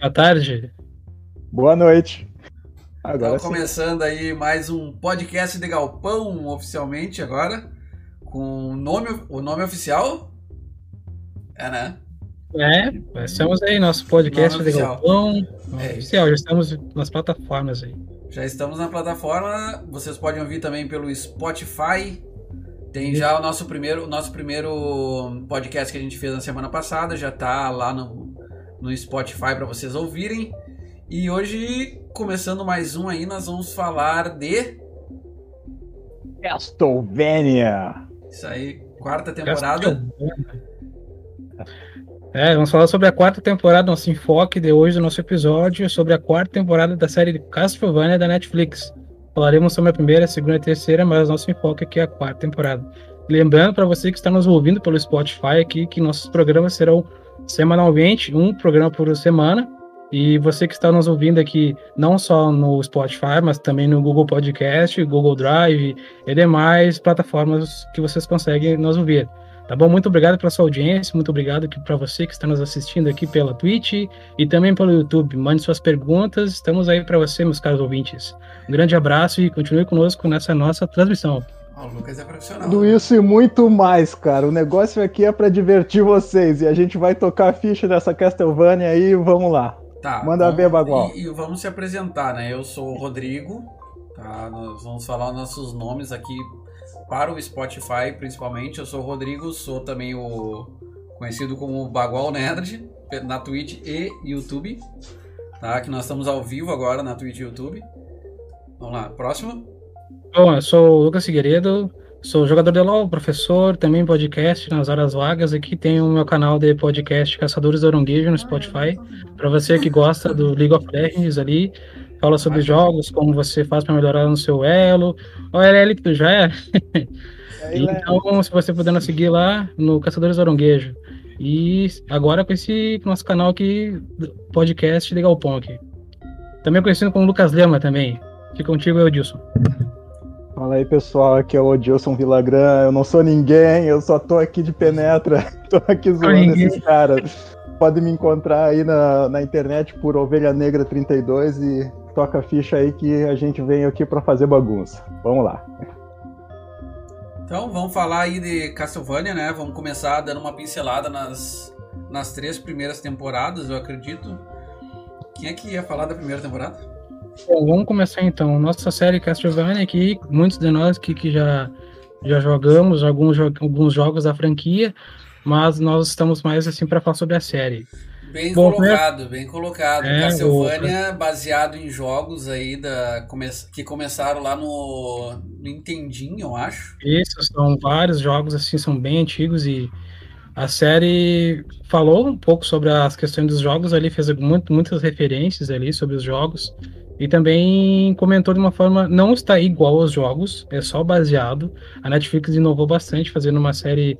Boa tarde. Boa noite. Agora Estamos começando aí mais um podcast de Galpão oficialmente agora com o nome, o nome oficial é, né? É, estamos aí, nosso podcast de Galpão é. oficial, já estamos nas plataformas aí. Já estamos na plataforma, vocês podem ouvir também pelo Spotify. Tem já o nosso primeiro, nosso primeiro podcast que a gente fez na semana passada, já tá lá no, no Spotify para vocês ouvirem. E hoje, começando mais um aí, nós vamos falar de. Castlevania! Isso aí, quarta temporada. É, vamos falar sobre a quarta temporada, nosso enfoque de hoje do nosso episódio sobre a quarta temporada da série de Castlevania da Netflix. Falaremos sobre a primeira, a segunda e a terceira, mas nosso enfoque aqui é a quarta temporada. Lembrando para você que está nos ouvindo pelo Spotify aqui que nossos programas serão semanalmente, um programa por semana. E você que está nos ouvindo aqui, não só no Spotify, mas também no Google Podcast, Google Drive e demais plataformas que vocês conseguem nos ouvir. Tá bom? Muito obrigado pela sua audiência, muito obrigado para você que está nos assistindo aqui pela Twitch e também pelo YouTube. Mande suas perguntas, estamos aí para você, meus caros ouvintes. Um grande abraço e continue conosco nessa nossa transmissão. O Lucas é profissional. Tudo isso e muito mais, cara. O negócio aqui é para divertir vocês e a gente vai tocar a ficha dessa Castlevania aí, vamos lá. Tá. Manda vamos, ver, Bagual. E, e, vamos se apresentar, né? Eu sou o Rodrigo, tá? Nós vamos falar nossos nomes aqui para o Spotify, principalmente. Eu sou o Rodrigo, sou também o conhecido como Bagual Nerd na Twitch e YouTube, tá? Que nós estamos ao vivo agora na Twitch e YouTube. Vamos lá, próximo. Bom, eu sou o Lucas Figueiredo, Sou jogador de LoL, professor, também podcast nas horas vagas. Aqui tem o meu canal de podcast Caçadores do Aronguejo no Spotify. Para você que gosta do League of Legends ali, fala sobre jogos, como você faz para melhorar no seu elo. O LL que tu já é. então, se você puder nos seguir lá no Caçadores do Aronguejo. E agora com esse nosso canal aqui, podcast de Galpão aqui. Também conhecido como Lucas Lema também. Fica contigo, Edilson. Fala aí pessoal, aqui é o Odilson Vilagran, eu não sou ninguém, eu só tô aqui de penetra, tô aqui zoando esses caras. Pode me encontrar aí na, na internet por Ovelha Negra 32 e toca a ficha aí que a gente vem aqui para fazer bagunça. Vamos lá. Então vamos falar aí de Castlevania, né? Vamos começar dando uma pincelada nas, nas três primeiras temporadas, eu acredito. Quem é que ia falar da primeira temporada? Bom, vamos começar então. Nossa série Castlevania aqui, muitos de nós que, que já, já jogamos alguns, alguns jogos da franquia, mas nós estamos mais assim para falar sobre a série. Bem Bom, colocado, bem colocado. É, Castlevania, o... baseado em jogos aí da, que começaram lá no, no Nintendinho, eu acho. Isso, são vários jogos assim, são bem antigos e a série falou um pouco sobre as questões dos jogos ali, fez muito, muitas referências ali sobre os jogos. E também comentou de uma forma, não está igual aos jogos, é só baseado. A Netflix inovou bastante fazendo uma série,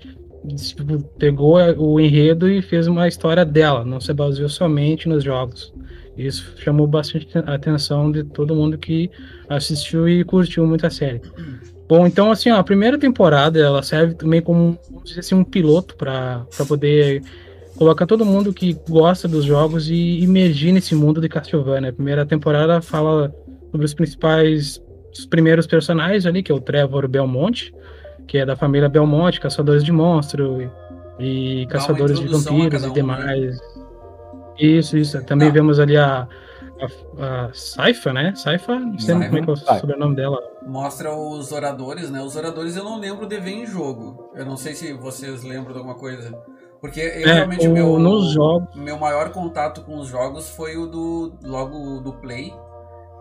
tipo, pegou o enredo e fez uma história dela, não se baseou somente nos jogos. Isso chamou bastante a atenção de todo mundo que assistiu e curtiu muito a série. Bom, então assim, ó, a primeira temporada ela serve também como assim, um piloto para poder colocar todo mundo que gosta dos jogos e imergir nesse mundo de Castlevania. A primeira temporada fala sobre os principais, os primeiros personagens ali, que é o Trevor Belmonte, que é da família Belmonte, caçadores de monstros e, e caçadores de vampiros e demais. Isso, isso. Também Não. vemos ali a, a, a Saifa, né? Saifa, não sei como é que é o sobrenome dela. Mostra os oradores, né? Os oradores eu não lembro de ver em jogo. Eu não sei se vocês lembram de alguma coisa. Porque eu, é, realmente o meu, nos jogos... meu maior contato com os jogos foi o do logo do Play.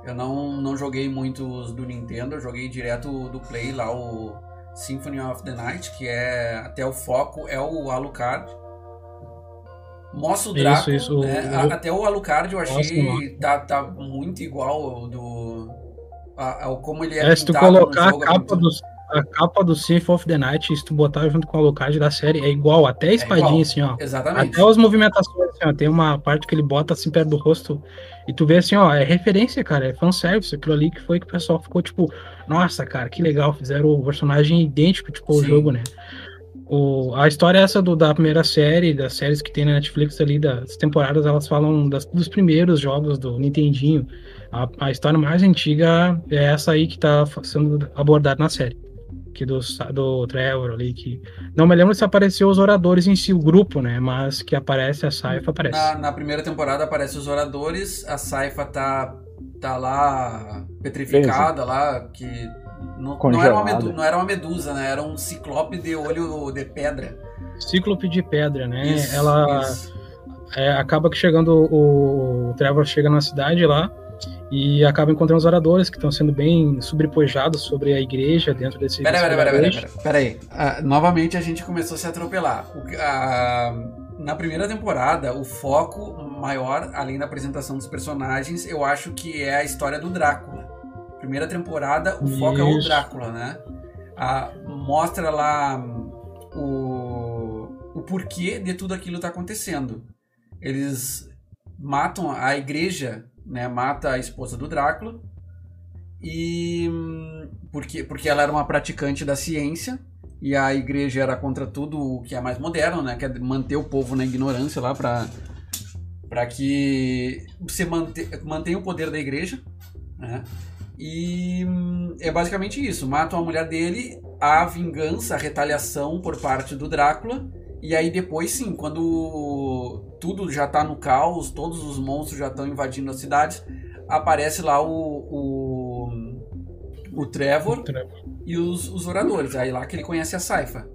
Eu não, não joguei muitos do Nintendo, eu joguei direto do Play lá o Symphony of the Night, que é até o foco é o Alucard. Mostra o Draco, isso, isso, né? o... até o Alucard eu achei tá, tá muito igual ao do ao como ele é, é se tu colocar a capa muito... a capa do Symphony of the Night, se tu botar junto com a Alucard da série, é igual, até a é espadinha, é assim, ó. Exatamente. Até as movimentações, assim, ó. Tem uma parte que ele bota assim perto do rosto e tu vê assim, ó, é referência, cara, é fanservice, aquilo ali que foi que o pessoal ficou, tipo, nossa, cara, que legal, fizeram o personagem idêntico, tipo, ao jogo, né? O, a história é essa do, da primeira série, das séries que tem na Netflix ali, das temporadas, elas falam das, dos primeiros jogos do Nintendinho. A, a história mais antiga é essa aí que está sendo abordada na série. Que do, do Trevor ali, que. Não me lembro se apareceu os oradores em si, o grupo, né? Mas que aparece, a Saifa aparece. Na, na primeira temporada aparece os oradores, a Saifa tá, tá lá petrificada, lá, que não, não, era uma medusa, não era uma medusa, né? Era um ciclope de olho de pedra. Cíclope de pedra, né? Isso, Ela isso. É, acaba que chegando o, o Trevor chega na cidade lá e acaba encontrando os oradores que estão sendo bem sobrepujados sobre a igreja dentro desse. Peraí, peraí, peraí, peraí. Pera aí. Ah, novamente a gente começou a se atropelar. O, ah, na primeira temporada, o foco maior, além da apresentação dos personagens, eu acho que é a história do Drácula. Primeira temporada, o Isso. foco é o Drácula, né? A, mostra lá o, o porquê de tudo aquilo tá acontecendo. Eles matam a igreja, né? Mata a esposa do Drácula. E porque, porque ela era uma praticante da ciência e a igreja era contra tudo o que é mais moderno, né? Quer manter o povo na ignorância lá para para que você mantenha o poder da igreja, né? E hum, é basicamente isso: matam a mulher dele, a vingança, a retaliação por parte do Drácula. E aí depois sim, quando tudo já tá no caos, todos os monstros já estão invadindo as cidades, aparece lá o, o, o Trevor, o Trevor. e os, os oradores. Aí lá que ele conhece a Saifa.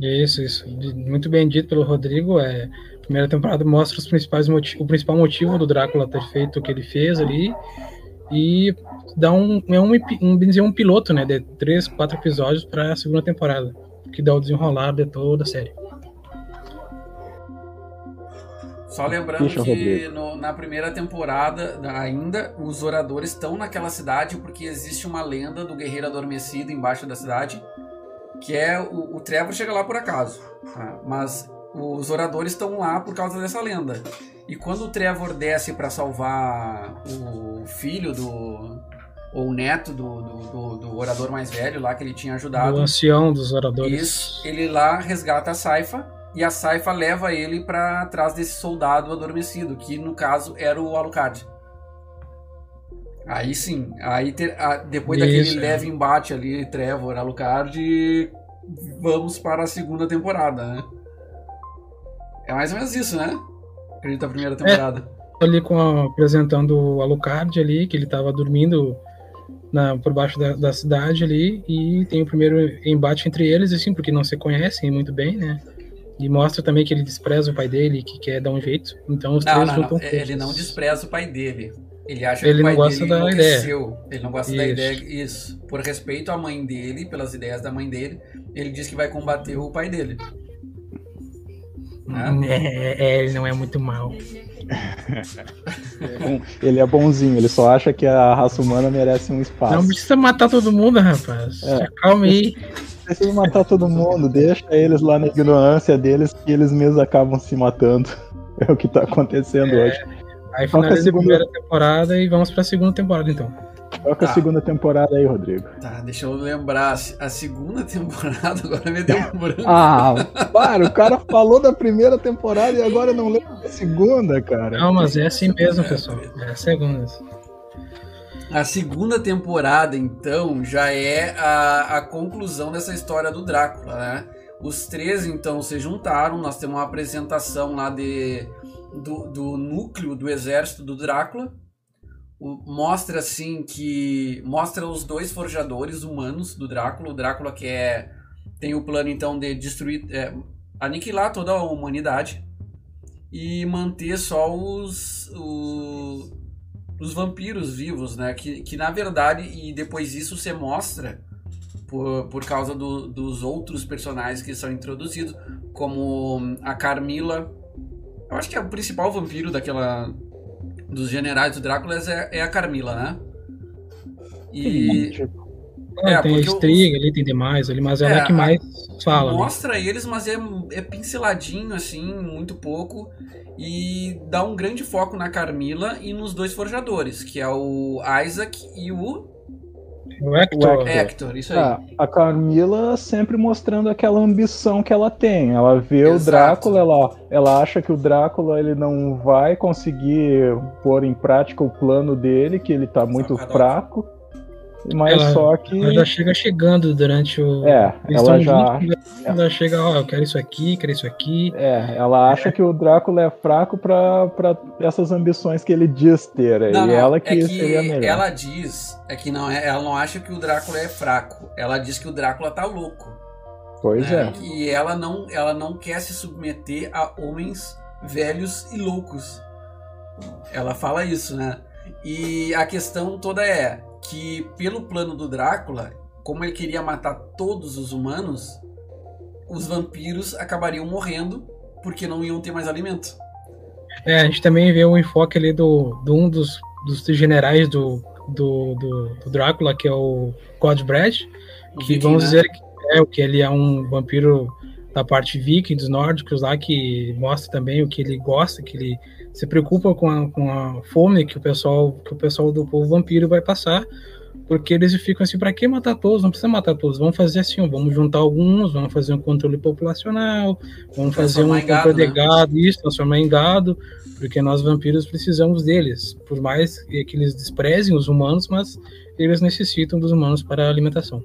Isso, isso. Muito bem dito pelo Rodrigo. É, a primeira temporada mostra os principais o principal motivo do Drácula ter feito o que ele fez ali e dá um, é um, um, um piloto, né, de três, quatro episódios para a segunda temporada, que dá o desenrolar de toda a série. Só lembrando que no, na primeira temporada ainda, os oradores estão naquela cidade porque existe uma lenda do guerreiro adormecido embaixo da cidade, que é o, o Trevor chega lá por acaso, tá? mas os oradores estão lá por causa dessa lenda. E quando o Trevor desce para salvar o filho do. Ou o neto do, do, do, do, orador mais velho lá que ele tinha ajudado. O ancião dos oradores. Isso, ele lá resgata a Saifa e a Saifa leva ele para trás desse soldado adormecido, que no caso era o Alucard. Aí sim, aí ter, a, depois Isso, daquele é. leve embate ali, Trevor, Alucard, vamos para a segunda temporada, né? É mais ou menos isso, né? Acredito a primeira temporada. É, ali com a, apresentando o Alucard ali, que ele tava dormindo na, por baixo da, da, cidade ali, e tem o primeiro embate entre eles, assim, porque não se conhecem muito bem, né? E mostra também que ele despreza o pai dele, que quer dar um jeito. Então os não, três não, lutam não. Ele não despreza o pai dele. Ele acha ele que o pai não gosta dele da ideia. Ele não gosta isso. da ideia. Isso. Por respeito à mãe dele, pelas ideias da mãe dele, ele diz que vai combater o pai dele. Né? É, é, ele não é muito mal. Ele é bonzinho, ele só acha que a raça humana merece um espaço. Não precisa matar todo mundo, rapaz. É. Calma aí. Não precisa matar todo mundo, deixa eles lá na ignorância deles que eles mesmos acabam se matando. É o que tá acontecendo é. hoje. Aí finaliza a, segunda... primeira temporada e vamos pra segunda temporada então. Toca tá. a segunda temporada aí, Rodrigo. Tá, deixa eu lembrar. A segunda temporada agora me deu um branco. ah, para, o cara falou da primeira temporada e agora não lembra da segunda, cara. Não, mas é assim mesmo, pessoal. É a segunda. A segunda temporada, então, já é a, a conclusão dessa história do Drácula, né? Os três, então, se juntaram. Nós temos uma apresentação lá de, do, do núcleo do exército do Drácula mostra assim que mostra os dois forjadores humanos do Drácula, o Drácula que é tem o plano então de destruir, é, aniquilar toda a humanidade e manter só os, os, os vampiros vivos, né? Que, que na verdade e depois isso se mostra por, por causa do, dos outros personagens que são introduzidos, como a Carmila. Eu acho que é o principal vampiro daquela dos generais do Drácula é, é a Carmila, né? E. É, tem a Striga ali, tem demais ali, mas ela é, é que mais fala. Né? Mostra né? eles, mas é, é pinceladinho, assim, muito pouco. E dá um grande foco na Carmila e nos dois forjadores, que é o Isaac e o. O Hector. Hector, isso aí. Ah, a Carmila sempre mostrando aquela ambição que ela tem. Ela vê Exato. o Drácula, ela, ela acha que o Drácula ele não vai conseguir pôr em prática o plano dele, que ele tá muito Sacadote. fraco. Mas Ela- só que. Ela já chega chegando durante o. É, Eles ela já. juntos, Ela chega, ó, eu quero isso aqui, quero isso aqui. É, ela acha que o Drácula é fraco pra, pra essas ambições que ele diz ter. Não, e não, ela que, é que seria melhor. ela diz, é que não é, ela não acha que o Drácula é fraco. Ela diz que o Drácula tá louco. Pois né? é. E ela não, ela não quer se submeter a homens velhos e loucos. Ela fala isso, né? E a questão toda é que pelo plano do Drácula, como ele queria matar todos os humanos, os vampiros acabariam morrendo porque não iam ter mais alimento. É, a gente também vê o enfoque ali do, do um dos, dos generais do, do, do, do Drácula, que é o Godbrad, O que Viking, vamos né? dizer que, é, que ele é um vampiro da parte viking, dos nórdicos lá, que mostra também o que ele gosta, que ele se preocupa com a, com a fome que o pessoal que o pessoal do povo vampiro vai passar, porque eles ficam assim, para que matar todos? Não precisa matar todos, vamos fazer assim, ó, vamos juntar alguns, vamos fazer um controle populacional, vamos fazer um gado, controle de né? gado, isso, transformar em gado, porque nós vampiros precisamos deles, por mais que eles desprezem os humanos, mas eles necessitam dos humanos para a alimentação.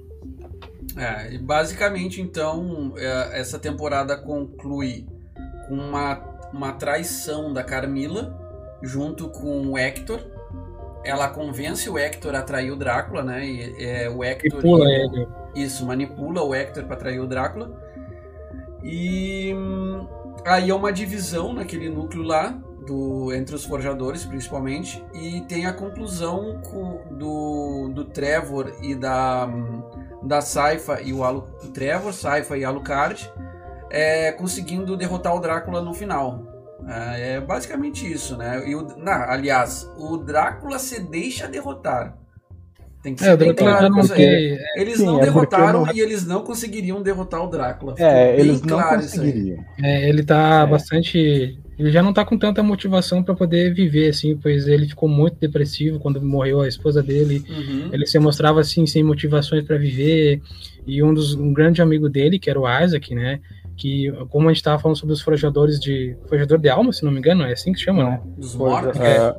É, e basicamente, então, é, essa temporada conclui com uma, uma traição da Carmila junto com o Hector. Ela convence o Hector a trair o Drácula, né? E, é, o Hector pula e- ele. isso, manipula o Hector para trair o Drácula. E hum, aí é uma divisão naquele núcleo lá, do, entre os forjadores principalmente, e tem a conclusão com- do, do Trevor e da, hum, da Saifa e o, Alu, o Trevor, Saifa e Alucard é, conseguindo derrotar o Drácula no final. É, é basicamente isso, né? E o, não, aliás, o Drácula se deixa derrotar. Tem que ser É, o bem Drácula claro não isso aí. tem. Eles Sim, não é porque derrotaram não- e eles não conseguiriam derrotar o Drácula. Ficou É, bem eles não claro isso aí. conseguiriam. É, ele tá É. bastante. Ele já não tá com tanta motivação para poder viver, assim, pois ele ficou muito depressivo quando morreu a esposa dele. Uhum. Ele se mostrava assim, sem motivações para viver. E um dos um grande amigo dele, que era o Isaac, né? Que, como a gente tava falando sobre os forjadores de. Forjador de alma, se não me engano, é assim que chama, né? Dos mortos. é,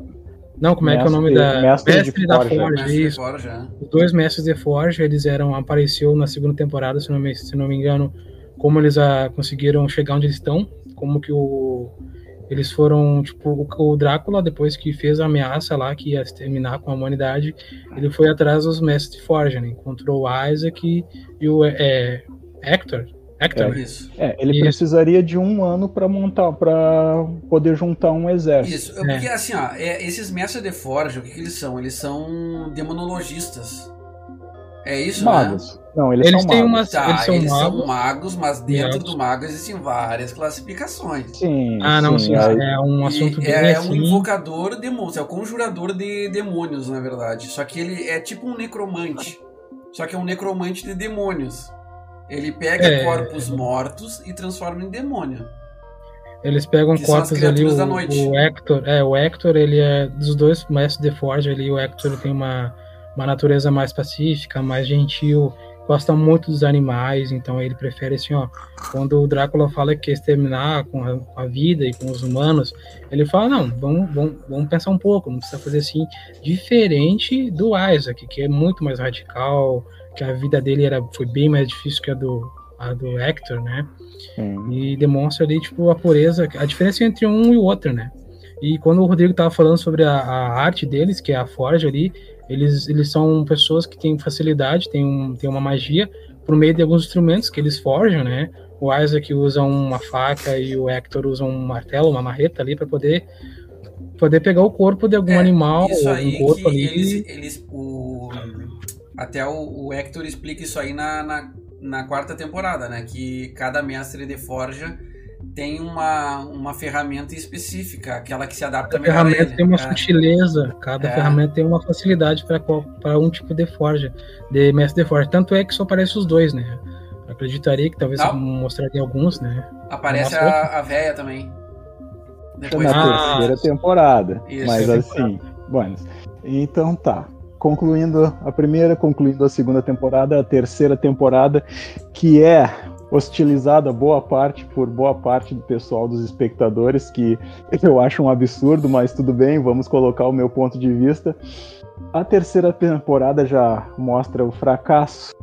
Não, como é que é o nome Mestre- da. mestre de da forja. Forja, Mestre de isso. Forja, é. Os dois mestres de Forja, eles eram, apareceu na segunda temporada, se não me, se não me engano, como eles ah, conseguiram chegar onde eles estão, como que o eles foram, tipo, o, o Drácula, depois que fez a ameaça lá, que ia terminar com a humanidade, ele foi atrás dos mestres de Forja, né? Encontrou o Isaac e, e o é, Hector. Hector, né? Isso. é, ele Isso. precisaria de um ano pra montar, para poder juntar um exército. Isso. Porque assim, ó, é, esses mestres de Forja, o que, que eles são? Eles são demonologistas. É isso, né? Magos. Não, eles, Eles são têm magos. Tá, Eles são eles são magos. magos, mas dentro Magos. do mago existem várias classificações. Sim, Ah, não, sim, aí- é um assunto bem é assim. um invocador de demônios, é o conjurador de demônios, na verdade. Só que ele é tipo um necromante. Só que é um necromante de demônios. Ele pega É. corpos mortos e transforma em demônio. Eles pegam Que corpos ali, o, o Hector, é, o Hector, ele é dos dois mestres de Forja ali, o Hector tem uma, uma natureza mais pacífica, mais gentil, gosta muito dos animais, então ele prefere assim, ó, quando o Drácula fala que quer exterminar com a, com a vida e com os humanos, ele fala, não, vamos, vamos, vamos pensar um pouco, não precisa fazer assim, diferente do Isaac, que é muito mais radical, que a vida dele era, foi bem mais difícil que a do, a do Hector, né? Sim. E demonstra ali, tipo, a pureza, a diferença entre um e o outro, né? E quando o Rodrigo tava falando sobre a, a arte deles, que é a Forja ali, eles, eles são pessoas que têm facilidade, têm, um, têm uma magia por meio de alguns instrumentos que eles forjam, né? O Isaac usa uma faca e o Hector usa um martelo, uma marreta ali para poder poder pegar o corpo de algum É, animal Isso ou aí um corpo que ali. eles, eles o, até o, o Hector explica isso aí na, na, na quarta temporada, né? Que cada mestre de forja tem uma, uma ferramenta específica, aquela que se adapta Cada melhor a ferramenta ele. tem uma É. sutileza, cada É. ferramenta tem uma facilidade para um tipo de forja, de mestre de forja. Tanto é que só aparece os dois, né? Eu acreditaria que talvez mostraria alguns, né? Aparece Nossa, a, a véia também. Depois na Ah, terceira temporada. Isso. Mas assim, bom, então tá. Concluindo a primeira, concluindo a segunda temporada, a terceira temporada, que é hostilizada boa parte por boa parte do pessoal dos espectadores, que eu acho um absurdo, mas tudo bem, vamos colocar o meu ponto de vista. A terceira temporada já mostra o fracasso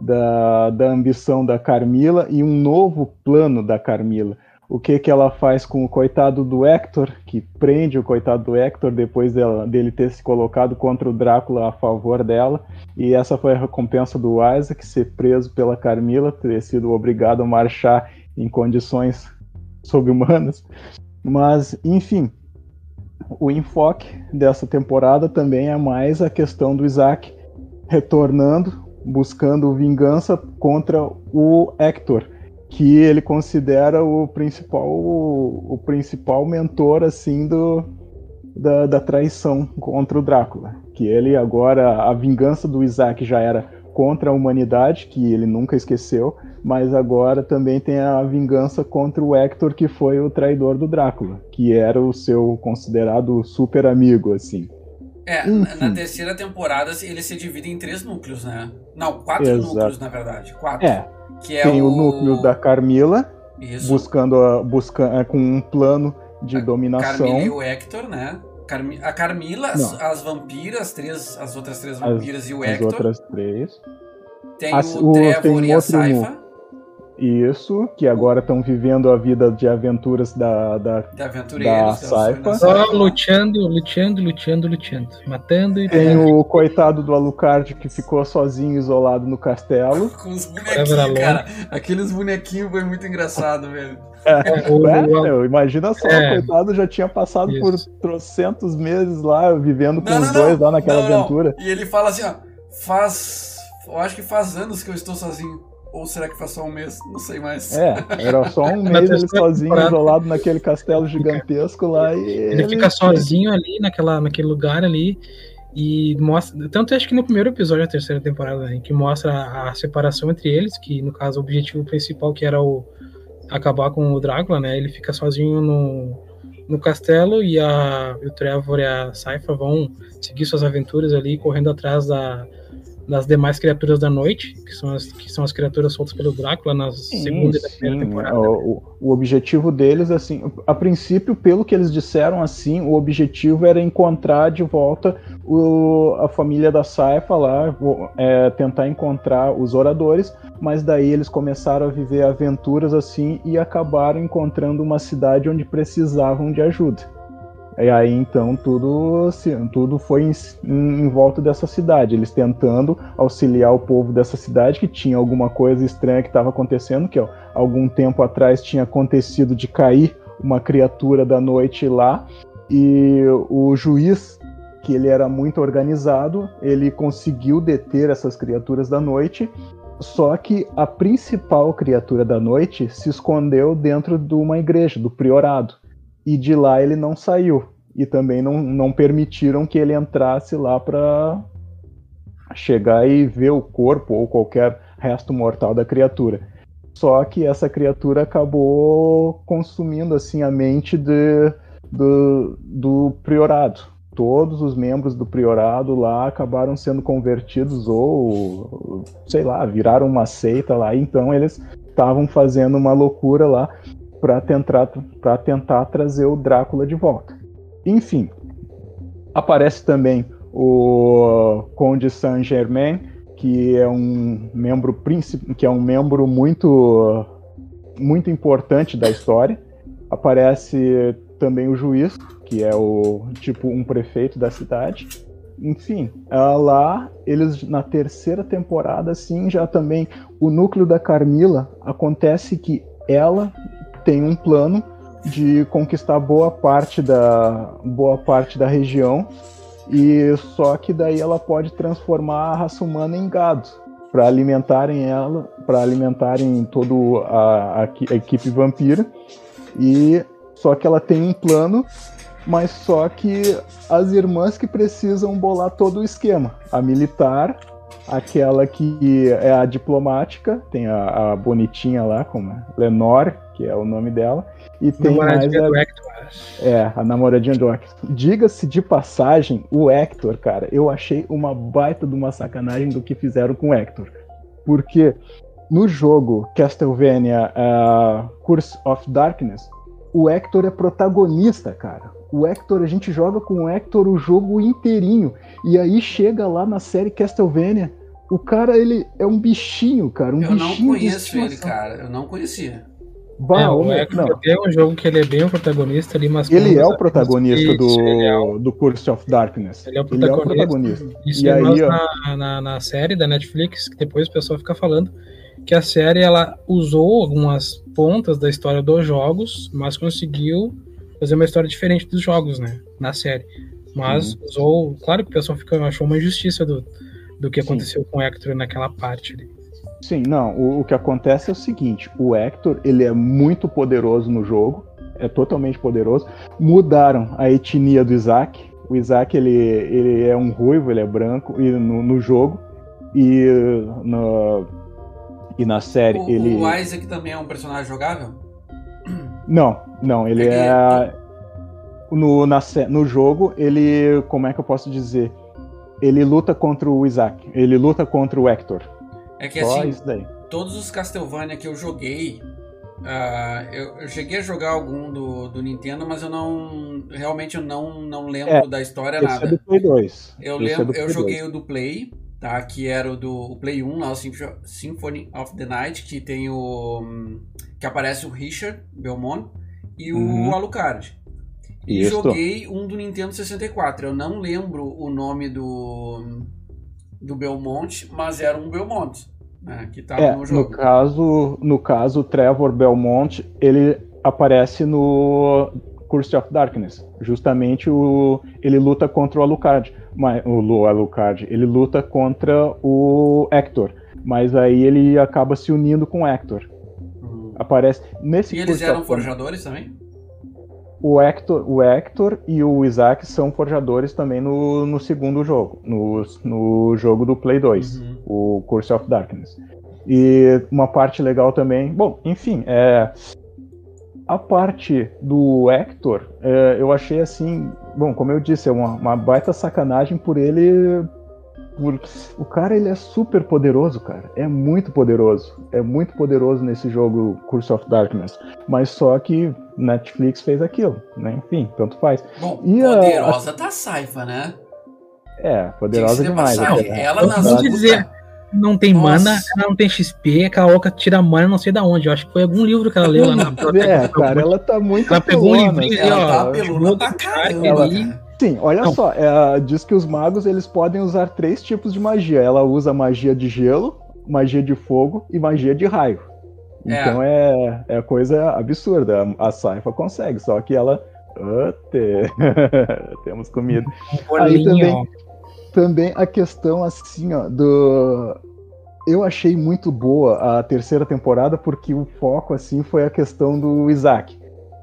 da, da ambição da Carmila e um novo plano da Carmila o que que ela faz com o coitado do Hector, que prende o coitado do Hector depois dela, dele ter se colocado contra o Drácula a favor dela. E essa foi a recompensa do Isaac, ser preso pela Carmila, ter sido obrigado a marchar em condições sobre-humanas. Mas, enfim, o enfoque dessa temporada também é mais a questão do Isaac retornando, buscando vingança contra o Hector que ele considera o principal o, o principal mentor assim do da, da, traição contra o Drácula, que ele agora a vingança do Isaac já era contra a humanidade, que ele nunca esqueceu, mas agora também tem a vingança contra o Hector, que foi o traidor do Drácula, que era o seu considerado super amigo assim. É, Enfim. na terceira temporada ele se divide em três núcleos, né? Não, quatro Exato. núcleos, na verdade. Quatro. É. Que é Tem o... o núcleo da Carmila, Isso. buscando a, busca, é, com um plano de a dominação. Carmila e o Hector, né? a Carmila, as, as, vampiras, as, três, as outras três vampiras as, e o Hector. As outras três. Tem as, o, o Trevor e a Saifa. Isso, que agora estão vivendo a vida de aventuras da, da, aventureiros, da Saifa. Só lutando, lutando, lutando, lutando. Matando e Tem o coitado do Alucard que ficou sozinho, isolado no castelo. Com os bonequinhos, cara. Aqueles bonequinhos foi muito engraçado, velho. É, o, é, meu, imagina só, é, o coitado já tinha passado isso. por trocentos meses lá, vivendo com não, os não, dois lá naquela não, aventura. E ele fala assim, ó, faz. Eu acho que faz anos que eu estou sozinho. Ou será que foi só um mês? Não sei mais. É, era só um mês ele sozinho, isolado naquele castelo gigantesco lá e. Ele, ele fica sozinho ali naquela, naquele lugar ali. E mostra. Tanto acho que no primeiro episódio da terceira temporada, né, que mostra a, a, separação entre eles, que no caso o objetivo principal que era o acabar com o Drácula, né? Ele fica sozinho no, no castelo e, a, o Trevor e a Saifa vão seguir suas aventuras ali, correndo atrás da, das demais criaturas da noite, que são as, que são as criaturas soltas pelo Drácula na sim, segunda e primeira temporada. O, o, objetivo deles, assim, a princípio, pelo que eles disseram, assim, o objetivo era encontrar de volta o, a família da Saifa lá, é, tentar encontrar os oradores, mas daí eles começaram a viver aventuras assim e acabaram encontrando uma cidade onde precisavam de ajuda. E aí então tudo, tudo foi em, em, volta dessa cidade, eles tentando auxiliar o povo dessa cidade que tinha alguma coisa estranha que estava acontecendo, que ó, algum tempo atrás tinha acontecido de cair uma criatura da noite lá. E o juiz que ele era muito organizado, ele conseguiu deter essas criaturas da noite. Só que a principal criatura da noite se escondeu dentro de uma igreja, do priorado e de lá ele não saiu. E também não, não permitiram que ele entrasse lá para chegar e ver o corpo ou qualquer resto mortal da criatura. Só que essa criatura acabou consumindo assim a mente de, do, do priorado. Todos os membros do priorado lá acabaram sendo convertidos ou, sei lá, viraram uma seita lá. Então eles estavam fazendo uma loucura lá para tentar, tentar trazer o Drácula de volta. Enfim, aparece também o Conde Saint-Germain, que é um membro que é um membro muito muito importante da história. Aparece também o juiz, que é o tipo um prefeito da cidade. Enfim, lá eles na terceira temporada, sim, já também o núcleo da Carmila acontece que ela tem um plano de conquistar boa parte da boa parte da região. E só que daí ela pode transformar a raça humana em gado para alimentarem ela, para alimentarem toda a, a, a, equipe vampira. E só que ela tem um plano, mas só que as irmãs que precisam bolar todo o esquema, a militar, aquela que é a diplomática, tem a, a bonitinha lá como Lenore que é o nome dela. E tem mais a... É, a namoradinha do Hector. Diga-se de passagem, o Hector, cara, eu achei uma baita de uma sacanagem do que fizeram com o Hector. Porque no jogo Castlevania uh, Curse of Darkness, o Hector é protagonista, cara. O Hector, a gente joga com o Hector o jogo inteirinho. E aí chega lá na série Castlevania, o cara, ele é um bichinho, cara. Um eu bichinho não conheço ele, cara. Eu não conhecia. Bah, é, o é um jogo que ele é bem o protagonista ali, mas... Ele é o protagonista do, é do Curse of Darkness. Ele é o protagonista. Ele é o protagonista. Isso e aí, nós, na, na, na série da Netflix, que depois o pessoal fica falando, que a série ela usou algumas pontas da história dos jogos, mas conseguiu fazer uma história diferente dos jogos, né? Na série. Mas uhum. usou. Claro que o pessoal fica, achou uma injustiça do, do que aconteceu Sim. com o Hector naquela parte ali. Sim, não. O, o, que acontece é o seguinte: o Hector ele é muito poderoso no jogo, é totalmente poderoso. Mudaram a etnia do Isaac. O Isaac ele, ele é um ruivo, ele é branco e no, no jogo e no, e na série o, ele. O Isaac também é um personagem jogável? Não, não, ele é. é... No, na, no jogo, ele. Como é que eu posso dizer? Ele luta contra o Isaac. Ele luta contra o Hector. É que Só assim, todos os Castlevania que eu joguei. Uh, eu, eu, cheguei a jogar algum do, do Nintendo, mas eu não. Realmente eu não, não lembro é, da história esse nada. É do Play 2. Eu, é lembro, é eu joguei 2. o do Play tá? Que era o do o Play 1, lá, o Symphony of the Night, que tem o. que aparece o Richard Belmont e o uhum. Alucard. E Isso. joguei um do Nintendo 64. Eu não lembro o nome do. do Belmont, mas era um Belmont. Né, que tava é, no jogo. No caso, no caso, Trevor Belmont, ele aparece no Curse of Darkness. Justamente o, ele luta contra o Alucard o Lu Alucard, ele luta contra o Hector, mas aí ele acaba se unindo com o Hector. Uhum. Aparece nesse E eles eram forjadores também? O Hector, o Hector e o Isaac são forjadores também no, no segundo jogo, no, no jogo do Play 2, uhum. O Curse of Darkness. E uma parte legal também, bom, enfim, é, a parte do Hector, é, eu achei assim, bom, como eu disse, é uma, uma baita sacanagem por ele. Por, o cara ele é super poderoso, cara. É muito poderoso. É muito poderoso nesse jogo Curse of Darkness. Mas só que Netflix fez aquilo, né? Enfim, tanto faz. Bom, e poderosa a, a... tá Saifa, né? É, poderosa demais. Ela nas dizer, não tem Nossa. mana, ela não tem XP, aquela louca tira mana não sei da onde. Eu acho que foi algum livro que ela leu lá na É, cara, ela tá muito Ela pegou um livrinho ela ó, tá pelona pra caramba. Ela... Sim, olha não. só, é, diz que os magos eles podem usar três tipos de magia. Ela usa magia de gelo, magia de fogo e magia de raio. É. Então é, é coisa absurda. A Saifa consegue, só que ela. Temos comida. Aí também, também a questão assim, ó, do eu achei muito boa a terceira temporada porque o foco assim foi a questão do Isaac.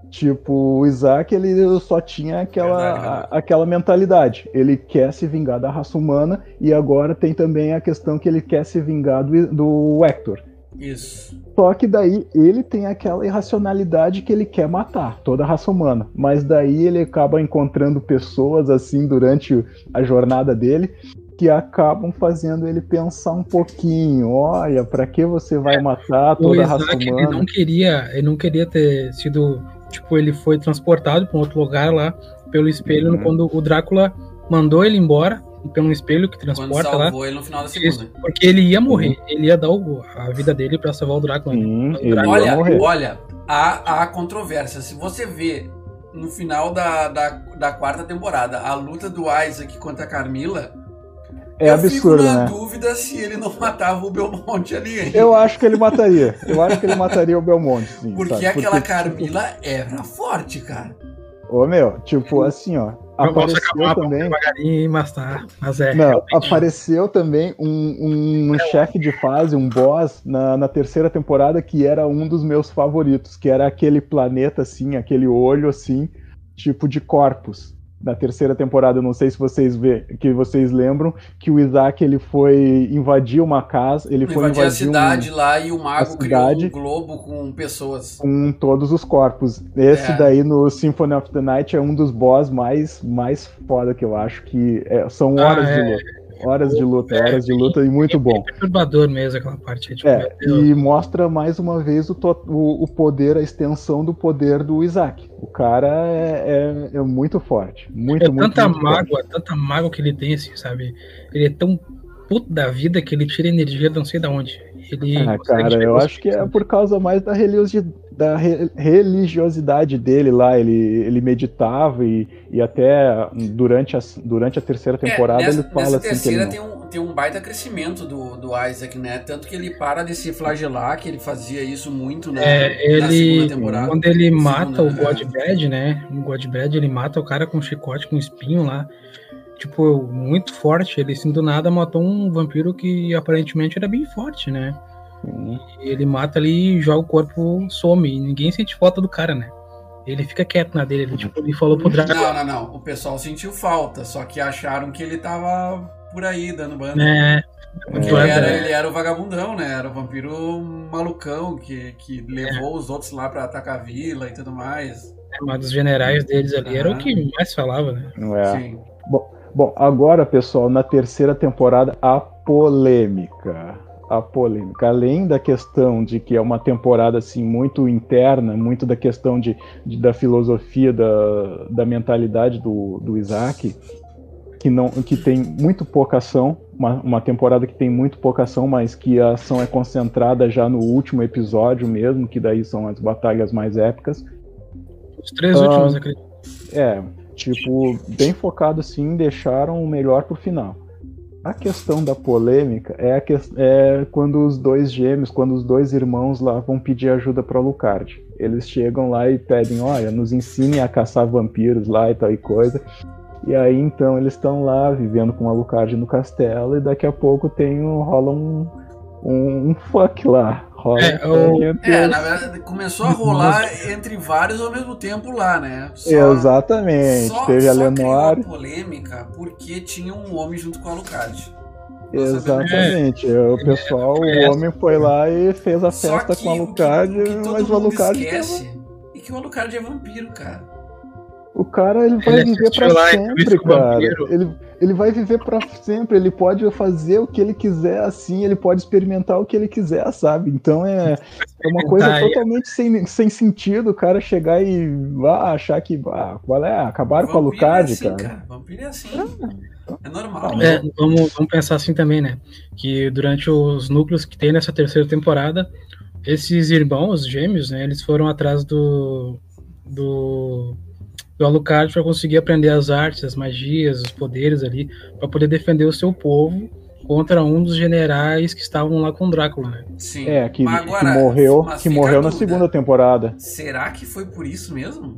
Tipo, o Isaac ele só tinha aquela, a, aquela mentalidade. Ele quer se vingar da raça humana e agora tem também a questão que ele quer se vingar do, do Hector. Isso. Só que daí ele tem aquela irracionalidade que ele quer matar toda a raça humana. Mas daí ele acaba encontrando pessoas assim durante a jornada dele que acabam fazendo ele pensar um pouquinho. Olha, para que você vai é, matar toda a raça humana? Ele não queria, ele não queria ter sido, tipo, ele foi transportado para um outro lugar lá pelo espelho uhum. quando o Drácula mandou ele embora pelo espelho que transporta lá. ele no final da segunda. porque ele ia morrer, uhum. ele ia dar o, a vida dele para salvar o Drácula. Né? o Drácula olha, morrer. olha, há, há controvérsia. Se você vê no final da, da, da, quarta temporada a luta do Isaac contra a Carmila. É eu absurdo, fico na né? dúvida se ele não matava o Belmonte ali. Hein? Eu acho que ele mataria. Eu acho que ele mataria o Belmonte, sim. Porque sabe? aquela Porque, Carmila era forte, cara. Ô, meu, tipo assim, ó apareceu também. Mas tá, mas é, Não, apareceu também um, um é chefe de fase, um boss na, na terceira temporada que era um dos meus favoritos, que era aquele planeta assim, aquele olho assim, tipo de corpos. Na terceira temporada, não sei se vocês vê, que vocês lembram, que o Isaac ele foi invadir uma casa, ele foi invadir a cidade um, lá e o mago criou um globo com pessoas. Com todos os corpos. Esse é. daí no Symphony of the Night é um dos boss mais, mais foda que eu acho, que é, são horas ah, é. de luta. Horas de luta, é, horas de luta e muito bom. É perturbador mesmo aquela parte. Tipo, é, e mostra mais uma vez o, o, o, poder, a extensão do poder do Isaac. O cara é, é, é muito forte. Muito, é muito, tanta muito mágoa, forte. tanta mágoa que ele tem, assim, sabe? Ele é tão puto da vida que ele tira energia de não sei de onde. Ele ah, cara, eu acho que é por causa mais da religiosidade da religiosidade dele lá, ele, ele meditava e, e até durante a, durante a terceira é, temporada é, nessa, ele fala nessa assim. terceira ele... tem, um, tem um baita crescimento do, do Isaac, né? Tanto que ele para de se flagelar, que ele fazia isso muito na, é, ele, na segunda temporada. Quando ele mata o Godbrad, né? O Godbrad ele mata o cara com chicote, com espinho lá. Tipo, muito forte. Ele, assim, do nada matou um vampiro que aparentemente era bem forte, né? Ele mata ali e joga o corpo, some. E ninguém sente falta do cara, né? Ele fica quieto na dele. Ele, tipo, ele falou pro Draco. Não, não, não. O pessoal sentiu falta, só que acharam que ele tava por aí dando banda. É. Porque ele era, ele era o vagabundão, né? Era o vampiro malucão que, que levou é. os outros lá pra atacar a vila e tudo mais. É, mas dos generais deles ali era o que mais falava, né? É. Sim. Bom, bom, agora, pessoal, na terceira temporada, a polêmica a polêmica. Além da questão de que é uma temporada assim muito interna, muito da questão de, de da filosofia, da, da mentalidade do, do Isaac, que não que tem muito pouca ação, uma, uma temporada que tem muito pouca ação, mas que a ação é concentrada já no último episódio mesmo, que daí são as batalhas mais épicas. Os três últimos, acredito. É, tipo, bem focado assim, deixaram o melhor pro final. A questão da polêmica é, que, é, quando os dois gêmeos, quando os dois irmãos lá vão pedir ajuda para Lucard. Eles chegam lá e pedem, olha, nos ensinem a caçar vampiros lá e tal e coisa. E aí então eles estão lá vivendo com a Lucard no castelo e daqui a pouco tem um, rola um, um, um fuck lá. Rola é, o... é, na verdade, começou a rolar entre vários ao mesmo tempo lá, né? Só, Exatamente. Só, Teve só a Lenore. polêmica porque tinha um homem junto com a Alucard. Exatamente. É. O pessoal, o homem foi lá e fez a festa com a Alucard, mas o Alucard. esquece tava... e que o Alucard é vampiro, cara. O cara ele vai ele viver para sempre, cara. Ele, ele vai viver para sempre. Ele pode fazer o que ele quiser, assim. Ele pode experimentar o que ele quiser, sabe? Então é, é uma coisa totalmente sem, sem sentido o cara chegar e ah, achar que ah, qual é, acabaram com a Lucard, é assim, cara. cara. Vampiro é assim. É, é normal. É, vamos, vamos pensar assim também, né? Que durante os núcleos que tem nessa terceira temporada, esses irmãos gêmeos, né? Eles foram atrás do do do Alucard para conseguir aprender as artes, as magias, os poderes ali, para poder defender o seu povo contra um dos generais que estavam lá com Drácula, né? Sim. É, que, agora, que morreu, que morreu na segunda temporada. Será que foi por isso mesmo?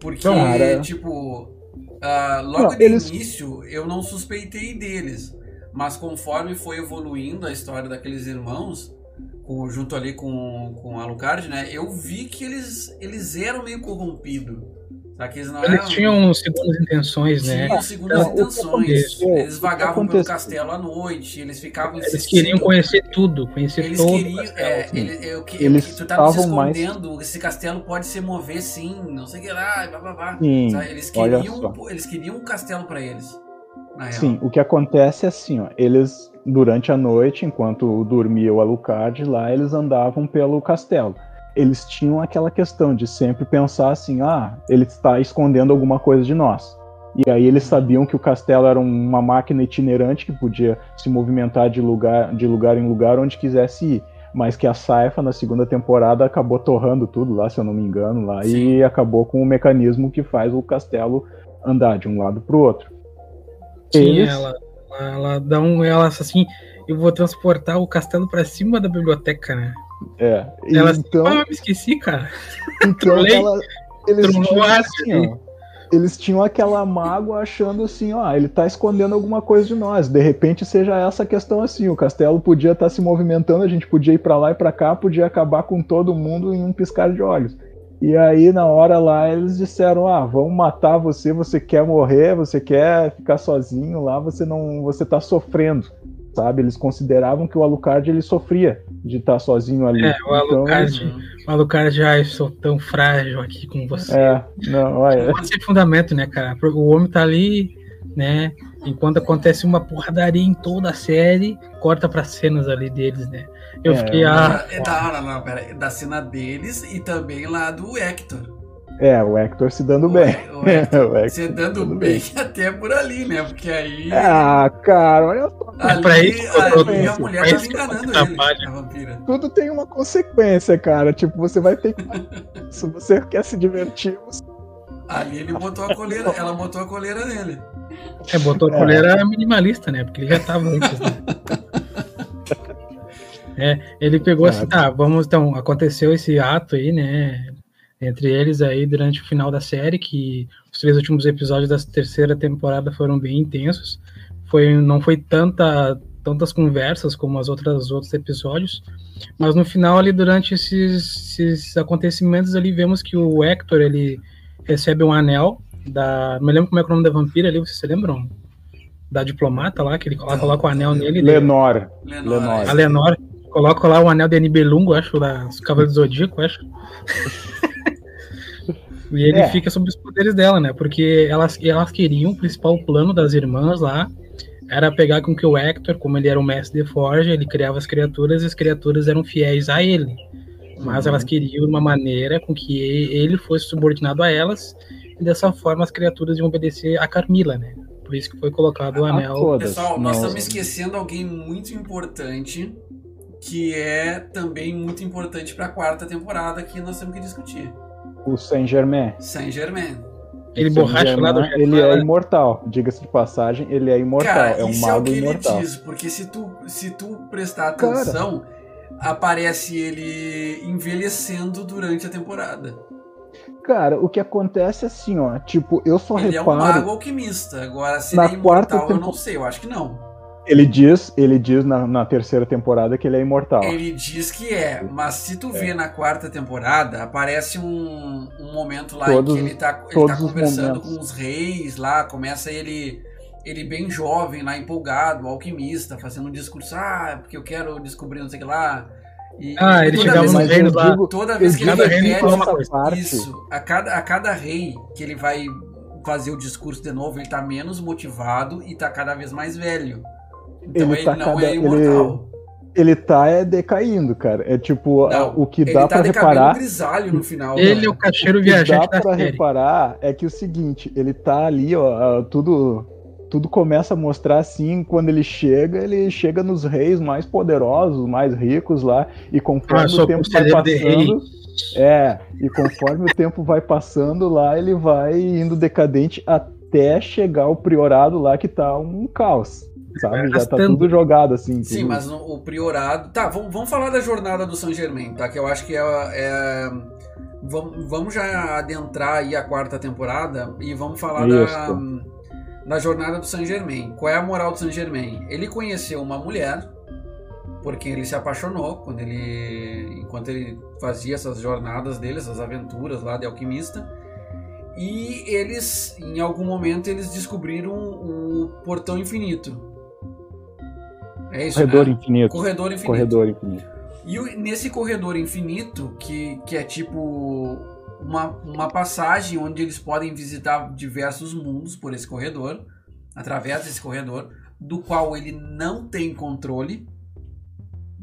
Porque, Cara. tipo, uh, logo não, eles... início eu não suspeitei deles, mas conforme foi evoluindo a história daqueles irmãos, com, junto ali com, com Alucard, né? Eu vi que eles, eles eram meio corrompidos. Eles, eles tinham segundas intenções, né? Tinham segundas então, intenções. Eles vagavam pelo castelo à noite, eles ficavam. Eles queriam conhecer tudo, conhecer eles todo. Queriam, é, ele, eu, eu, eles tu tava se escondendo, mais... esse castelo pode se mover sim, não sei o que lá, blá blá blá. Sim, eles, queriam, eles queriam um castelo para eles. Sim, o que acontece é assim, ó, eles, durante a noite, enquanto dormia o Alucard lá, eles andavam pelo castelo eles tinham aquela questão de sempre pensar assim: ah, ele está escondendo alguma coisa de nós. E aí eles sabiam que o castelo era uma máquina itinerante que podia se movimentar de lugar, de lugar em lugar onde quisesse ir. Mas que a Saifa, na segunda temporada, acabou torrando tudo lá, se eu não me engano, lá, Sim. e acabou com o mecanismo que faz o castelo andar de um lado para o outro. Sim, eles... ela, ela dá um. Ela assim, eu vou transportar o castelo para cima da biblioteca, né? É. Ela então, ah, me esqueci, cara. Então ela, eles, tinham, assim, ó, eles tinham aquela mágoa achando assim, ó, ele tá escondendo alguma coisa de nós. De repente seja essa questão assim, o castelo podia estar tá se movimentando, a gente podia ir para lá e para cá, podia acabar com todo mundo em um piscar de olhos. E aí, na hora lá, eles disseram: Ah, vamos matar você, você quer morrer, você quer ficar sozinho lá, você não. você tá sofrendo. Sabe? Eles consideravam que o Alucard ele sofria de estar tá sozinho ali. É, o Alucard, então, o Alucard, ah, eu sou tão frágil aqui com você. É, não, olha. Pode ser fundamento, né, cara? O homem tá ali, né? Enquanto acontece uma porradaria em toda a série, corta para cenas ali deles, né? Eu é, fiquei. Ah, é da hora, não, pera, da cena deles e também lá do Hector. É, o Hector se dando o, bem. O Hector, o Hector se dando, dando bem, bem, até por ali, né? Porque aí. Ah, cara, olha só. Ali, pra isso, ali a mulher tá enganando ele, a vampira. Tudo tem uma consequência, cara. Tipo, você vai ter que. se você quer se divertir, você... Ali ele botou a coleira, ela botou a coleira nele. É, botou a é. coleira minimalista, né? Porque ele já tava antes, né? É, ele pegou assim, tá, vamos então, aconteceu esse ato aí, né? Entre eles aí durante o final da série, que os três últimos episódios da terceira temporada foram bem intensos. Foi, não foi tanta, tantas conversas como as outras outros episódios, mas no final ali durante esses, esses acontecimentos ali vemos que o Hector ele recebe um anel da, não me lembro como é, é o nome da vampira ali, vocês se lembram? Da diplomata lá, que ele coloca, coloca o anel nele. Lenor. Lenor. A Lenor. Coloca lá o anel de Nibelungo, acho, da Cavaleiro do Zodíaco, acho. e ele é. fica sob os poderes dela, né? Porque elas, elas queriam, o principal plano das irmãs lá era pegar com que o Hector, como ele era o mestre de Forja, ele criava as criaturas e as criaturas eram fiéis a ele. Mas uhum. elas queriam uma maneira com que ele fosse subordinado a elas, e dessa forma as criaturas iam obedecer a Carmila, né? Por isso que foi colocado o anel. Pessoal, nós estamos esquecendo alguém muito importante que é também muito importante para a quarta temporada que nós temos que discutir. O Saint Germain. Saint Germain. Ele borracha lá do Ele é imortal, diga-se de passagem, ele é imortal. Cara, é um isso mago é o que imortal. ele diz, porque se tu, se tu prestar atenção, Cara. aparece ele envelhecendo durante a temporada. Cara, o que acontece é assim, ó, tipo, eu só ele reparo... Ele é um mago alquimista, agora se ele é imortal, eu não sei, eu acho que não. Ele diz, ele diz na, na, terceira temporada que ele é imortal. Ele diz que é, mas se tu é. vê na quarta temporada, aparece um, um momento lá todos, em que ele tá, ele tá conversando com os reis lá, começa ele ele bem jovem lá, empolgado, alquimista, fazendo um discurso, ah, porque eu quero descobrir não sei o que lá. E, ah, ele chegava no reino lá. Toda vez que ele repete isso, a cada, a cada rei que ele vai fazer o discurso de novo, ele tá menos motivado e tá cada vez mais velho. Então ele, ele tá não cada, é imortal. Ele, ele tá é, decaindo, cara. É tipo, não, o que dá tá para reparar. grisalho no final. Ele é o cacheiro viajante. O que dá para reparar é que o seguinte, ele tá ali, ó, tudo tudo começa a mostrar assim, quando ele chega, ele chega nos reis mais poderosos, mais ricos lá, e conforme ah, o tempo vai passando, é, e conforme o tempo vai passando lá, ele vai indo decadente até chegar ao priorado lá que tá um caos sabe? Já tá tudo jogado assim. Sim, tudo. mas o priorado. Tá, vamos, vamos falar da jornada do Saint Germain, tá? Que eu acho que é. é... Vamos, vamos já adentrar aí a quarta temporada e vamos falar da, da jornada do Saint Germain. Qual é a moral do Saint Germain? Ele conheceu uma mulher por quem ele se apaixonou quando ele enquanto ele fazia essas jornadas dele, essas aventuras lá de alquimista. E eles, em algum momento, eles descobriram o portão infinito. É isso, corredor né? infinito. Corredor infinito. Corredor infinito. E nesse corredor infinito, que, que é tipo uma, uma passagem onde eles podem visitar diversos mundos por esse corredor, através desse corredor, do qual ele não tem controle.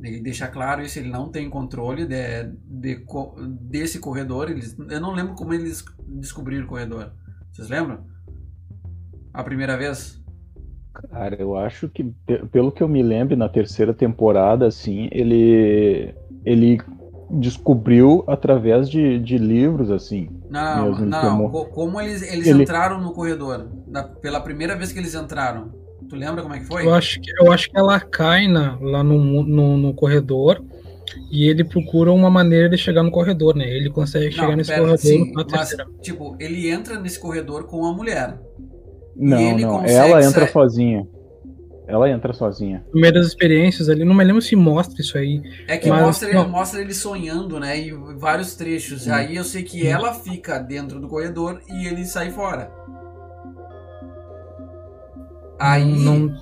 Ele deixa claro isso, ele não tem controle de, de, desse corredor. Eles, eu não lembro como eles descobriram o corredor. Vocês lembram? A primeira vez? Cara, eu acho que, pelo que eu me lembro, na terceira temporada, assim, ele, ele descobriu através de, de livros, assim. Não, mesmo, não, como, como eles, eles ele... entraram no corredor, da, pela primeira vez que eles entraram. Tu lembra como é que foi? Eu acho que, eu acho que ela cai na, lá no, no, no corredor e ele procura uma maneira de chegar no corredor, né? Ele consegue chegar não, nesse pera, corredor sim, mas, tipo, ele entra nesse corredor com a mulher. Não, não. Ela entra sair... sozinha. Ela entra sozinha. No meio das experiências ali, não me lembro se mostra isso aí. É que Mas, mostra, ele, não. mostra ele sonhando, né? E vários trechos. Aí eu sei que ela fica dentro do corredor e ele sai fora. Aí Não,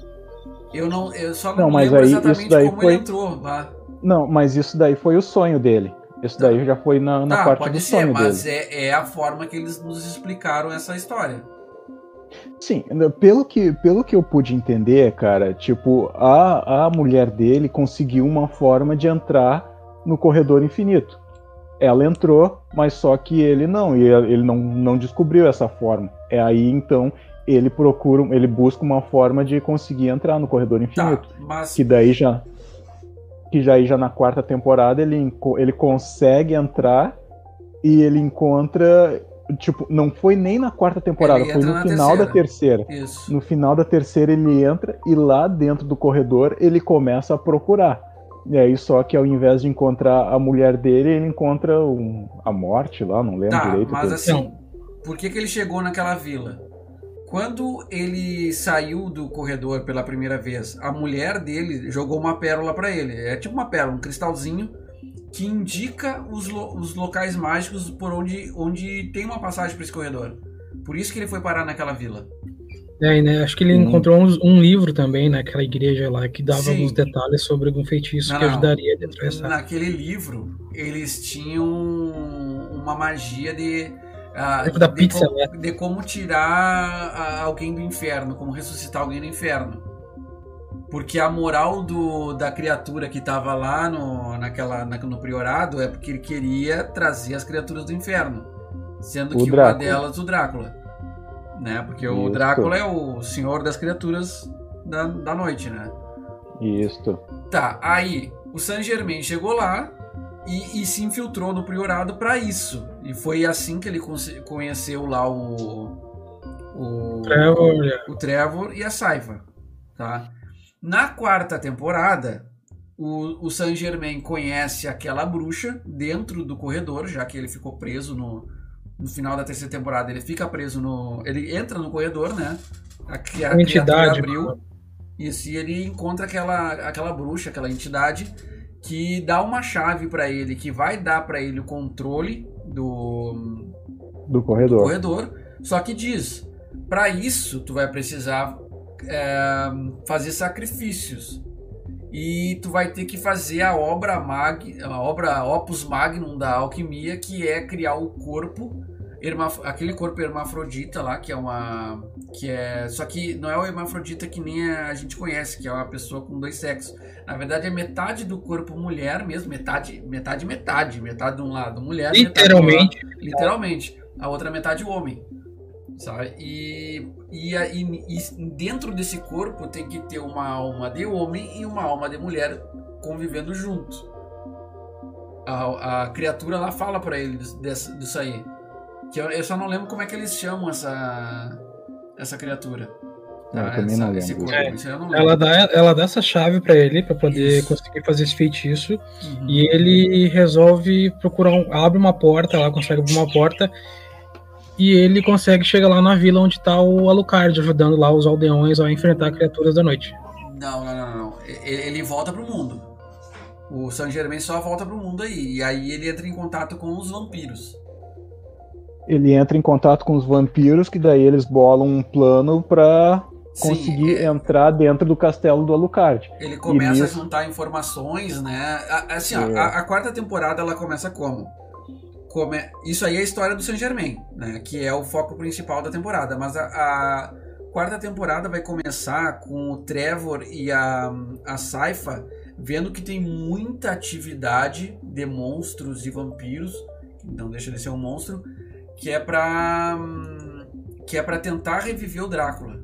eu não. Eu só Não, não, mas lembro aí isso exatamente daí como foi- ele entrou. lá. Não, mas isso daí foi o sonho dele. Isso daí já foi na, na Tá, parte pode do ser, sonho mas dele. é, é a forma que eles nos explicaram essa história. Sim, pelo que, pelo que eu pude entender, cara, tipo, a, a mulher dele conseguiu uma forma de entrar no corredor infinito. Ela entrou, mas só que ele não, e ele não, não descobriu essa forma. É aí então ele procura, ele busca uma forma de conseguir entrar no corredor Tá, infinito. mas Que daí já. Que já aí já na quarta temporada ele, ele consegue entrar e ele encontra. Tipo, não foi nem na quarta temporada, foi no na final da terceira. isso. No final da terceira ele entra e lá dentro do corredor ele começa a procurar. E aí só que ao invés de encontrar a mulher dele, ele encontra um- a morte lá, não lembro Tá, direito. mas assim, por que, que ele chegou naquela vila? Quando ele saiu do corredor pela primeira vez, a mulher dele jogou uma pérola pra ele. É tipo uma pérola, um cristalzinho que indica os, lo- os locais mágicos por onde, onde tem uma passagem pra esse corredor. Por isso que ele foi parar naquela vila. é, né, acho que ele Uhum. encontrou uns- um, livro também naquela igreja lá que dava Sim. alguns detalhes sobre algum feitiço Não, que não. ajudaria dentro dessa. Naquele livro, eles tinham uma magia de. ah, Tipo da de, pizza, como, né? de como tirar ah, alguém do inferno, como ressuscitar alguém do inferno. Porque a moral do, da criatura que estava lá no, naquela, na- no priorado é porque ele queria trazer as criaturas do inferno. Sendo O que uma Drácula. delas o Drácula. Né? Porque o Isso. Drácula é o senhor das criaturas da, da noite, né? Isto. Tá, aí o Saint Germain chegou lá e, e se infiltrou no priorado pra isso. E foi assim que ele conheceu lá o. O Trevor, é. o Trevor e a Saifa. Tá? Na quarta temporada, o, o Saint Germain conhece aquela bruxa dentro do corredor, já que ele ficou preso no, no final da terceira temporada. Ele fica preso no. Ele entra no corredor, né? A, a Uma criatura entidade. abriu. mano. Isso, e ele encontra aquela, aquela bruxa, aquela entidade, que dá uma chave pra ele, que vai dar pra ele o controle do, Do do corredor. corredor. Só que diz, pra isso tu vai precisar é, fazer sacrifícios. E tu vai ter que fazer a obra mag, a obra opus magnum da alquimia, que é criar o corpo aquele corpo hermafrodita lá, que é uma que é, só que não é o hermafrodita que nem a gente conhece, que é uma pessoa com dois sexos. Na verdade é metade do corpo mulher mesmo, metade, metade, metade, metade de um lado mulher, lado- Literalmente. literalmente. A outra metade homem. Sabe? E, e, e, e dentro desse corpo tem que ter uma alma de homem e uma alma de mulher convivendo junto. A, a criatura lá fala pra ele disso, dessa- disso aí. Que eu, eu só não lembro como é que eles chamam essa, essa criatura. Não, eu Tá? também Essa- não lembro. corpo. É, não. Ela dá, ela dá essa chave pra ele pra poder Isso. conseguir fazer esse feitiço. Uhum. E ele resolve procurar um, abre uma porta lá, consegue abrir uma porta e ele consegue chegar lá na vila onde tá o Alucard ajudando lá os aldeões a enfrentar criaturas da noite. Não, não, não, não. E- Ele volta pro mundo. O Saint Germain só volta pro mundo aí. E aí ele entra em contato com os vampiros. Ele entra em contato com os vampiros, que daí eles bolam um plano pra conseguir Sim, entrar dentro do castelo do Alucard. ele começa nisso- a juntar informações, né? Assim, ó, É. a, a quarta temporada ela começa como? Come... Isso aí é a história do Saint Germain, né? Que é o foco principal da temporada. Mas a, a quarta temporada vai começar com o Trevor e a, a Saifa vendo que tem muita atividade de monstros e vampiros, que não deixa de ser um monstro, que é pra. hum, que é para tentar reviver o Drácula.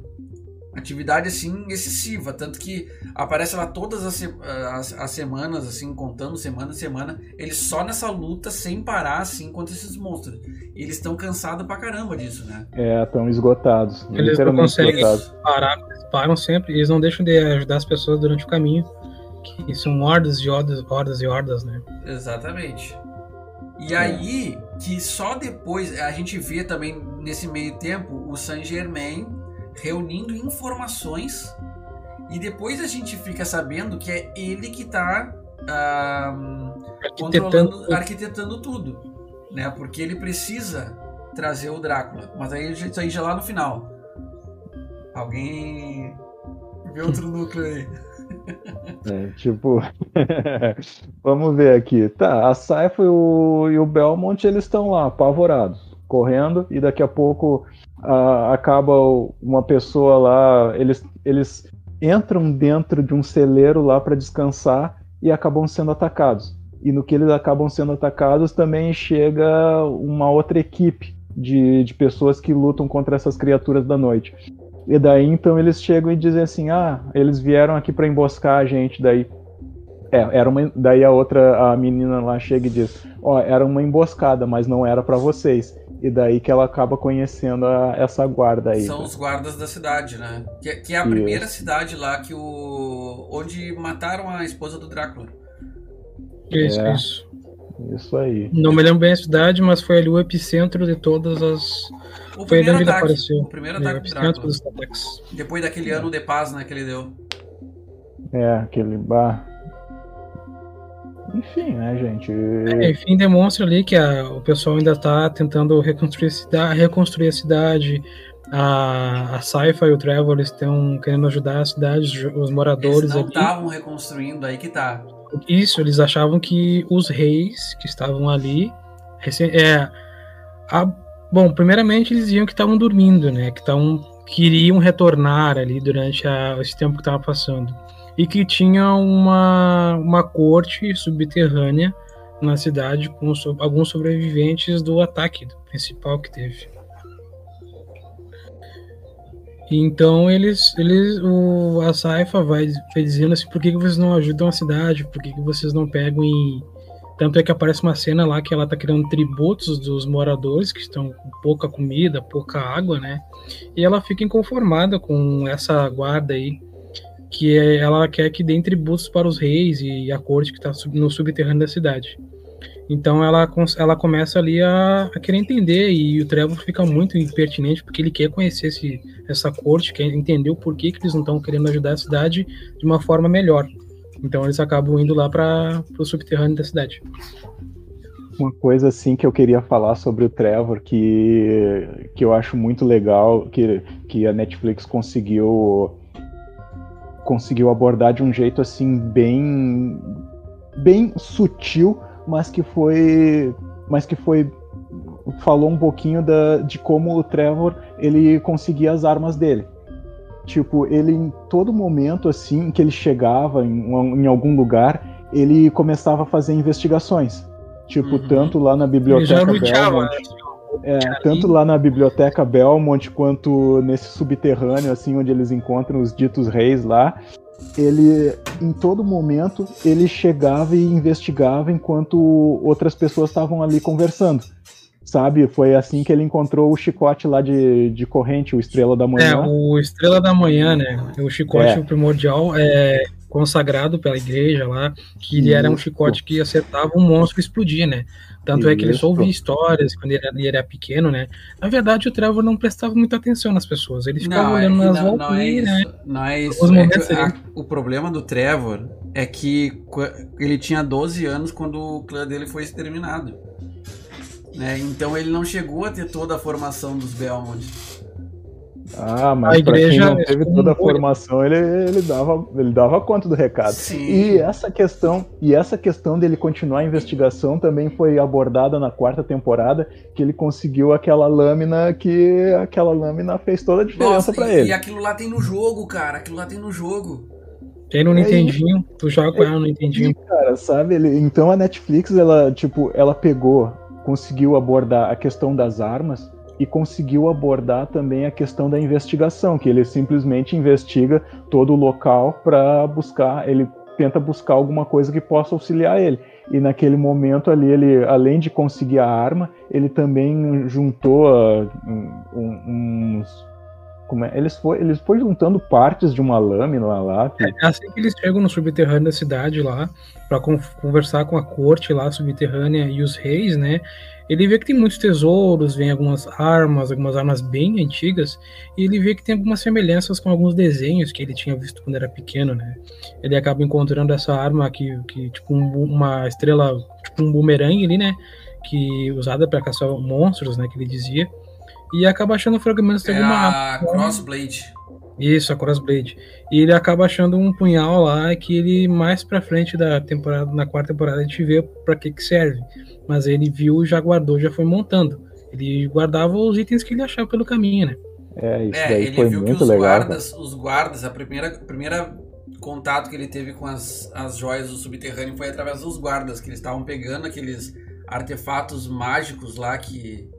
Atividade assim excessiva, tanto que aparece lá todas as, as, as semanas, assim, contando semana a semana, eles só nessa luta sem parar, assim, contra esses monstros. E eles estão cansados pra caramba disso, né? É, estão esgotados. Eles não conseguem esgotados. parar, eles param sempre, eles não deixam de ajudar as pessoas durante o caminho. Que são hordas e hordas, hordas e hordas, né? Exatamente. E aí, que só depois a gente vê também nesse meio tempo o Saint Germain reunindo informações E depois a gente fica sabendo que é ele que tá ah, Arquitetando controlando, arquitetando tudo, né? Porque ele precisa trazer o Drácula. Mas aí isso aí já lá no final. Alguém vê outro núcleo aí. É, tipo, vamos ver aqui. Tá, a Saifa e o, e o Belmont eles estão lá, apavorados, correndo, e daqui a pouco acaba uma pessoa lá, eles, eles entram dentro de um celeiro lá para descansar e acabam sendo atacados. E no que eles acabam sendo atacados também chega uma outra equipe de, de pessoas que lutam contra essas criaturas da noite. E daí então eles chegam e dizem assim: ah, eles vieram aqui para emboscar a gente. Daí é, era uma, daí a outra, a menina lá chega e diz: Ó, oh, era uma emboscada, mas não era para vocês. E daí que ela acaba conhecendo a, essa guarda aí. São os guardas da cidade, né? Que, que é a Isso. primeira cidade lá que o. onde mataram a esposa do Drácula. Isso, É. isso. Isso aí. Não me lembro bem a cidade, mas foi ali o epicentro de todas as. O Foi ali primeiro onde ele ataque. apareceu. O primeiro É, o ataque do epicentro Drácula. dos ataques. Depois daquele ano de paz, né, que ele deu. É, aquele bar. Enfim, né, gente? É, enfim, demonstra ali que a- o pessoal ainda está tentando reconstruir a cidade, reconstruir a cidade. A, a Saifa e o Trevor eles estão querendo ajudar a cidade, os- os Eles moradores não estavam reconstruindo, aí que tá. Isso, eles achavam que os reis que estavam ali. recém- É, a- bom, primeiramente eles diziam que estavam dormindo, né? Que estavam, queriam retornar ali durante a- esse tempo que estava passando. E que tinha uma, uma corte subterrânea na cidade com so- alguns sobreviventes do ataque principal que teve. Então eles, eles o, a Saifa vai, vai dizendo assim, por que, que vocês não ajudam a cidade? Por que, que vocês não pegam e. Tanto é que aparece uma cena lá que ela tá criando tributos dos moradores que estão com pouca comida, pouca água, né? E ela fica inconformada com essa guarda aí, que é, ela quer que deem tributos para os reis e a corte que está no subterrâneo da cidade. Então ela, ela começa ali a, a querer entender e o Trevor fica muito impertinente porque ele quer conhecer esse, essa corte, quer entender o porquê que eles não estão querendo ajudar a cidade de uma forma melhor. Então eles acabam indo lá para o subterrâneo da cidade. Uma coisa assim que eu queria falar sobre o Trevor, que, que eu acho muito legal, que, que a Netflix conseguiu conseguiu abordar de um jeito assim bem bem sutil, mas que foi mas que foi falou um pouquinho da, de como o Trevor ele conseguia as armas dele. Tipo, ele em todo momento assim que ele chegava em, em algum lugar, ele começava a fazer investigações. Tipo, Uhum. tanto lá na Ele biblioteca Belmont, é, tanto lá na biblioteca Belmont quanto nesse subterrâneo, assim, onde eles encontram os ditos reis lá. Ele, em todo momento, ele chegava e investigava enquanto outras pessoas estavam ali conversando. Sabe? Foi assim que ele encontrou o chicote lá de, de corrente, o Estrela da É, Manhã. o Estrela da Manhã, né? O chicote É. primordial é consagrado pela igreja lá, que ele era um chicote que acertava um monstro e explodia, né? Tanto é que ele só ouvia histórias quando ele era, ele era pequeno, né? Na verdade, o Trevor não prestava muita atenção nas pessoas. Ele ficava Não, é, olhando nas não, voltas não é né? isso. Não é isso. Os É a- o problema do Trevor é que qu- ele tinha 12 anos quando o clã dele foi exterminado. Né? Então ele não chegou a ter toda a formação dos Belmont. Ah, mas A pra quem não teve excomungou toda a formação, ele, ele, dava, ele dava conta do recado. Sim. E essa questão, e essa questão dele continuar a investigação também foi abordada na quarta temporada, que ele conseguiu aquela lâmina que aquela lâmina fez toda a diferença e, ele. e aquilo lá tem no jogo, cara. Aquilo lá tem no jogo. Tem no É Nintendinho, tu joga com ela no Nintendinho. Cara, sabe? Ele, então a Netflix, ela, tipo, ela pegou, conseguiu abordar a questão das armas e conseguiu abordar também a questão da investigação, que ele simplesmente investiga todo o local para buscar, ele tenta buscar alguma coisa que possa auxiliar ele. E naquele momento ali, ele, além de conseguir a arma, ele também juntou um- um- uns Como é? Eles foi, eles foi juntando partes de uma lâmina lá. Que... É assim que eles chegam no subterrâneo da cidade lá, para conversar com a corte lá subterrânea e os reis, né? Ele vê que tem muitos tesouros, vem algumas armas, algumas armas bem antigas, e ele vê que tem algumas semelhanças com alguns desenhos que ele tinha visto quando era pequeno, né? Ele acaba encontrando essa arma que, que tipo um, uma estrela, tipo um bumerangue ali, né? Que usada para caçar monstros, né? Que ele dizia. E acaba achando fragmentos de é alguma a Crossblade. Isso, a Crossblade. E ele acaba achando um punhal lá que ele mais pra frente da temporada, na quarta temporada, a gente vê para que que serve mas ele viu, já guardou, já foi montando. Ele guardava os itens que ele achava pelo caminho, né? É, isso é, daí foi muito legal. Guardas, os guardas, a primeira, primeira contato que ele teve com as, as joias do subterrâneo foi através dos guardas, que eles estavam pegando aqueles artefatos mágicos lá que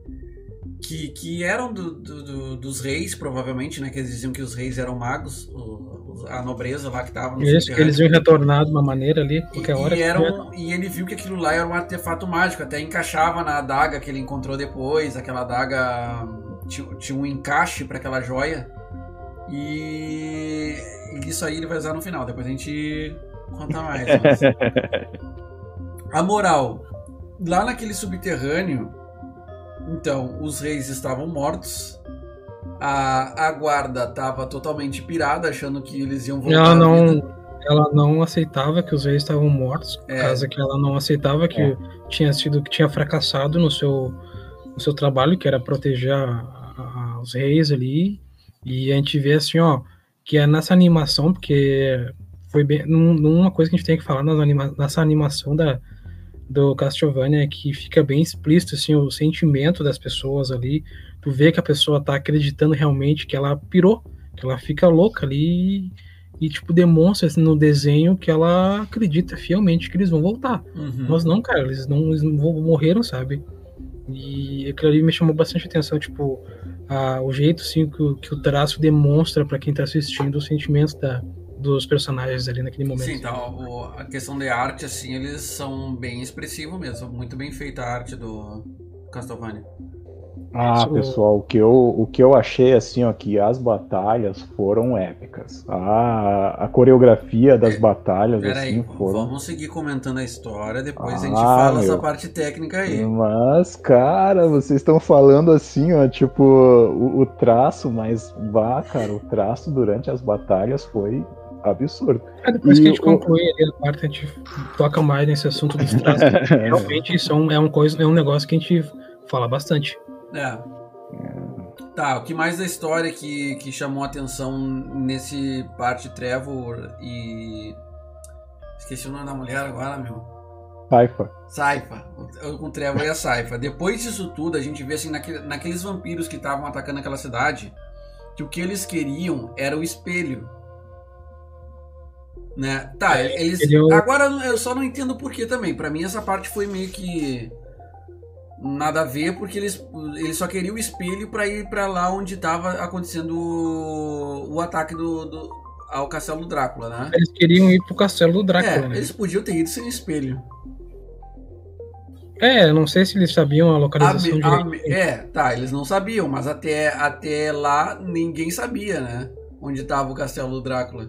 que, que eram do, do, do, dos reis, provavelmente, né? Que eles diziam que os reis eram magos, o, a nobreza lá que estava no Isso, que eles iam retornar de uma maneira ali, qualquer e, hora. E, eram, e ele viu que aquilo lá era um artefato mágico, até encaixava na adaga que ele encontrou depois, aquela adaga tinha, tinha um encaixe para aquela joia. E, e isso aí ele vai usar no final, depois a gente conta mais. Mas... a moral, lá naquele subterrâneo, então, os reis estavam mortos. A, a guarda estava totalmente pirada, achando que eles iam voltar. Ela não, ela não aceitava que os reis estavam mortos, por é. causa que ela não aceitava que é. tinha sido que tinha fracassado no seu, no seu trabalho, que era proteger a, a, os reis ali. E a gente vê assim, ó, que é nessa animação, porque foi bem. Numa coisa que a gente tem que falar anima, nessa animação da, do Castlevania que fica bem explícito assim o sentimento das pessoas ali. Tu vê que a pessoa tá acreditando realmente que ela pirou, que ela fica louca ali e, tipo demonstra assim, no desenho que ela acredita fielmente que eles vão voltar. Uhum. Mas não, cara, eles não, eles não morreram, sabe? E aquilo ali me chamou bastante atenção, tipo, a, o jeito assim, que, que o traço demonstra para quem tá assistindo os sentimentos da, dos personagens ali naquele momento. Sim, então a questão de arte, assim, eles são bem expressivos mesmo. Muito bem feita a arte do Castlevania. Ah, Isso... pessoal, o que, eu, o que eu achei assim, ó, que as batalhas foram épicas. A, a coreografia das é, batalhas, assim, aí, foram. Vamos seguir comentando a história, depois ah, a gente fala meu. essa parte técnica aí. Mas, cara, vocês estão falando assim, ó, tipo, o, o traço, mas vá, cara, o traço durante as batalhas foi absurdo. É, depois e que a gente conclui a parte, a gente toca mais nesse assunto dos traços. Realmente isso é um, é, um coisa, é um negócio que a gente fala bastante. É. Tá, o que mais da história que, que chamou atenção nesse parte Trevor e. Esqueci o nome da mulher agora, meu. Saifa. Saifa. Com Trevor e a Saifa. Depois disso tudo, a gente vê assim, naquele, naqueles vampiros que estavam atacando aquela cidade, que o que eles queriam era o espelho né? Tá, é, eles. Eu... Agora eu só não entendo por que também. Para mim essa parte foi meio que nada a ver, porque eles, eles só queriam o espelho para ir para lá onde tava acontecendo o, o ataque do, do, ao castelo do Drácula, né? Eles queriam ir pro castelo do Drácula. É, né? eles podiam ter ido sem espelho. É, não sei se eles sabiam a localização a, a, É, tá, eles não sabiam, mas até, até lá ninguém sabia, né? Onde tava o castelo do Drácula.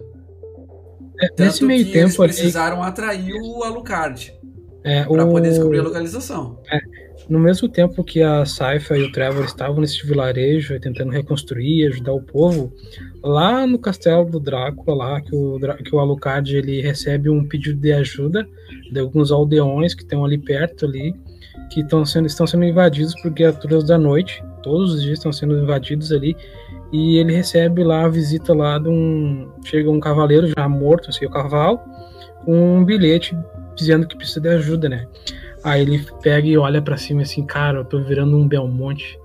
É, nesse meio tempo eles precisaram ali... atrair o Alucard é, para o... poder descobrir a localização. É, no mesmo tempo que a Saifa e o Trevor estavam nesse vilarejo tentando reconstruir, ajudar o povo, lá no castelo do Drácula, lá que o, que o Alucard ele recebe um pedido de ajuda de alguns aldeões que estão ali perto ali, que estão sendo, estão sendo invadidos por criaturas da noite. Todos os dias estão sendo invadidos ali e ele recebe lá a visita lá de um chega um cavaleiro já morto, assim, o cavalo, com um bilhete dizendo que precisa de ajuda, né? Aí ele pega e olha para cima assim, cara, eu tô virando um Belmonte.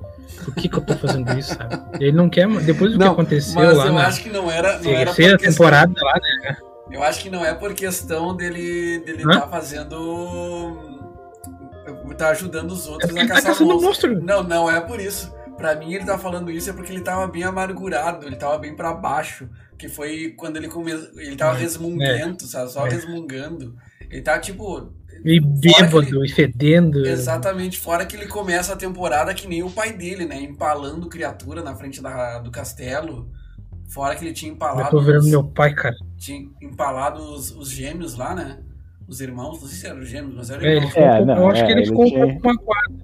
Por que, que eu tô fazendo isso, sabe? Ele não quer, depois do não, que aconteceu mas lá eu na acho que não era, não terceira era temporada questão, lá, né? Eu acho que não é por questão dele dele tá fazendo tá ajudando os outros é a caçar tá monstro. Não, não é por isso. Pra mim, ele tá falando isso é porque ele tava bem amargurado, ele tava bem para baixo. Que foi quando ele começou. Ele tava é, resmungando, é, sabe? Só é. resmungando. Ele tá tipo. E bêbado, ele... e fedendo. Exatamente, fora que ele começa a temporada que nem o pai dele, né? Empalando criatura na frente da, do castelo. Fora que ele tinha empalado. Eu tô vendo os, meu pai, cara. Tinha empalado os, os gêmeos lá, né? Os irmãos, não sei se eram gêmeos, mas eram é, irmãos. É, não, eu acho é, que ele, ele ficou tinha... um pouco magoado.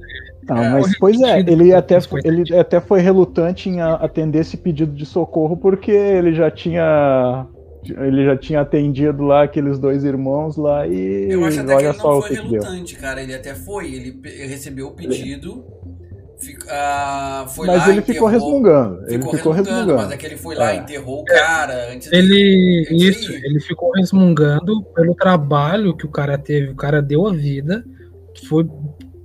É, mas pois é, ele até, ele até foi relutante em atender esse pedido de socorro porque ele já tinha ele já tinha atendido lá aqueles dois irmãos lá e eu acho até olha que ele só não o foi que relutante, deu. cara. Ele até foi, ele recebeu o pedido, fica, uh, foi mas lá, ele ficou resmungando. Ele ficou, ficou resmungando, Mas é que ele foi lá, é. enterrou o cara antes ele, de, Isso, ele ficou resmungando pelo trabalho que o cara teve. O cara deu a vida, foi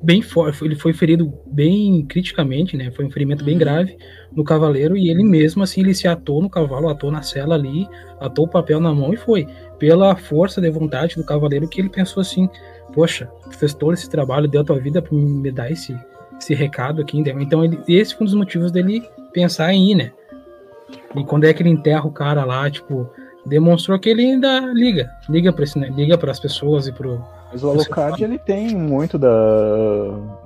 bem forte, ele foi ferido bem criticamente, né? Foi um ferimento bem grave no cavaleiro e ele mesmo assim ele se atou no cavalo, atou na cela ali, atou o papel na mão e foi pela força de vontade do cavaleiro que ele pensou assim, poxa, fez todo esse trabalho, deu a tua vida para me dar esse esse recado aqui, entendeu? Então ele, esse foi um dos motivos dele pensar em ir, né? E quando é que ele enterra o cara lá, tipo, demonstrou que ele ainda liga, liga para né? liga para as pessoas e pro mas o Alucard ele tem muito da,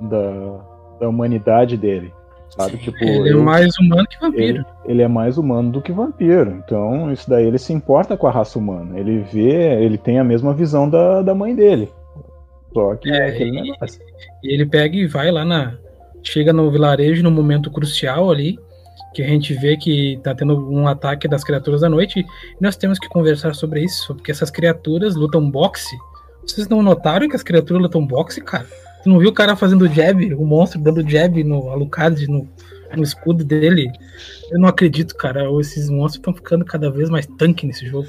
da, da humanidade dele, sabe? Tipo, ele eu, é mais humano que vampiro. Ele, ele, é mais humano do que vampiro. Então, isso daí ele se importa com a raça humana. Ele vê, ele tem a mesma visão da, da mãe dele. Só que é, é e, e ele pega e vai lá na. Chega no vilarejo no momento crucial ali, que a gente vê que tá tendo um ataque das criaturas da noite. E nós temos que conversar sobre isso, porque essas criaturas lutam boxe vocês não notaram que as criaturas lutam boxe, cara? Tu não viu o cara fazendo jab, o monstro dando jab no Alucard, no, no escudo dele? Eu não acredito, cara. Esses monstros estão ficando cada vez mais tanque nesse jogo.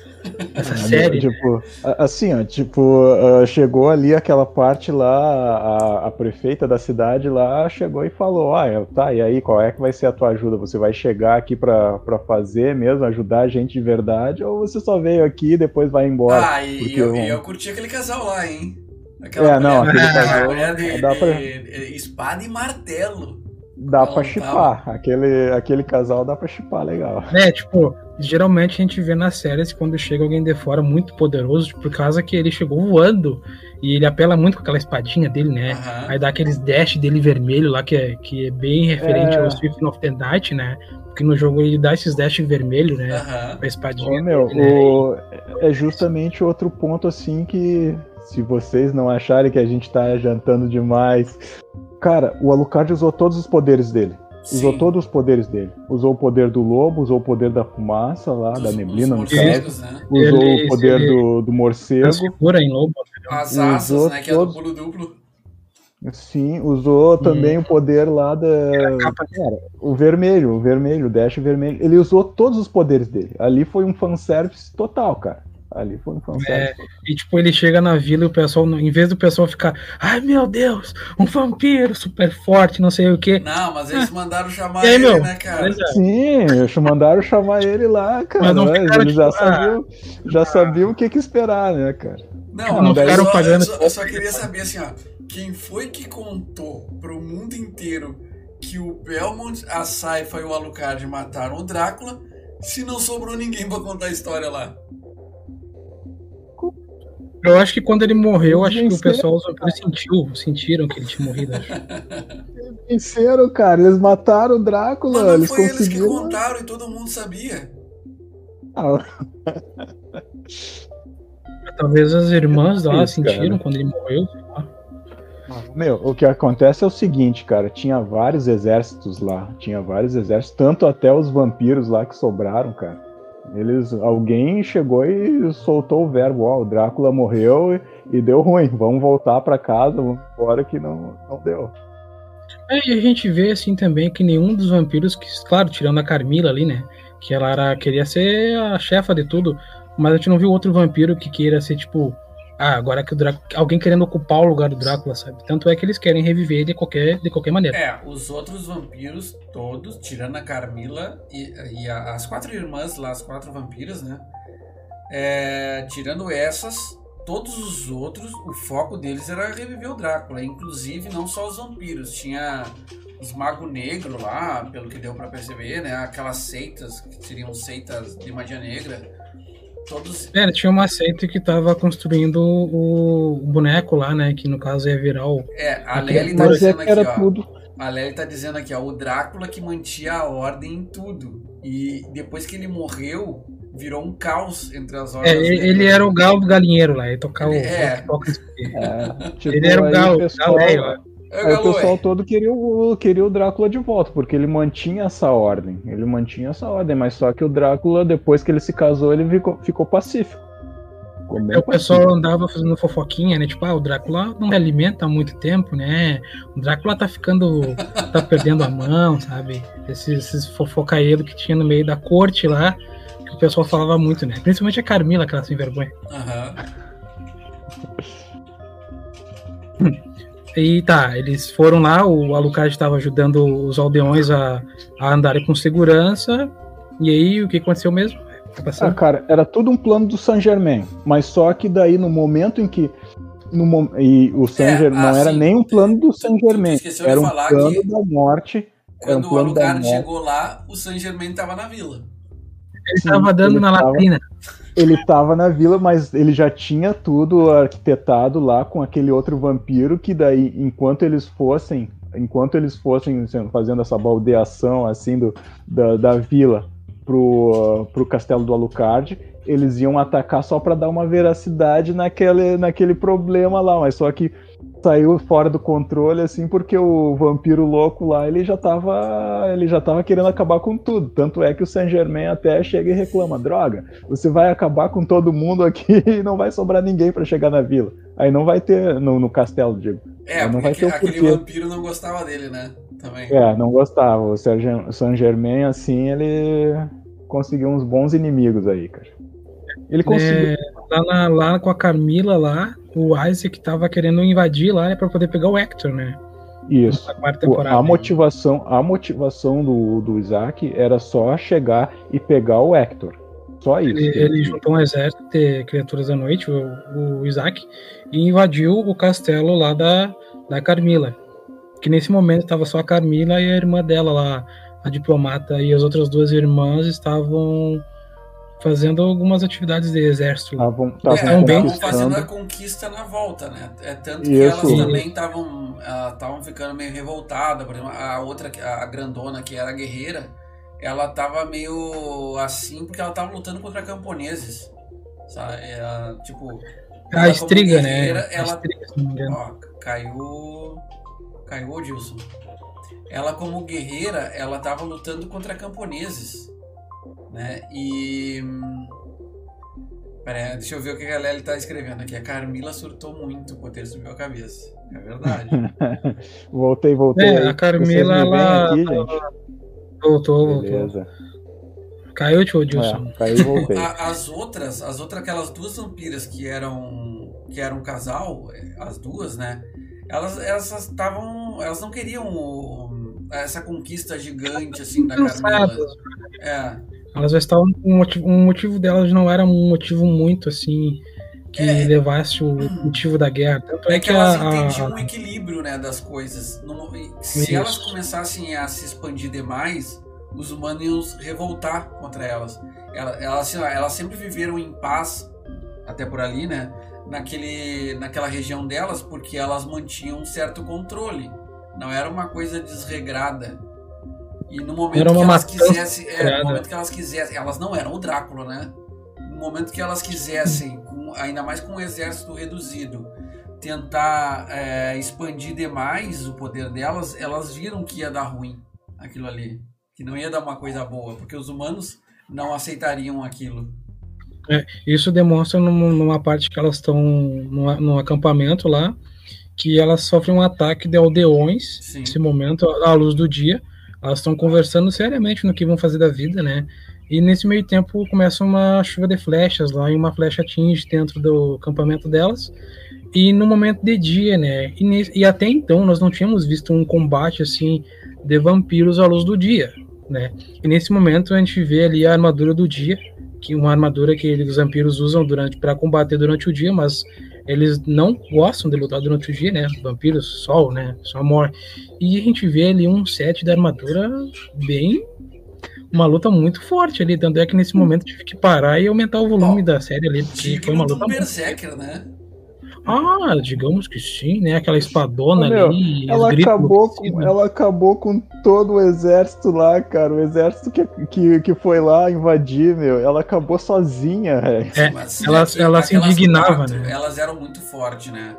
Essa série. Tipo, assim, ó, tipo, uh, chegou ali aquela parte lá, a, a, prefeita da cidade lá chegou e falou: Ah, tá, e aí, qual é que vai ser a tua ajuda? Você vai chegar aqui pra, pra fazer mesmo, ajudar a gente de verdade, ou você só veio aqui e depois vai embora? Ah, e eu, eu, eu curti aquele casal lá, hein? Aquela é, não, aquele casal. Mulher de, de, pra... de, espada e martelo dá pra chipar. Aquele, aquele casal dá pra chipar legal. É, tipo, geralmente a gente vê nas séries quando chega alguém de fora muito poderoso, por causa que ele chegou voando e ele apela muito com aquela espadinha dele, né? Uhum. Aí dá aqueles dash dele vermelho lá, que é, que é bem referente é... ao Swift of the Night, né? Porque no jogo ele dá esses dash vermelho, né? Uhum. A espadinha. Ô, meu, dele, o... né? É justamente outro ponto assim que se vocês não acharem que a gente tá jantando demais, Cara, o Alucard usou todos os poderes dele. Sim. Usou todos os poderes dele. Usou o poder do lobo, usou o poder da fumaça lá, da neblina, no caso. Né? Usou ele, o poder do, do morcego. em lobo. As asas, usou né? Que todos... é do pulo duplo. Sim, usou também hum. o poder lá da. Cara, o vermelho, o vermelho, o dash vermelho. Ele usou todos os poderes dele. Ali foi um fanservice total, cara. Ali foi um é, E tipo, ele chega na vila e o pessoal, em vez do pessoal ficar, ai meu Deus, um vampiro super forte, não sei o que. Não, mas eles mandaram chamar aí, ele, meu? né, cara? É. Sim, eles mandaram chamar ele lá, cara. Mas não mas eles já, tipo, sabiam, já sabiam o que, que esperar, né, cara? Não, não ficaram só, pagando. Eu só, eu só queria saber assim, ó, quem foi que contou pro mundo inteiro que o Belmont, a Saifa e o Alucard mataram o Drácula, se não sobrou ninguém pra contar a história lá? Eu acho que quando ele morreu, acho que o pessoal sentiu, sentiram que ele tinha morrido. Acho. Venceram, cara. Eles mataram o Drácula. Mas não eles foi conseguiram... eles que contaram e todo mundo sabia. Ah. Talvez as irmãs lá Isso, sentiram cara. quando ele morreu. Ah, meu, o que acontece é o seguinte, cara, tinha vários exércitos lá, tinha vários exércitos, tanto até os vampiros lá que sobraram, cara. Eles, alguém chegou e soltou o verbo, ó, o Drácula morreu e, e deu ruim, vamos voltar para casa, vamos embora que não, não deu. É, e a gente vê assim também que nenhum dos vampiros, que, claro, tirando a Carmila ali, né, que ela era, queria ser a chefa de tudo, mas a gente não viu outro vampiro que queira ser tipo ah, agora que o Drácula. Alguém querendo ocupar o lugar do Drácula, sabe? Tanto é que eles querem reviver de qualquer, de qualquer maneira. É, os outros vampiros, todos, tirando a Carmila e, e a, as quatro irmãs lá, as quatro vampiras, né? É, tirando essas, todos os outros, o foco deles era reviver o Drácula. Inclusive, não só os vampiros, tinha os Mago Negro lá, pelo que deu para perceber, né? Aquelas seitas, que seriam seitas de magia negra todos. É, tinha uma seita que tava construindo o, o boneco lá, né? Que no caso ia virar o. É, a Lely tá Mas é dizendo que aqui, era ó. tudo. A Lely tá dizendo aqui, ó, o Drácula que mantinha a ordem em tudo. E depois que ele morreu, virou um caos entre as É, ordens. ele, ele era o galo do galinheiro lá, ele tocava Ele- é. o. toca isso aqui. É, tipo, Ele era o galo, pessoal- galeio, ó. É, Aí o pessoal é. todo queria o, queria o Drácula de volta, porque ele mantinha essa ordem. Ele mantinha essa ordem, mas só que o Drácula, depois que ele se casou, ele ficou, ficou pacífico. Aí o pessoal andava fazendo fofoquinha, né? Tipo, ah, o Drácula não se alimenta há muito tempo, né? O Drácula tá ficando. tá perdendo a mão, sabe? Esses, esses fofocaeiros que tinha no meio da corte lá, que o pessoal falava muito, né? Principalmente a Carmila, aquela sem vergonha. Aham. E tá, eles foram lá, o Alucard estava ajudando os aldeões a, a andarem com segurança. E aí, o que aconteceu mesmo? Tá Ah, cara, era tudo um plano do Saint Germain, mas só que daí no momento em que no e o Saint É, Germain ah, não era sim. nem um plano do Saint tu Germain, esqueceu de era um falar plano que da morte. Era um Quando o Alucard chegou lá, o Saint Germain tava na vila. Ele tava dando ele na tava- latrina. Ele tava na vila, mas ele já tinha tudo arquitetado lá com aquele outro vampiro que daí, enquanto eles fossem, enquanto eles fossem fazendo essa baldeação assim do, da, da vila pro, pro castelo do Alucard, eles iam atacar só para dar uma veracidade naquele, naquele problema lá, mas só que saiu fora do controle assim porque o vampiro louco lá ele já tava ele já tava querendo acabar com tudo tanto é que o Saint Germain até chega e reclama droga você vai acabar com todo mundo aqui e não vai sobrar ninguém para chegar na vila aí não vai ter no, no castelo digo É, Não porque vai ter o aquele porquê. vampiro não gostava dele, né? Também. é não gostava o Saint Germain- o Saint Germain assim ele conseguiu uns bons inimigos aí cara ele conseguiu É, lá, na- lá com a Carmila lá, o Isaac tava querendo invadir lá né, pra poder pegar o Hector, né? isso. A motivação, a motivação do, do Isaac era só chegar e pegar o Hector. Só isso. Ele, ele juntou um exército de criaturas da noite, o, o Isaac, e invadiu o castelo lá da, da Carmila. Que nesse momento estava só a Carmila e a irmã dela lá, a diplomata, e as outras duas irmãs estavam fazendo algumas atividades de exército. lá. Estavam É, estavam Estavam bem- estavam fazendo a conquista na volta, né? É tanto que Isso. elas também estavam estavam ficando meio revoltadas. Por exemplo, a outra, a grandona, que era a guerreira, ela tava meio assim porque ela tava lutando contra camponeses. Sabe? Ela, tipo. a estriga, né? A Ela, estriga, se não me engano. Ó, caiu. Caiu o Dilson. Ela, como guerreira, ela tava lutando contra camponeses. Né? E. Pera aí, deixa eu ver o que a Lely tá escrevendo aqui. A Carmila surtou muito, o poder subiu a cabeça. É verdade. Voltei, voltei. É, a Carmila, ela- aqui, gente? Voltou, voltou. Beleza. Caiu, tio Dilson. É, caiu e voltei. A- as outras, as outras, aquelas duas vampiras que eram que eram um casal, as duas, né? Elas elas estavam, elas não queriam o- essa conquista gigante assim da Carmila. É, Elas já estavam um motivo, um motivo delas não era um motivo muito assim que É. levasse o motivo da guerra. Tanto é, é que que elas a, entendiam o equilíbrio, né, das coisas. Se Isso. elas começassem a se expandir demais, os humanos iam se revoltar contra elas. Ela- Elas, assim, elas sempre viveram em paz, até por ali, né? Naquele, naquela região delas, porque elas mantinham um certo controle. Não era uma coisa desregrada. E no momento que elas quisessem. É, no momento que elas quisessem. Elas não eram o Drácula, né? No momento que elas quisessem, com- ainda mais com um exército reduzido, tentar é, expandir demais o poder delas, elas viram que ia dar ruim aquilo ali. Que não ia dar uma coisa boa, porque os humanos não aceitariam aquilo. isso demonstra num- numa parte que elas estão num, num acampamento lá, que elas sofrem um ataque de aldeões Sim. nesse momento, à luz do dia. Elas estão conversando seriamente no que vão fazer da vida, né? E nesse meio tempo começa uma chuva de flechas lá, e uma flecha atinge dentro do acampamento delas. E no momento de dia, né? E, e até então nós não tínhamos visto um combate assim de vampiros à luz do dia, né? E nesse momento a gente vê ali a armadura do dia, que uma armadura que os vampiros usam durante para combater durante o dia, mas eles não gostam de lutar durante o dia, né? Vampiros, sol, né? Só morre. E a gente vê ali um set de armadura bem uma luta muito forte ali. Tanto é que nesse momento tive que parar e aumentar o volume da série ali. Porque foi uma luta. Berserker, né? Ah, digamos que sim, né? Aquela espadona Meu, ali. Ela acabou, com, ela acabou com todo o exército lá, cara. O exército que, que, que foi lá invadir, meu. Ela acabou sozinha, velho. É, Mas, ela- aqui- ela se indignava, quatro, né? Elas eram muito fortes, né?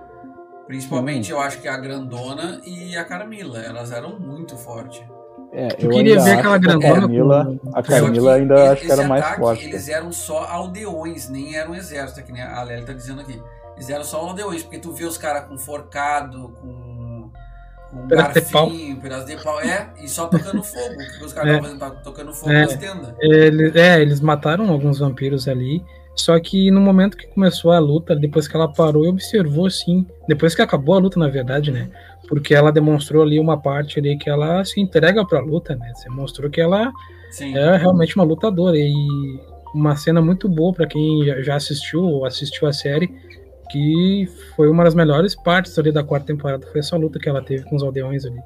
Principalmente, eu acho que a Grandona e a Carmila. Elas eram muito fortes. É, Eu queria ainda ver acho aquela que grandona A Camila, com- a Só Camila ainda acho que era mais ataque, forte. Eles eram só aldeões, nem eram exército, que nem a Lélia tá dizendo aqui. Eles eram só aldeões, porque tu vê os caras com forcado, com, com Pedaço de garfinho, pedaço de pau, é, e só tocando fogo. O que os caras É. estavam fazendo? Tavam Tocando fogo É. nas tendas. Ele- é, eles mataram alguns vampiros ali. Só que no momento que começou a luta, depois que ela parou e observou, assim, depois que acabou a luta, na verdade, né? Porque ela demonstrou ali uma parte ali que ela se entrega pra luta, né? Você mostrou que ela Sim. é realmente uma lutadora. E uma cena muito boa pra quem já assistiu ou assistiu a série, que foi uma das melhores partes ali da quarta temporada, foi essa luta que ela teve com os aldeões ali.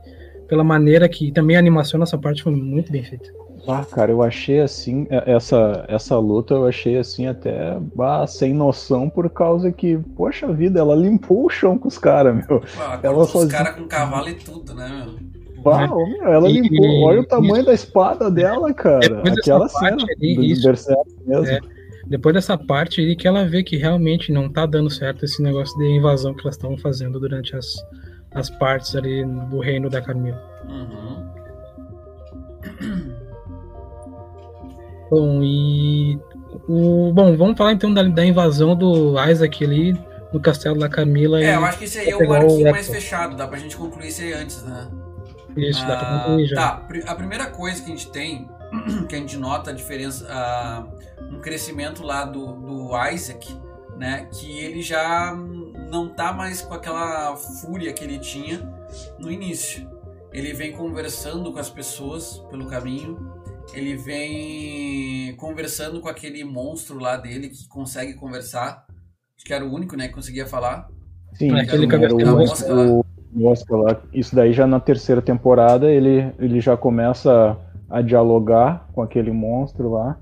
Pela maneira que também a animação nessa parte foi muito bem feita. Ah, cara, eu achei assim, é- essa, essa luta eu achei assim até bah, sem noção por causa que, poxa vida, ela limpou o chão com os caras, meu. Ela ela cortou os caras com cavalo e tudo, né, meu? Bah, meu, ela E- limpou, olha o tamanho isso. da espada dela, cara. Aquela cena ali, do. Berserk mesmo. É. Depois dessa parte aí que ela vê que realmente não tá dando certo esse negócio de invasão que elas estavam fazendo durante as, as partes ali do reino da Camila. Uhum. Bom, e o bom, vamos falar então da, da invasão do Isaac ali no castelo da Camila É, eu acho que esse aí é o pegar o arquinho mais fechado, dá pra gente concluir isso aí antes, né? isso dá pra Ah, concluir já. Tá, a primeira coisa que a gente tem, que a gente nota a diferença, ah, um crescimento lá do, do Isaac, né? Que ele já não tá mais com aquela fúria que ele tinha no início. Ele vem conversando com as pessoas pelo caminho, ele vem conversando com aquele monstro lá dele que consegue conversar. Acho que era o único, né, que conseguia falar. Sim, aquele tem o, lá. Isso daí já na terceira temporada ele, ele já começa a dialogar com aquele monstro lá.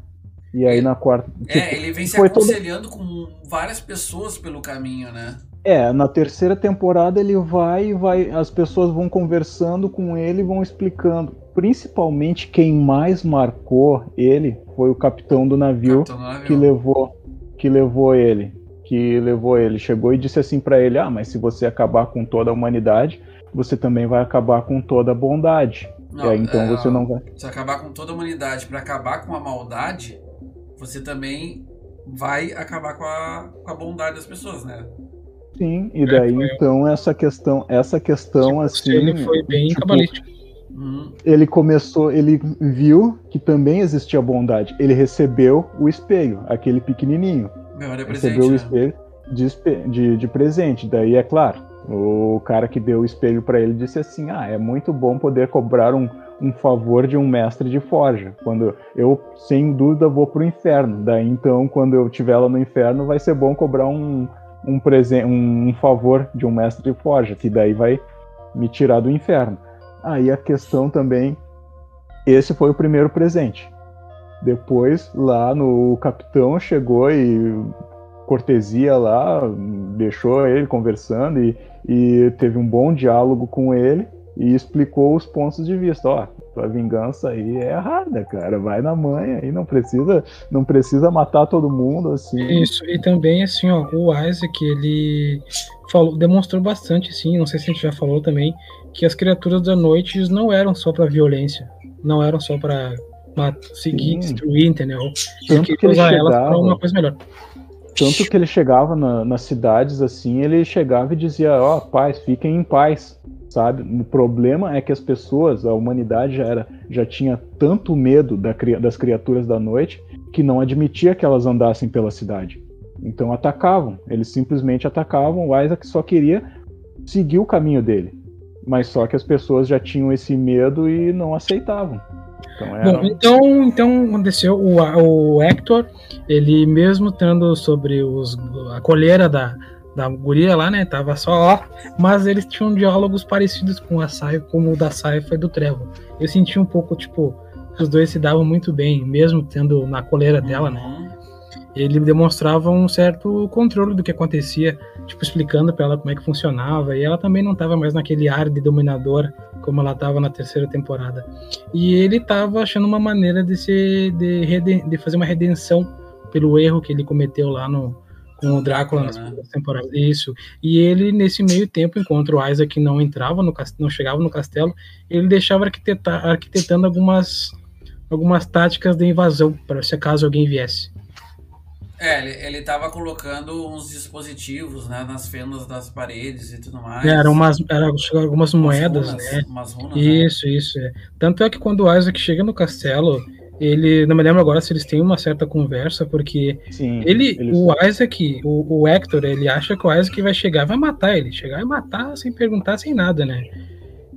E aí na quarta. É, tipo, ele vem se toda- aconselhando com várias pessoas pelo caminho, né? É, na terceira temporada ele vai e vai. As pessoas vão conversando com ele e vão explicando. Principalmente quem mais marcou ele foi o capitão do navio Capitão do navio. que levou que levou ele. Que levou ele. Chegou e disse assim pra ele: Ah, mas se você acabar com toda a humanidade, você também vai acabar com toda a bondade. Não, é, então é, você não vai. Se acabar com toda a humanidade pra acabar com a maldade, você também vai acabar com a, com a bondade das pessoas, né? Sim, e daí foi- então essa questão, essa questão assim. ele foi bem tipo, cabalístico. Hum, ele começou, ele viu que também existia bondade. Ele recebeu o espelho, aquele pequenininho. memória recebeu presente, o né? espelho de, de, de presente. Daí, é claro, o cara que deu o espelho para ele disse assim: Ah, é muito bom poder cobrar um, um favor de um mestre de forja. Quando eu, sem dúvida, vou pro inferno. Daí, então, quando eu estiver lá no inferno, vai ser bom cobrar um, um, um, favor de um mestre de forja, que daí vai me tirar do inferno. Aí a questão também. Esse foi o primeiro presente. Depois, lá no capitão chegou e cortesia lá, deixou ele conversando e, e teve um bom diálogo com ele e explicou os pontos de vista. Ó, tua vingança aí é errada, cara. Vai na manha aí, não precisa, não precisa matar todo mundo assim. Isso, e também assim, ó, o Isaac, ele falou, demonstrou bastante, assim, não sei se a gente já falou também, que as criaturas da noite não eram só pra violência, não eram só pra ma- seguir, Sim. destruir, entendeu? Tanto que ele usar elas pra chegava- uma coisa melhor. Tanto que ele chegava na- nas cidades assim, ele chegava e dizia: Ó, paz, fiquem em paz, sabe? O problema é que as pessoas, a humanidade já, era, já tinha tanto medo da das criaturas da noite que não admitia que elas andassem pela cidade. Então atacavam, eles simplesmente atacavam. O Isaac só queria seguir o caminho dele, mas só que as pessoas já tinham esse medo e não aceitavam. Então era. Bom, então, então aconteceu, o, o Hector, ele mesmo estando sobre os, a colheira da, da guria lá, né, tava só ó, mas eles tinham diálogos parecidos com a Sai, como o da Saifa e do Trevor. Eu senti um pouco, tipo, os dois se davam muito bem, mesmo tendo na coleira dela, né? Uhum. Ele demonstrava um certo controle do que acontecia, tipo, explicando pra ela como é que funcionava, e ela também não tava mais naquele ar de dominador como ela tava na terceira temporada. E ele tava achando uma maneira de se de, de fazer uma redenção pelo erro que ele cometeu lá no com o Drácula nas né? temporadas. Isso. E ele nesse meio tempo, enquanto o Isaac não entrava no castelo, não chegava no castelo, ele deixava arquitetar, arquitetando algumas algumas táticas de invasão para se caso alguém viesse. É, ele, ele tava colocando uns dispositivos, né, nas fendas das paredes e tudo mais. Eram umas eram algumas Umas moedas, runas, né? Umas runas, né? Isso, isso. É. Tanto é que quando o Isaac chega no castelo, ele. Não me lembro agora se eles têm uma certa conversa, porque Sim. ele. eles- O Isaac, o, o Hector, ele acha que o Isaac vai chegar, vai matar ele. Chegar e matar sem perguntar, sem nada, né?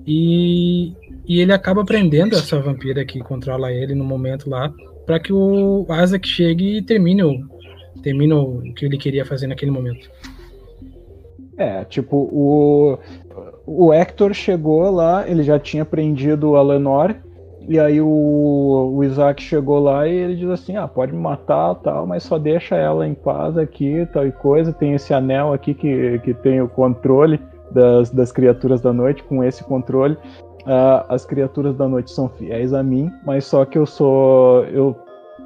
E, e ele acaba prendendo essa vampira que controla ele no momento lá, para que o Isaac chegue e termine o, termine o que ele queria fazer naquele momento. É, tipo, o, o Hector chegou lá, ele já tinha prendido a Lenore, e aí o, o Isaac chegou lá e ele diz assim, ah, pode me matar tal, mas só deixa ela em paz aqui, tal e coisa, tem esse anel aqui que, que tem o controle das, das criaturas da noite, com esse controle, ah, as criaturas da noite são fiéis a mim, mas só que eu sou, eu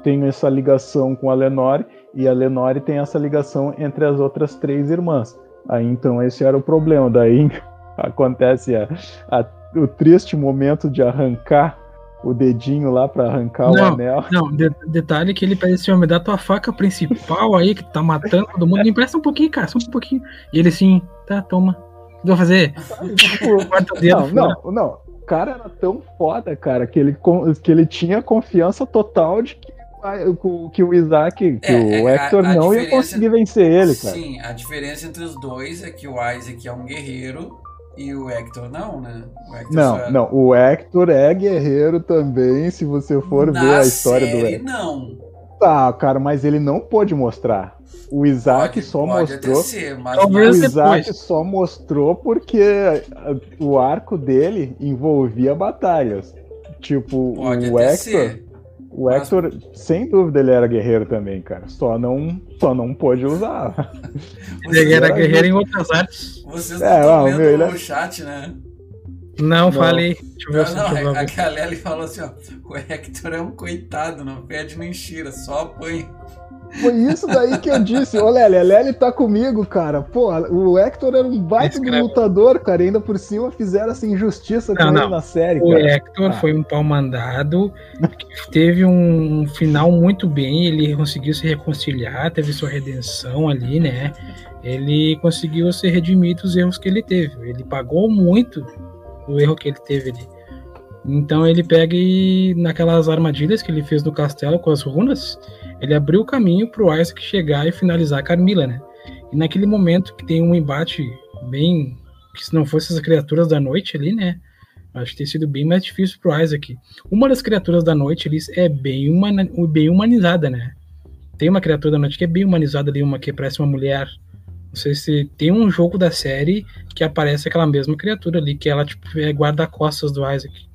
tenho essa ligação com a Lenore, e a Lenore tem essa ligação entre as outras três irmãs. Aí então esse era o problema. Daí acontece a- a- o triste momento de arrancar o dedinho lá para arrancar o Não. anel. Não, de- detalhe que ele pede assim, me dá tua faca principal aí, que tá matando todo mundo. Me empresta um pouquinho, cara, só um pouquinho. E ele assim, tá, toma. O que eu vou fazer? O não, não, não. O cara era tão foda, cara, que ele, que ele tinha confiança total de que, que o Isaac, que É, o é, Hector a- a não ia conseguir vencer ele, cara. Sim, a diferença entre os dois é que o Isaac é um guerreiro e o Hector não, né? O Hector Não, é- não, o Hector é guerreiro também, se você for Na ver a história do série, Hector. não. Tá, cara, mas ele não pôde mostrar. O Isaac Pode- só pode mostrou. até ser, mas Talvez O na- depois. Isaac só mostrou porque o arco dele envolvia batalhas. Tipo, pode o até Hector, ser. O mas- Hector, sem dúvida, ele era guerreiro também, cara. Só não, só não pôde usar. Ele era era guerreiro em outras artes. Vocês É, estão meu, ele é- o chat, né? Não, Não. falei. Deixa eu ver Não, não, eu a. Galera falou assim, ó, o Hector é um coitado, não pede nem cheira, só apanha. Foi isso daí que eu disse. Ô, Lely, a Lely tá comigo, cara. Pô, o Hector era um baita de lutador, cara. E ainda por cima fizeram essa injustiça com Não, ele não. na série, O cara. Hector Ah. foi um pau mandado, que teve um final muito bem, ele conseguiu se reconciliar, teve sua redenção ali, né? Ele conseguiu se redimir dos erros que ele teve. Ele pagou muito o erro que ele teve ali. Então ele pega e naquelas armadilhas que ele fez no castelo com as runas, ele abriu o caminho pro Isaac chegar e finalizar a Carmila, né? E naquele momento que tem um embate bem que se não fosse as criaturas da noite ali, né? Acho que tem sido bem mais difícil pro Isaac. Uma das criaturas da noite ali é bem, humana, bem humanizada, né? Tem uma criatura da noite que é bem humanizada ali, uma que parece uma mulher. Não sei se tem um jogo da série que aparece aquela mesma criatura ali, que ela tipo é guarda-costas do Isaac.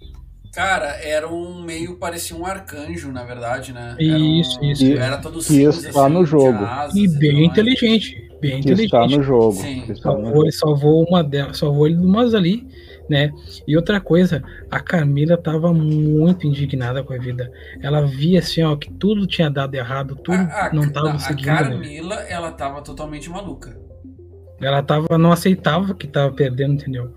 Cara, era um meio, parecia um arcanjo, na verdade, né? Era um- Isso, isso. Era todo Que está no assim, jogo. tinha asas E bem inteligente, bem Que está inteligente. no jogo. Sim. Está no Salvou, ele salvou uma delas, salvou ele de umas ali, né? E outra coisa, a Camila tava muito indignada com a vida. Ela via assim, ó, que tudo tinha dado errado, tudo A, a, não tava a seguindo. né? Carmila, ela tava totalmente maluca. Ela tava, não aceitava que tava perdendo, entendeu?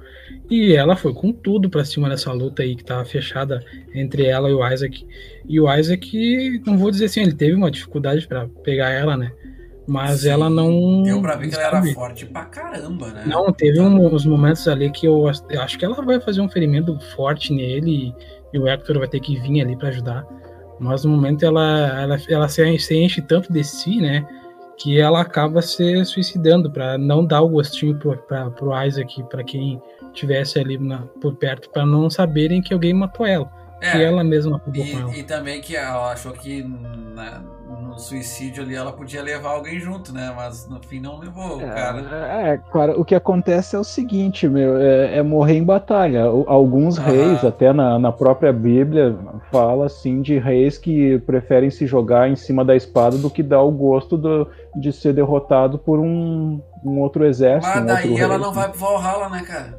E ela foi com tudo pra cima dessa luta aí que tava fechada entre ela e o Isaac. E o Isaac, não vou dizer assim, ele teve uma dificuldade pra pegar ela, né? Mas Sim, ela não. Deu pra ver que ela era forte pra caramba, né? Não, teve uns momentos ali que eu, acho que ela vai fazer um ferimento forte nele e, e o Hector vai ter que vir ali pra ajudar. Mas no momento ela, ela, ela se enche tanto de si, né? Que ela acaba se suicidando pra não dar o gostinho pro, pra, pro Isaac, pra quem tivesse ali na- por perto, pra não saberem que alguém matou ela. É, Que ela mesma acabou com ela. E, e também que ela achou que na- no suicídio ali, ela podia levar alguém junto, né? Mas no fim não levou o É, cara. é, cara, o que acontece é o seguinte, meu, é, é morrer em batalha. O- Alguns Aham. reis, até na, na própria Bíblia, fala assim de reis que preferem se jogar em cima da espada do que dar o gosto do- de ser derrotado por um, um outro exército. Mas um daí ela rei. não vai pro Valhalla, né, cara?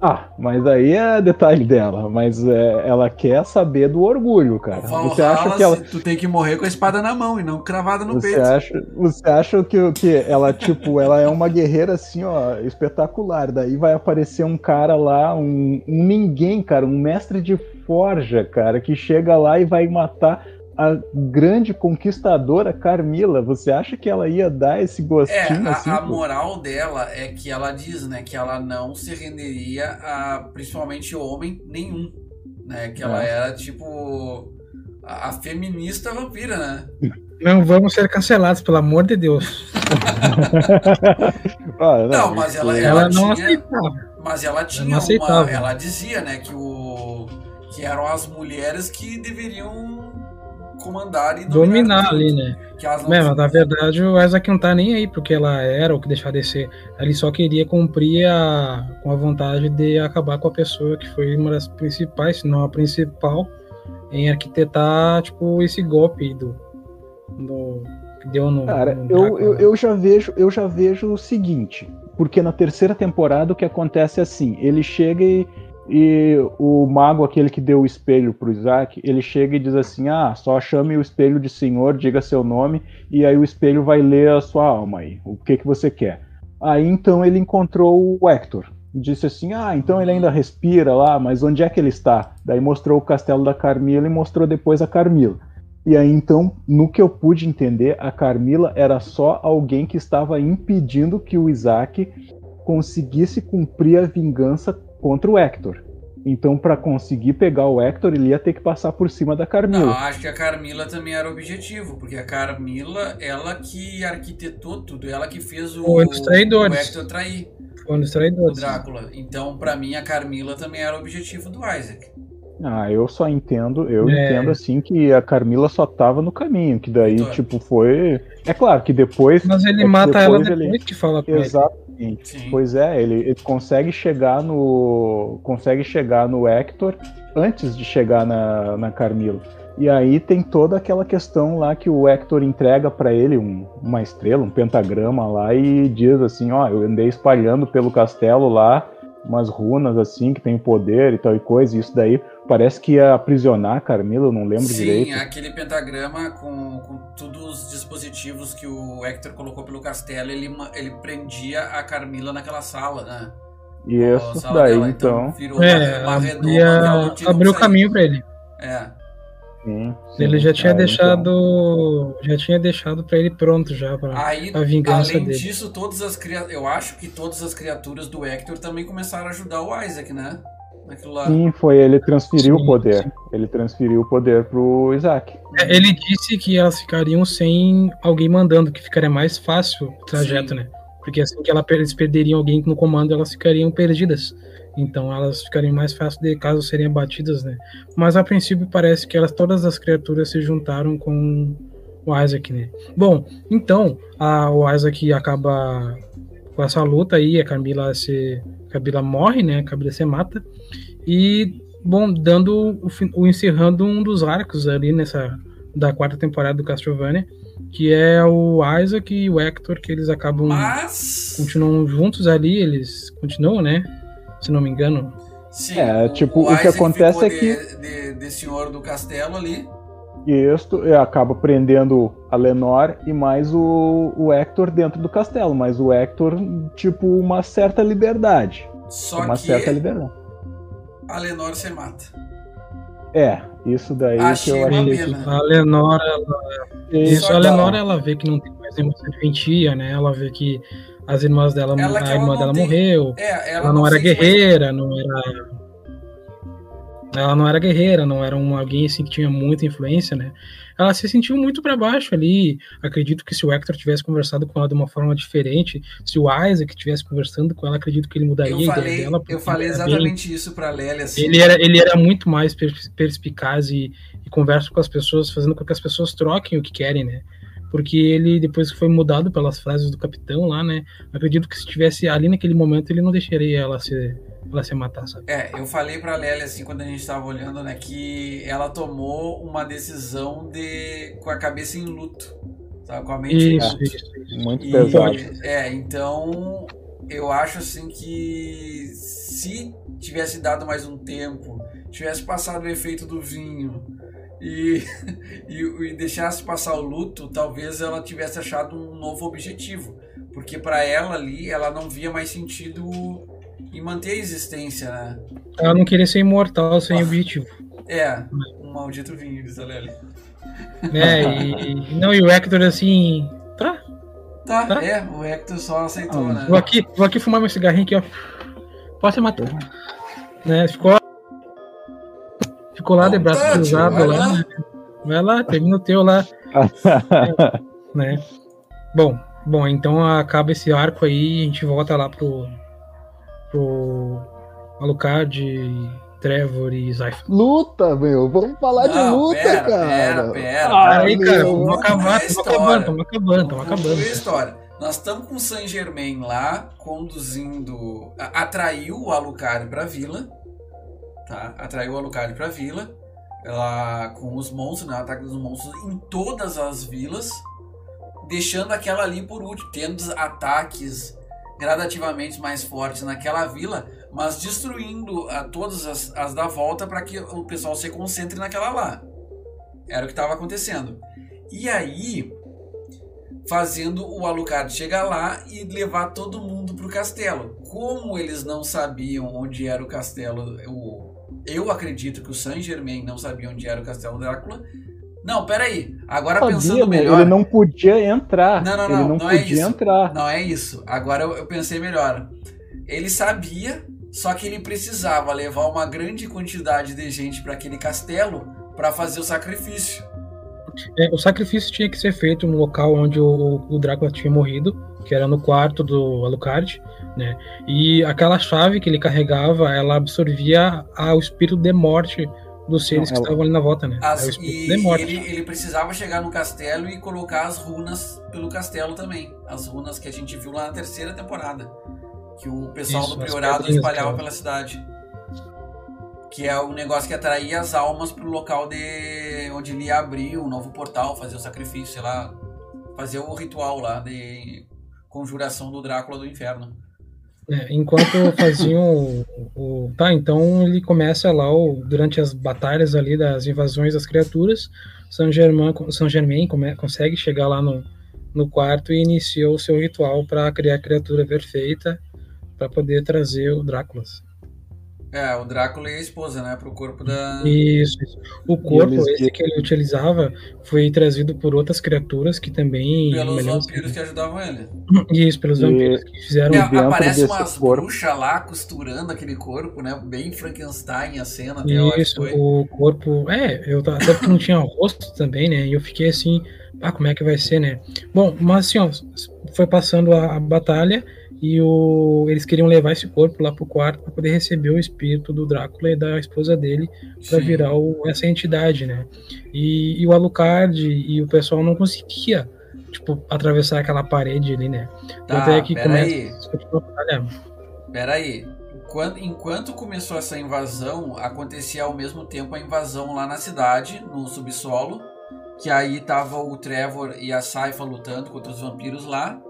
Ah, mas aí é detalhe dela. Mas é, ela quer saber do orgulho, cara. Valhalla, Você acha que ela. tu tem que morrer com a espada na mão e não cravada no Você peito. acha, você acha que, que ela, tipo, ela é uma guerreira assim, ó, espetacular. Daí vai aparecer um cara lá, um, um ninguém, cara, um mestre de forja, cara, que chega lá e vai matar a grande conquistadora Carmila. Você acha que ela ia dar esse É, gostinho a, assim? a pô? moral dela é que ela diz, né, que ela não se renderia a principalmente homem nenhum, né, que ela É. era tipo a, a feminista vampira, né? Não vamos ser cancelados, pelo amor de Deus. Ah, Não, mas ela- Ela, Ela não tinha- aceitava. Mas ela tinha não uma, ela dizia, né, que o que eram as mulheres que deveriam comandar e Dominar tudo, ali, né? Mesmo, na verdade, o Isaac não tá nem aí porque ela era ou que deixar de ser. Ele só queria cumprir a, com a vontade de acabar com a pessoa que foi uma das principais, se não a principal, em arquitetar, tipo, esse golpe do. do que deu no. Cara, no eu, eu, né? eu já vejo, eu já vejo o seguinte, porque na terceira temporada o que acontece é assim, ele chega e, e o mago, aquele que deu o espelho pro Isaac, ele chega e diz assim, ah, só chame o espelho de senhor, diga seu nome, e aí o espelho vai ler a sua alma aí, o que que você quer. Aí então ele encontrou o Hector, disse assim, ah, então ele ainda respira lá, mas onde é que ele está? Daí mostrou o castelo da Carmila e mostrou depois a Carmila. E aí, então, no que eu pude entender, a Carmila era só alguém que estava impedindo que o Isaac conseguisse cumprir a vingança contra o Hector. Então, para conseguir pegar o Hector, ele ia ter que passar por cima da Não, Carmila. acho que a Carmila também era o objetivo, porque a Carmila, ela que arquitetou tudo, ela que fez o, Foi traidores. o Hector trair Foi o. Drácula. Então, pra mim, a Carmila também era o objetivo do Isaac. Ah, eu só entendo, eu É. entendo assim que a Carmila só tava no caminho, que daí, Então. tipo, foi. É claro que depois. Mas ele é mata ela depois depois ele- que fala com ele. Sim. Pois é, ele, ele consegue chegar no. consegue chegar no Hector antes de chegar na, na Carmila. E aí tem toda aquela questão lá que o Hector entrega pra ele um- uma estrela, um pentagrama lá e diz assim, ó, eu andei espalhando pelo castelo lá umas runas assim que tem poder e tal e coisa, e isso daí parece que ia aprisionar a Carmila, eu não lembro Sim, direito. aquele pentagrama com, com todos os dispositivos que o Hector colocou pelo castelo, ele, ele prendia a Carmila naquela sala, né? E isso sala daí, dela, então. virou É, uma, uma abria, abriu o caminho pra ele. É. Sim, sim, Ele já tinha então. deixado. Já tinha deixado pra ele pronto já pra Aí, a vingança além dele. disso, todas as criaturas. Eu acho que todas as criaturas do Hector também começaram a ajudar o Isaac, né? Naquilo lá. Sim, foi ele transferiu Sim, o poder. sim. Ele transferiu o poder pro Isaac. É, Ele disse que elas ficariam sem alguém mandando, que ficaria mais fácil o trajeto, Sim. né? Porque assim que ela, eles perderiam alguém no comando, elas ficariam perdidas. Então elas ficariam mais fácil de caso serem abatidas, né? Mas a princípio parece que elas, todas as criaturas se juntaram com o Isaac, né? Bom, então a, o Isaac acaba com essa luta aí, a Camila se. Camila morre, né? A Camila se mata. E, bom, dando o, o encerrando um dos arcos ali nessa da quarta temporada do Castlevania, que é o Isaac e o Hector, que eles acabam Mas. continuam juntos ali, eles continuam, né? Se não me engano. Sim, É, tipo, o que Isaac acontece ficou é que- De, de, de senhor do castelo ali. E isto é, acaba prendendo a Lenor e mais o, o Hector dentro do castelo. Mas o Hector, tipo, uma certa liberdade. Só uma que certa liberdade. a Lenor se mata. É, isso daí Achei que eu uma achei pena. que. A Lenora, ela, isso, a que- Lenora, ela vê que não tem mais nenhuma serventia, né? Ela vê que as irmãs dela, Ela a irmã não dela tem- morreu, É, ela, ela não era sente mais- guerreira, não era. Ela não era guerreira, não era um, alguém assim que tinha muita influência, né? Ela se sentiu muito para baixo ali. Acredito que se o Hector tivesse conversado com ela de uma forma diferente, se o Isaac tivesse conversando com ela, acredito que ele mudaria Eu a ideia falei, dela. eu falei era bem- exatamente isso pra Lélia. Assim, ele era, ele era muito mais pers- perspicaz e, e conversa com as pessoas, fazendo com que as pessoas troquem o que querem, né? Porque ele, depois que foi mudado pelas frases do capitão lá, né? Acredito que se estivesse ali naquele momento, ele não deixaria ela se, ela se matar, sabe? É, eu falei pra Lélia, assim, quando a gente tava olhando, né, que ela tomou uma decisão de com a cabeça em luto, sabe? Com a mente em Isso, luto. isso, isso. Muito E- pesado. É, então eu acho assim que se tivesse dado mais um tempo, tivesse passado o efeito do vinho e, e, e deixasse passar o luto, talvez ela tivesse achado um novo objetivo. Porque para ela ali, ela não via mais sentido em manter a existência, né? Ela não queria ser imortal sem objetivo. É, um maldito vinho, diz a Lely. né? E, não, e o Hector assim. Tá, Tá, Tá. é, o Hector só aceitou, Ah, né? vou aqui, vou aqui fumar meu cigarrinho aqui, ó. Pode se matar. Né? Ficou. Ficou lá de braço cruzado vai lá. lá. né? Vai lá, termina o teu lá. né? Bom, bom, então acaba esse arco aí, a gente volta lá pro pro Alucard, Trevor e Zypher. Luta, meu. Vamos falar de Não, luta, pera, cara. pera, pera. Ah, aí, cara, vamos acabar, vamos acabando, vamos acabando, Conclui acabando. a história. Nós estamos com o Saint Germain lá, conduzindo. Atraiu o Alucard pra vila. Tá? Atraiu o Alucard pra vila. Ela, com os monstros, né? O ataque dos monstros em todas as vilas. Deixando aquela ali por último. Tendo ataques gradativamente mais fortes naquela vila. Mas destruindo a, todas as, as da volta para que o pessoal se concentre naquela lá. Era o que estava acontecendo. E aí, fazendo o Alucard chegar lá e levar todo mundo pro castelo. Como eles não sabiam onde era o castelo, o- eu acredito que o Saint Germain não sabia onde era o castelo Drácula. Não, peraí. Agora Sabia, pensando melhor. Ele não podia entrar. Não, não, ele não, não, não é podia isso. entrar. Não é isso. Agora eu, eu pensei melhor. Ele sabia, só que ele precisava levar uma grande quantidade de gente para aquele castelo para fazer o sacrifício. É, o sacrifício tinha que ser feito no local onde o, o Drácula tinha morrido, que era no quarto do Alucard, né? E aquela chave que ele carregava, ela absorvia a- o espírito de morte dos seres Não, que ela- estavam ali na volta, né? As- espírito e de morte. ele, ele precisava chegar no castelo e colocar as runas pelo castelo também. As runas que a gente viu lá na terceira temporada. Que o pessoal Isso, do Priorado espalhava pela cidade. Que é o negócio que atraía as almas pro local de onde ele ia abrir um novo portal, fazer o sacrifício, sei lá. Fazer o ritual lá de conjuração do Drácula do inferno. É, enquanto faziam o, o- Tá, então ele começa lá o- durante as batalhas ali das invasões das criaturas. São Germain, São Germain consegue chegar lá no, no quarto e inicia o seu ritual para criar a criatura perfeita para poder trazer o Drácula. É, o Drácula e a esposa, né? Pro corpo da. Isso, isso. O corpo, eles- esse que ele utilizava, foi trazido por outras criaturas que também. Pelos vampiros que ajudavam ele. Isso, pelos E- vampiros que fizeram. É, aparece umas corpo- bruxas lá costurando aquele corpo, né? Bem Frankenstein a cena, Isso, foi. o corpo. É, eu até porque não tinha rosto também, né? E eu fiquei assim, ah, como é que vai ser, né? Bom, mas assim, ó, foi passando a, a batalha e o, eles queriam levar esse corpo lá pro quarto para poder receber o espírito do Drácula e da esposa dele para virar o- essa entidade, né? E, e o Alucard e o pessoal não conseguia, tipo, atravessar aquela parede ali, né? Tá, Tanto é que começa continua a batalha. Peraí. Enquanto, enquanto começou essa invasão, acontecia ao mesmo tempo a invasão lá na cidade, no subsolo. Que aí tava o Trevor e a Saifa lutando contra os vampiros lá.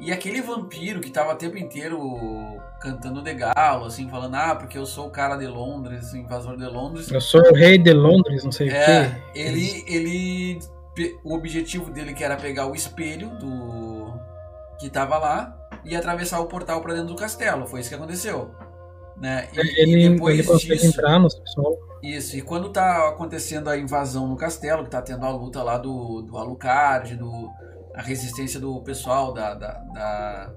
E aquele vampiro que tava o tempo inteiro cantando de galo, assim, falando, ah, porque eu sou o cara de Londres, o invasor de Londres. Eu sou o rei de Londres, não sei o É, quê. ele, ele. O objetivo dele que era pegar o espelho do. que tava lá e atravessar o portal pra dentro do castelo. Foi isso que aconteceu. Né? E, Ele, e depois ele consegue disso. entrar no subsolo. Isso, e quando tá acontecendo a invasão no castelo, que tá tendo a luta lá do, do Alucard, do, a resistência do pessoal, da, da, da,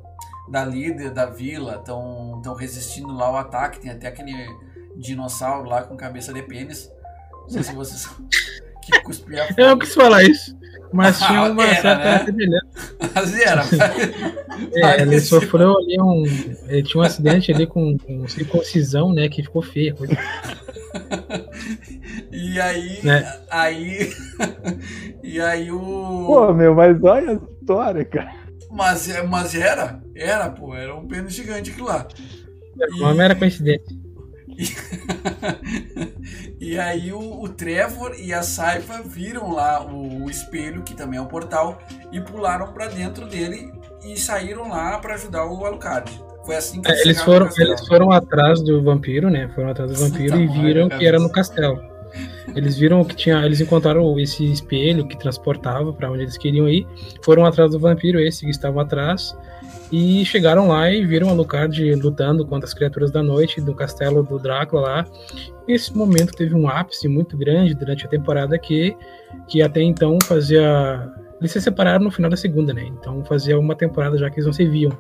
da líder da vila, estão tão resistindo lá ao ataque, tem até aquele dinossauro lá com cabeça de pênis. Não sei se vocês. que cuspia fogo. Eu quis falar isso, mas tinha uma Era, certa né? semelhança. Mas era. É, ele sofreu ali um. Ele tinha um acidente ali com, com circuncisão, né? Que ficou feia. a coisa. E, aí. Né? Aí. e aí o. Pô, meu, mas olha a história, cara. Mas, mas era, era, pô, era um pênis gigante aquilo lá. É uma e... mera coincidência. E, aí o, o, Trevor e a Saifa viram lá o, o, espelho, que também é um portal, e pularam para dentro dele e saíram lá para ajudar o Alucard. Foi assim que é, eles foram Eles foram atrás do vampiro, né? Foram atrás do vampiro e viram que era no castelo. Eles viram que tinha, eles encontraram esse espelho que transportava para onde eles queriam ir. Foram atrás do vampiro esse que estava atrás e chegaram lá e viram Alucard lutando contra as criaturas da noite do castelo do Drácula lá. Esse momento teve um ápice muito grande durante a temporada que, que até então fazia. Eles se separaram no final da segunda, né? Então fazia uma temporada já que eles não se viam.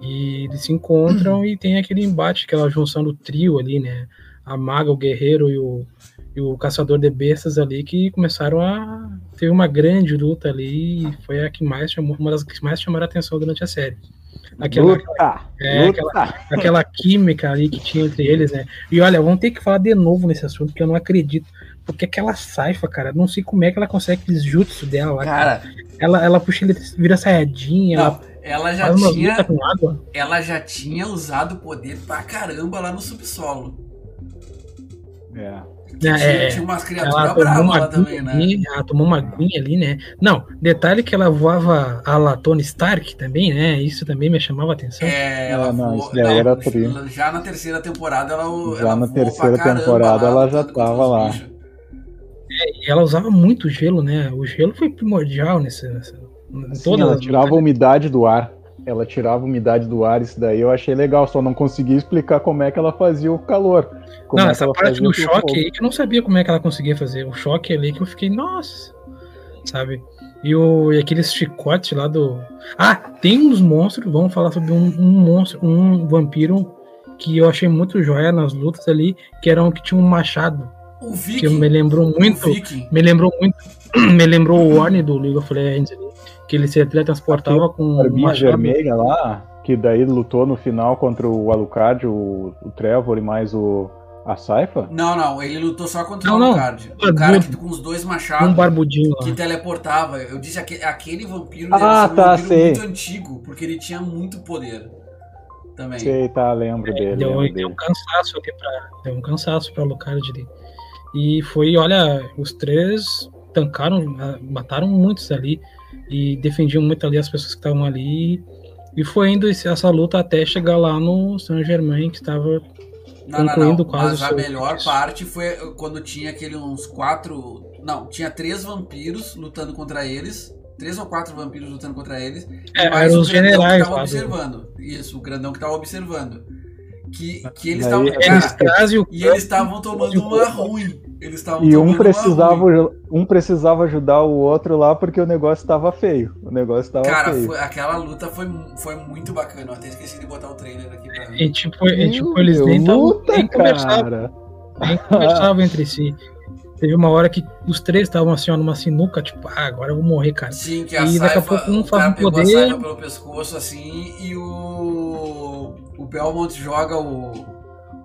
E eles se encontram uhum. e tem aquele embate, aquela junção do trio ali, né? A maga, o guerreiro e o, e o caçador de bestas ali que começaram a ter uma grande luta ali e foi a que mais chamou, uma das que mais chamaram a atenção durante a série. Aquela, luta, é, luta. Aquela, aquela química ali que tinha entre eles, né? E olha, vamos ter que falar de novo nesse assunto, porque eu não acredito. Porque aquela saifa, cara, não sei como é que ela consegue aqueles jutsu dela lá. Cara, cara. Ela, ela puxa ele, vira saiadinha. Não, ela, ela já tinha. Ela já tinha usado poder pra caramba lá no subsolo. É. Tinha, é, tinha umas criaturas bravas lá também, né? Ali, ela tomou uma aguinha ali, né? Não, detalhe que ela voava a la Tony Stark também, né? Isso também me chamava a atenção. É, ela ah, não, voou, não, era tri. Já na terceira temporada ela Já ela na terceira temporada ela já tava lá. É, e ela usava muito gelo, né? O gelo foi primordial nessa. nessa Sim, toda ela tirava a umidade do ar ela tirava a umidade do ar, isso daí eu achei legal, só não consegui explicar como é que ela fazia o calor. não, é essa parte do choque aí que eu não sabia como é que ela conseguia fazer. O choque ali que eu fiquei, nossa, sabe? E, o, e aqueles chicotes lá do. Ah, tem uns monstros, vamos falar sobre um, um monstro, um vampiro que eu achei muito joia nas lutas ali, que era um que tinha um machado. O Viking. Que me lembrou muito. Me lembrou muito. me lembrou o Warner do League of Legends ali que ele se teletransportava com uma vermelha lá, que daí lutou no final contra o Alucard, o, o Trevor e mais o a Saifa? Não, não, ele lutou só contra não, o Alucard. Não. O cara que com os dois machados um barbudinho que lá. teleportava. Eu disse aquele, aquele vampiro ah, tá, um vampiro muito antigo, porque ele tinha muito poder. Também. Sei, tá, lembro é, dele. Deu, lembro deu dele. um cansaço aqui pra. Deu um cansaço pra Alucard ali. E foi, olha, os três tancaram, mataram muitos ali e defendiam muito ali as pessoas que estavam ali. E foi indo essa luta até chegar lá no Saint Germain, que estava concluindo não, não. quase Mas a melhor parte foi quando tinha aquele uns quatro. Não, tinha três vampiros lutando contra eles. Três ou quatro vampiros lutando contra eles. É, eram os generais. Que tava observando. Isso, o grandão que tava observando. Que, que eles estavam. E eles estavam tomando uma ruim. E um precisava, um precisava ajudar o outro lá porque o negócio estava feio. O negócio estava Cara, feio. Foi, aquela luta foi, foi muito bacana. Eu até esqueci de botar o trailer aqui pra mim. E tipo, e, tipo eles nem, luta, nem conversavam. Nem conversavam entre si. Teve uma hora que os três estavam assim, ó, numa sinuca, tipo, ah, agora eu vou morrer, cara. Sim, que a e daqui a pouco um faz um poder. A pelo pescoço assim e o. O Belmont joga o,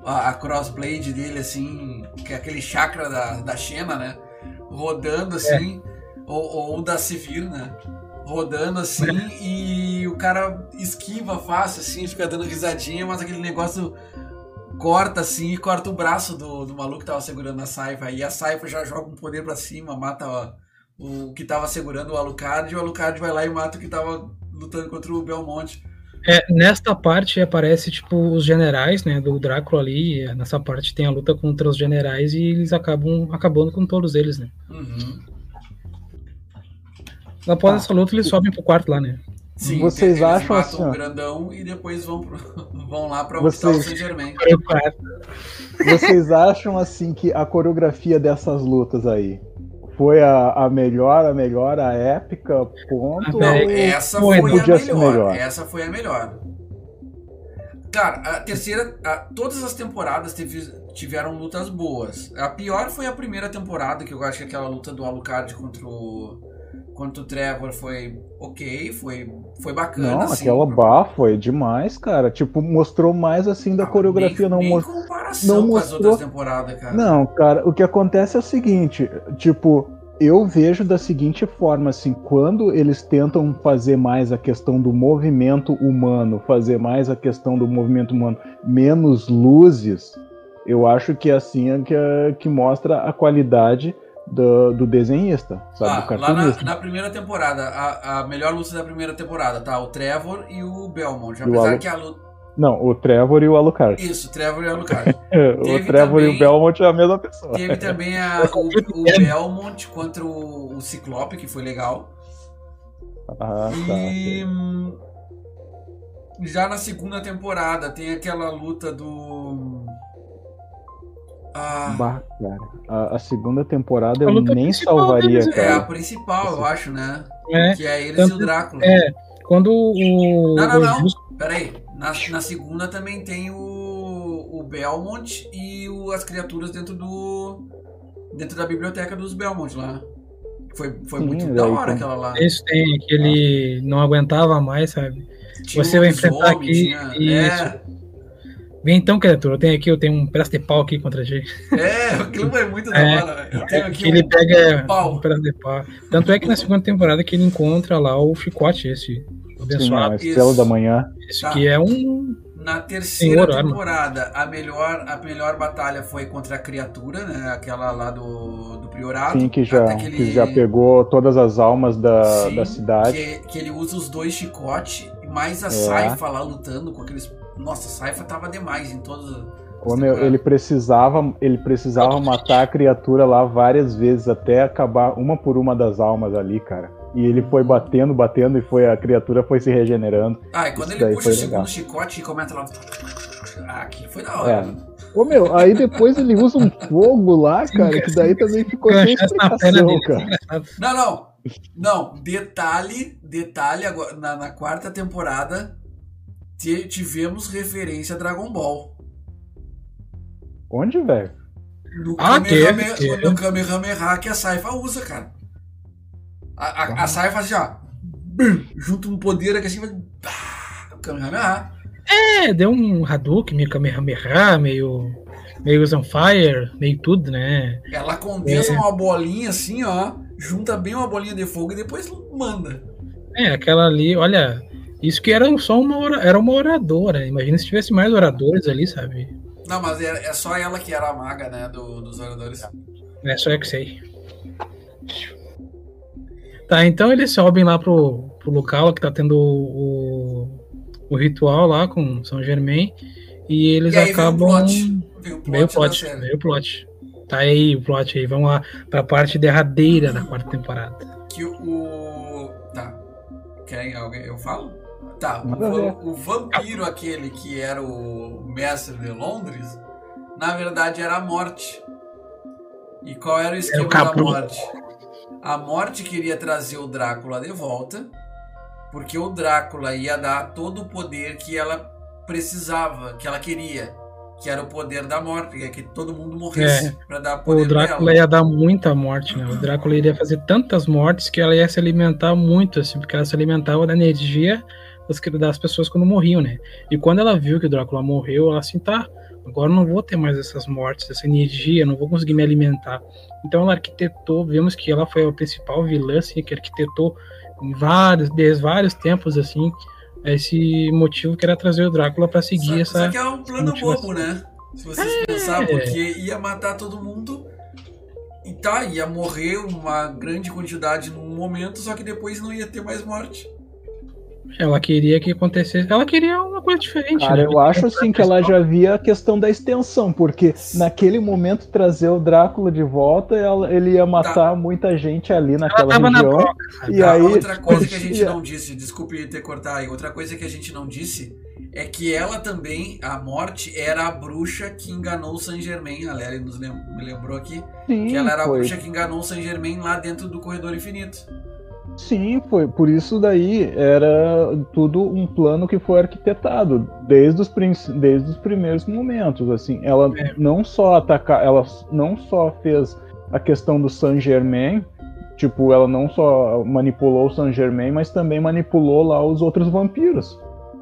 a, a crossblade dele, assim, que é aquele chakra da, da Xena, né? Rodando assim, é. ou, ou da Sivir, né? Rodando assim, é. e o cara esquiva fácil, assim, fica dando risadinha, mas aquele negócio corta assim e corta o braço do, do maluco que tava segurando a Saifa. E a Saifa já joga um poder pra cima, mata ó, o que tava segurando o Alucard, e o Alucard vai lá e mata o que tava lutando contra o Belmonte. É, nesta parte aparece tipo os generais, né, do Drácula ali. Nessa parte tem a luta contra os generais e eles acabam acabando com todos eles, né? Uhum. Após tá. essa luta eles sobem pro quarto lá, né? Sim, vocês eles acham matam assim, grandão e depois vão, pro, vão lá para o Saint Germain. Vocês acham assim que a coreografia dessas lutas aí foi a, a melhor, a melhor, a épica, ponto? Não, essa foi, foi a melhor, melhor, Essa foi a melhor. Cara, a terceira. A, todas as temporadas teve, tiveram lutas boas. A pior foi a primeira temporada, que eu acho que é aquela luta do Alucard contra o. contra o Trevor foi ok, foi, foi bacana. Não, assim. aquela bar foi demais, cara. Tipo, mostrou mais assim da Ah, coreografia, nem, não nem mostrou. comparação não com as mostrou- outras temporadas, cara. Não, cara, o que acontece é o seguinte, tipo, eu vejo da seguinte forma, assim, quando eles tentam fazer mais a questão do movimento humano, fazer mais a questão do movimento humano, menos luzes, eu acho que é assim é que, é- que mostra a qualidade do, do desenhista, sabe, Ah, do lá na, na primeira temporada, a, a melhor luta da primeira temporada, tá? O Trevor e o Belmont. o Apesar Alu- que a luta. Não, o Trevor e o Alucard. Isso, o Trevor e o Alucard. o Trevor e também- o Belmont é a mesma pessoa. Teve também a, o, o Belmont contra o, o Ciclope, que foi legal. Ah, tá. E hum, já na segunda temporada tem aquela luta do. Ah, Bah, cara. A, a segunda temporada A eu nem salvaria, deles, é a cara. principal, eu acho, né? É, Que é eles tanto- e o Drácula. é. Quando o. Não, não, não. Justo- Peraí, na, na segunda também tem o, o Belmont e o- as criaturas dentro do. dentro da biblioteca dos Belmont lá. Foi, foi Sim, muito daí da hora aquela lá. Isso tem, que ele não aguentava mais, sabe? Tinha Você vai enfrentar lobisomem, aqui tinha- isso. Vem então, criatura, eu tenho aqui, eu tenho um pedaço de pau aqui contra ti. É, é, aquilo foi muito da É, hora. Eu tenho aqui Que ele um- pega pau. um pedaço de pau. Tanto é que na segunda temporada que ele encontra lá o chicote, esse Sim, abençoado. a Estrela Isso. da Manhã. Esse Tá. que é um. Na terceira Senhor arma. temporada, a melhor, a melhor batalha foi contra a criatura, né? Aquela lá do, do Priorato. Sim, que já, que ele- que já pegou todas as almas da, Sim, da cidade. Que, que ele usa os dois chicotes, mais a É. Saifa lá lutando com aqueles. Nossa, a Saifa tava demais em Ô, meu, ele precisava, ele precisava matar a criatura lá várias vezes até acabar uma por uma das almas ali, cara. E ele foi batendo, batendo e foi a criatura foi se regenerando. Ah, e quando Isso ele puxa foi o segundo legal. chicote e começa lá. Ah, aqui foi da hora. É. Ô meu, aí depois ele usa um fogo lá, cara, que daí também ficou sem explicação, cara. Não, não. Não, detalhe, detalhe, agora, na, na quarta temporada te- tivemos referência a Dragon Ball. Onde, velho? No, Ah, Kamehameha, teve, teve. no Kamehameha que a Saifa usa, cara. A, a, a Saifa assim, ó. Junta um poder aqui assim, vai. o Kamehameha. É, deu um Hadouken, meio Kamehameha, meio. meio Fire, meio tudo, né? Ela condensa É. uma bolinha assim, ó. Junta bem uma bolinha de fogo e depois manda. É, aquela ali, olha. Isso que era só uma ora- era uma oradora. Imagina se tivesse mais oradores ali, sabe? Não, mas é, é só ela que era a maga, né? Do, dos oradores. É só eu que sei. Tá, então eles sobem lá pro, pro local que tá tendo o, o ritual lá com São Germain. E eles E aí vem o acabam. plot. Veio o plot. Tá aí o plot aí. Vamos lá pra parte derradeira da quarta temporada. Que o- Tá. Querem alguém? Eu falo? Tá, o, ver. o vampiro, aquele que era o mestre de Londres, na verdade era a morte. E qual era o esquema da morte? A morte queria trazer o Drácula de volta, porque o Drácula ia dar todo o poder que ela precisava, que ela queria. Que era o poder da morte, que é que todo mundo morresse É. pra dar poder O Drácula ia dar muita morte, né? O Drácula iria fazer tantas mortes que ela ia se alimentar muito, assim, porque ela se alimentava da energia das, das pessoas quando morriam, né? E quando ela viu que o Drácula morreu, ela assim, tá, agora não vou ter mais essas mortes, essa energia, não vou conseguir me alimentar. Então ela arquitetou, vemos que ela foi a principal vilã, assim, que arquitetou em vários, desde vários tempos, assim, esse motivo que era trazer o Drácula para seguir Só, essa. só que é um plano bobo, né? Se vocês pensarem, porque ia matar todo mundo e tá, ia morrer uma grande quantidade num momento, só que depois não ia ter mais morte. Ela queria que acontecesse. Ela queria uma coisa diferente. Cara, né? eu acho assim que ela já via a questão da extensão, porque naquele momento trazer o Drácula de volta, ela- ele ia matar muita gente ali Ela naquela tava na região. broca. E Tá, aí, outra coisa que a gente não disse, desculpe ter cortar aí, outra coisa que a gente não disse é que ela também, a morte, era a bruxa que enganou o Saint Germain. A Lélia nos lem- me lembrou aqui Sim, que ela era a foi. bruxa que enganou o Saint Germain lá dentro do corredor infinito. Sim, foi. Por isso daí era tudo um plano que foi arquitetado desde os, desde os primeiros momentos. Assim, ela É. não só atacar, ela não só fez a questão do Saint Germain, Tipo, ela não só manipulou o Saint Germain, mas também manipulou lá os outros vampiros.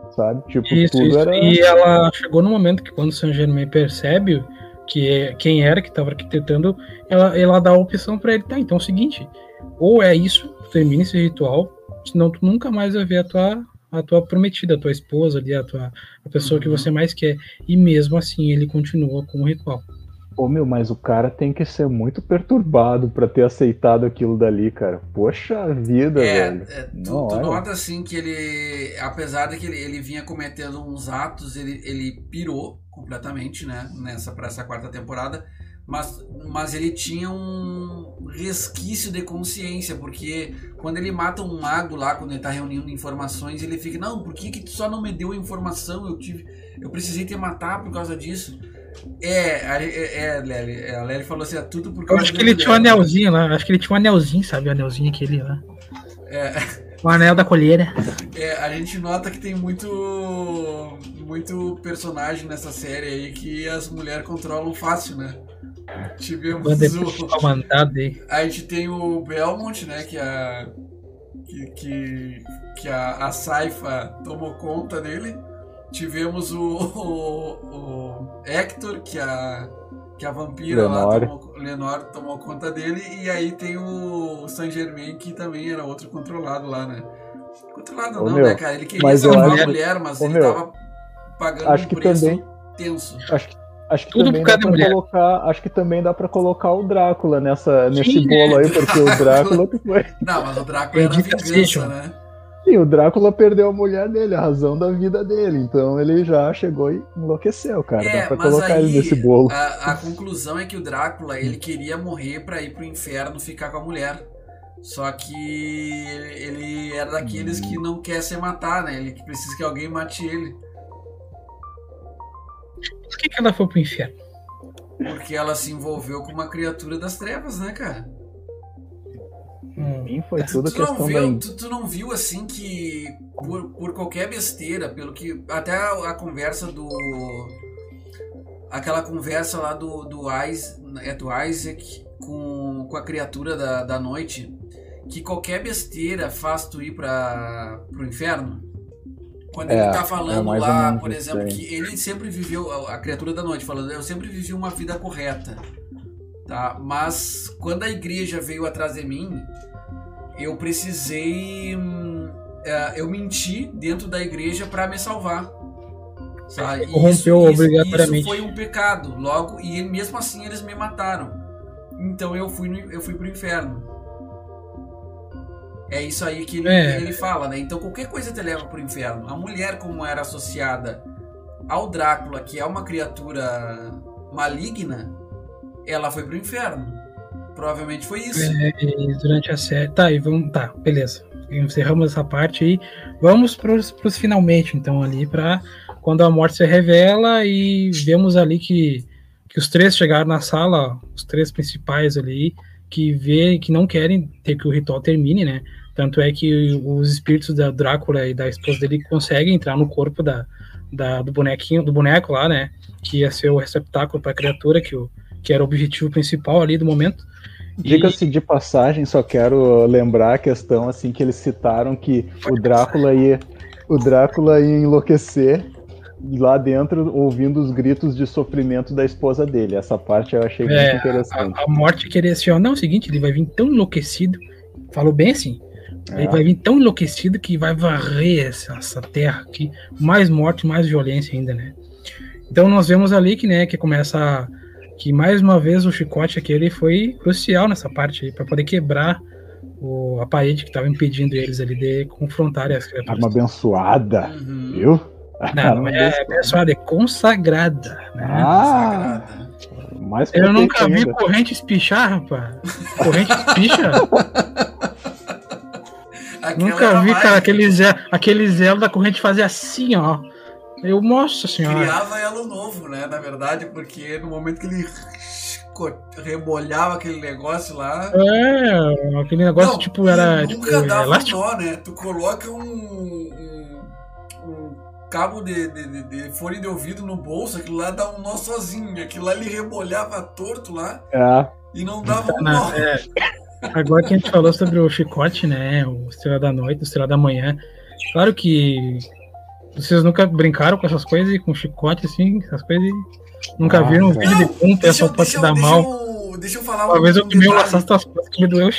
Sabe? Tipo, Isso, tudo isso. era. E ela chegou no momento que quando o Saint Germain percebe que é, quem era que estava arquitetando, ela, ela dá a opção para ele, tá, então é o seguinte, ou é isso, termina esse ritual, senão tu nunca mais vai ver a tua, a tua prometida, a tua esposa ali, a, tua, a pessoa que Uhum. você mais quer. E mesmo assim ele continua com o ritual. Pô, meu, mas o cara tem que ser muito perturbado pra ter aceitado aquilo dali, cara. Poxa vida, É, velho. é, tu, Não, tu nota assim que ele, apesar de que ele, ele vinha cometendo uns atos, ele, ele pirou completamente, né, nessa para essa quarta temporada, mas, mas ele tinha um resquício de consciência, porque quando ele mata um mago lá, quando ele tá reunindo informações, ele fica, não, por que que tu só não me deu a informação? Eu tive, eu precisei te matar por causa disso. É, é, é, Lely, a Lely falou assim, é tudo por Eu causa acho que ele tinha um anelzinho lá, acho que ele tinha um anelzinho, sabe? O anelzinho aquele lá. É, O anel da colheira. É, a gente nota que tem muito muito personagem nessa série aí que as mulheres controlam fácil, né? Tivemos o, mandado aí. a gente tem o Belmont, né, que a que, que, que a, a Saifa tomou conta dele. Tivemos o, o, o Hector, que a que a vampira lá Lenore. tomou, Lenore tomou conta dele e aí tem o Saint Germain que também era outro controlado lá, né? Controlado Ô, não, meu, né, cara? Ele queria mas eu salvar a acho- mulher, mas ele meu, tava pagando acho um que preço também- tenso. Acho que, acho que Tudo também por dá causa da pra mulher. colocar. Acho que também dá pra colocar o Drácula nessa, nesse Sim, bolo aí, porque o Drácula foi. Não, mas o Drácula era Bendita vingança, né? Sim, o Drácula perdeu a mulher dele, a razão da vida dele. Então ele já chegou e enlouqueceu, cara. É, dá pra colocar aí ele nesse bolo. A, a conclusão é que o Drácula ele queria morrer pra ir pro inferno ficar com a mulher. Só que ele era daqueles que não quer se matar, né? Ele precisa que alguém mate ele. Por que, que ela foi pro inferno? Porque ela se envolveu com uma criatura das trevas, né, cara? Hum. Mim foi Tu, tudo tu não questão viu, da. tu, tu não viu assim que por, por qualquer besteira, pelo que. Até a, a conversa do. Aquela conversa lá do, do, Is, é do Isaac com, com a criatura da, da noite. Que qualquer besteira faz tu ir pra, pro inferno. Quando É, ele tá é falando ou lá, por isso exemplo, que ele sempre viveu, a criatura da noite falando, eu sempre vivi uma vida correta. Tá? Mas quando a igreja veio atrás de mim, eu precisei. hum, é, eu menti dentro da igreja para me salvar. Sabe? Corrompeu obrigatoriamente. Isso foi um pecado. Logo, e mesmo assim eles me mataram. Então eu fui, no- eu fui pro inferno. É isso aí que ele, É. ele fala, né? Então qualquer coisa te leva pro inferno. A mulher, como era associada ao Drácula, que é uma criatura maligna, ela foi pro inferno. Provavelmente foi isso. É, durante a série. Tá, e vamos. Tá, beleza. Encerramos essa parte aí. Vamos pros, pros finalmente, então, ali, pra quando a morte se revela e vemos ali que, que os três chegaram na sala, os três principais ali, que vê que não querem ter que o ritual termine, né? Tanto é que os espíritos da Drácula e da esposa dele conseguem entrar no corpo da, da- do bonequinho, do boneco lá, né? Que ia ser o receptáculo para a criatura, que, o, que era o objetivo principal ali do momento. Diga-se de passagem, só quero lembrar a questão assim que eles citaram que o Drácula ia, o Drácula ia enlouquecer lá dentro ouvindo os gritos de sofrimento da esposa dele. Essa parte eu achei É, muito interessante. A, a morte queria assim, ó, não, é o seguinte, ele vai vir tão enlouquecido, falou bem assim, ele É. vai vir tão enlouquecido que vai varrer essa, essa terra aqui, mais morte, mais violência ainda, né? Então nós vemos ali que, né, que começa a- que mais uma vez o chicote aquele foi crucial nessa parte aí, para poder quebrar o, a parede que estava impedindo eles ali de confrontarem as criaturas. Arma abençoada, Uhum. viu? Não, não é abençoada, é consagrada, né? Ah, mais Eu nunca potente vi ainda. corrente espichar, rapaz. Corrente espicha? Nunca vi, mais- cara, aquele zelo, aquele zelo da corrente fazer assim, ó. Eu, nossa senhora. Criava elo novo, né? Na verdade, porque no momento que ele rebolhava aquele negócio lá. É, aquele negócio, Não, tipo, era tipo, nunca dava elástico. um nó, né? Tu coloca um, um, um cabo de, de, de- de fone de ouvido no bolso, aquilo lá dá um nó sozinho. Aquilo lá ele rebolhava torto lá É, e não dava um Na- nó. é, Agora que a gente falou sobre o chicote, né? O Estrela da Noite, o Estrela da Manhã. Claro que vocês nunca brincaram com essas coisas, com chicote, assim, essas coisas. Nunca Ah, viram um vídeo de o pessoal pode se dar mal. Eu, deixa eu falar Uma vez eu um um laço das costas que me doeu.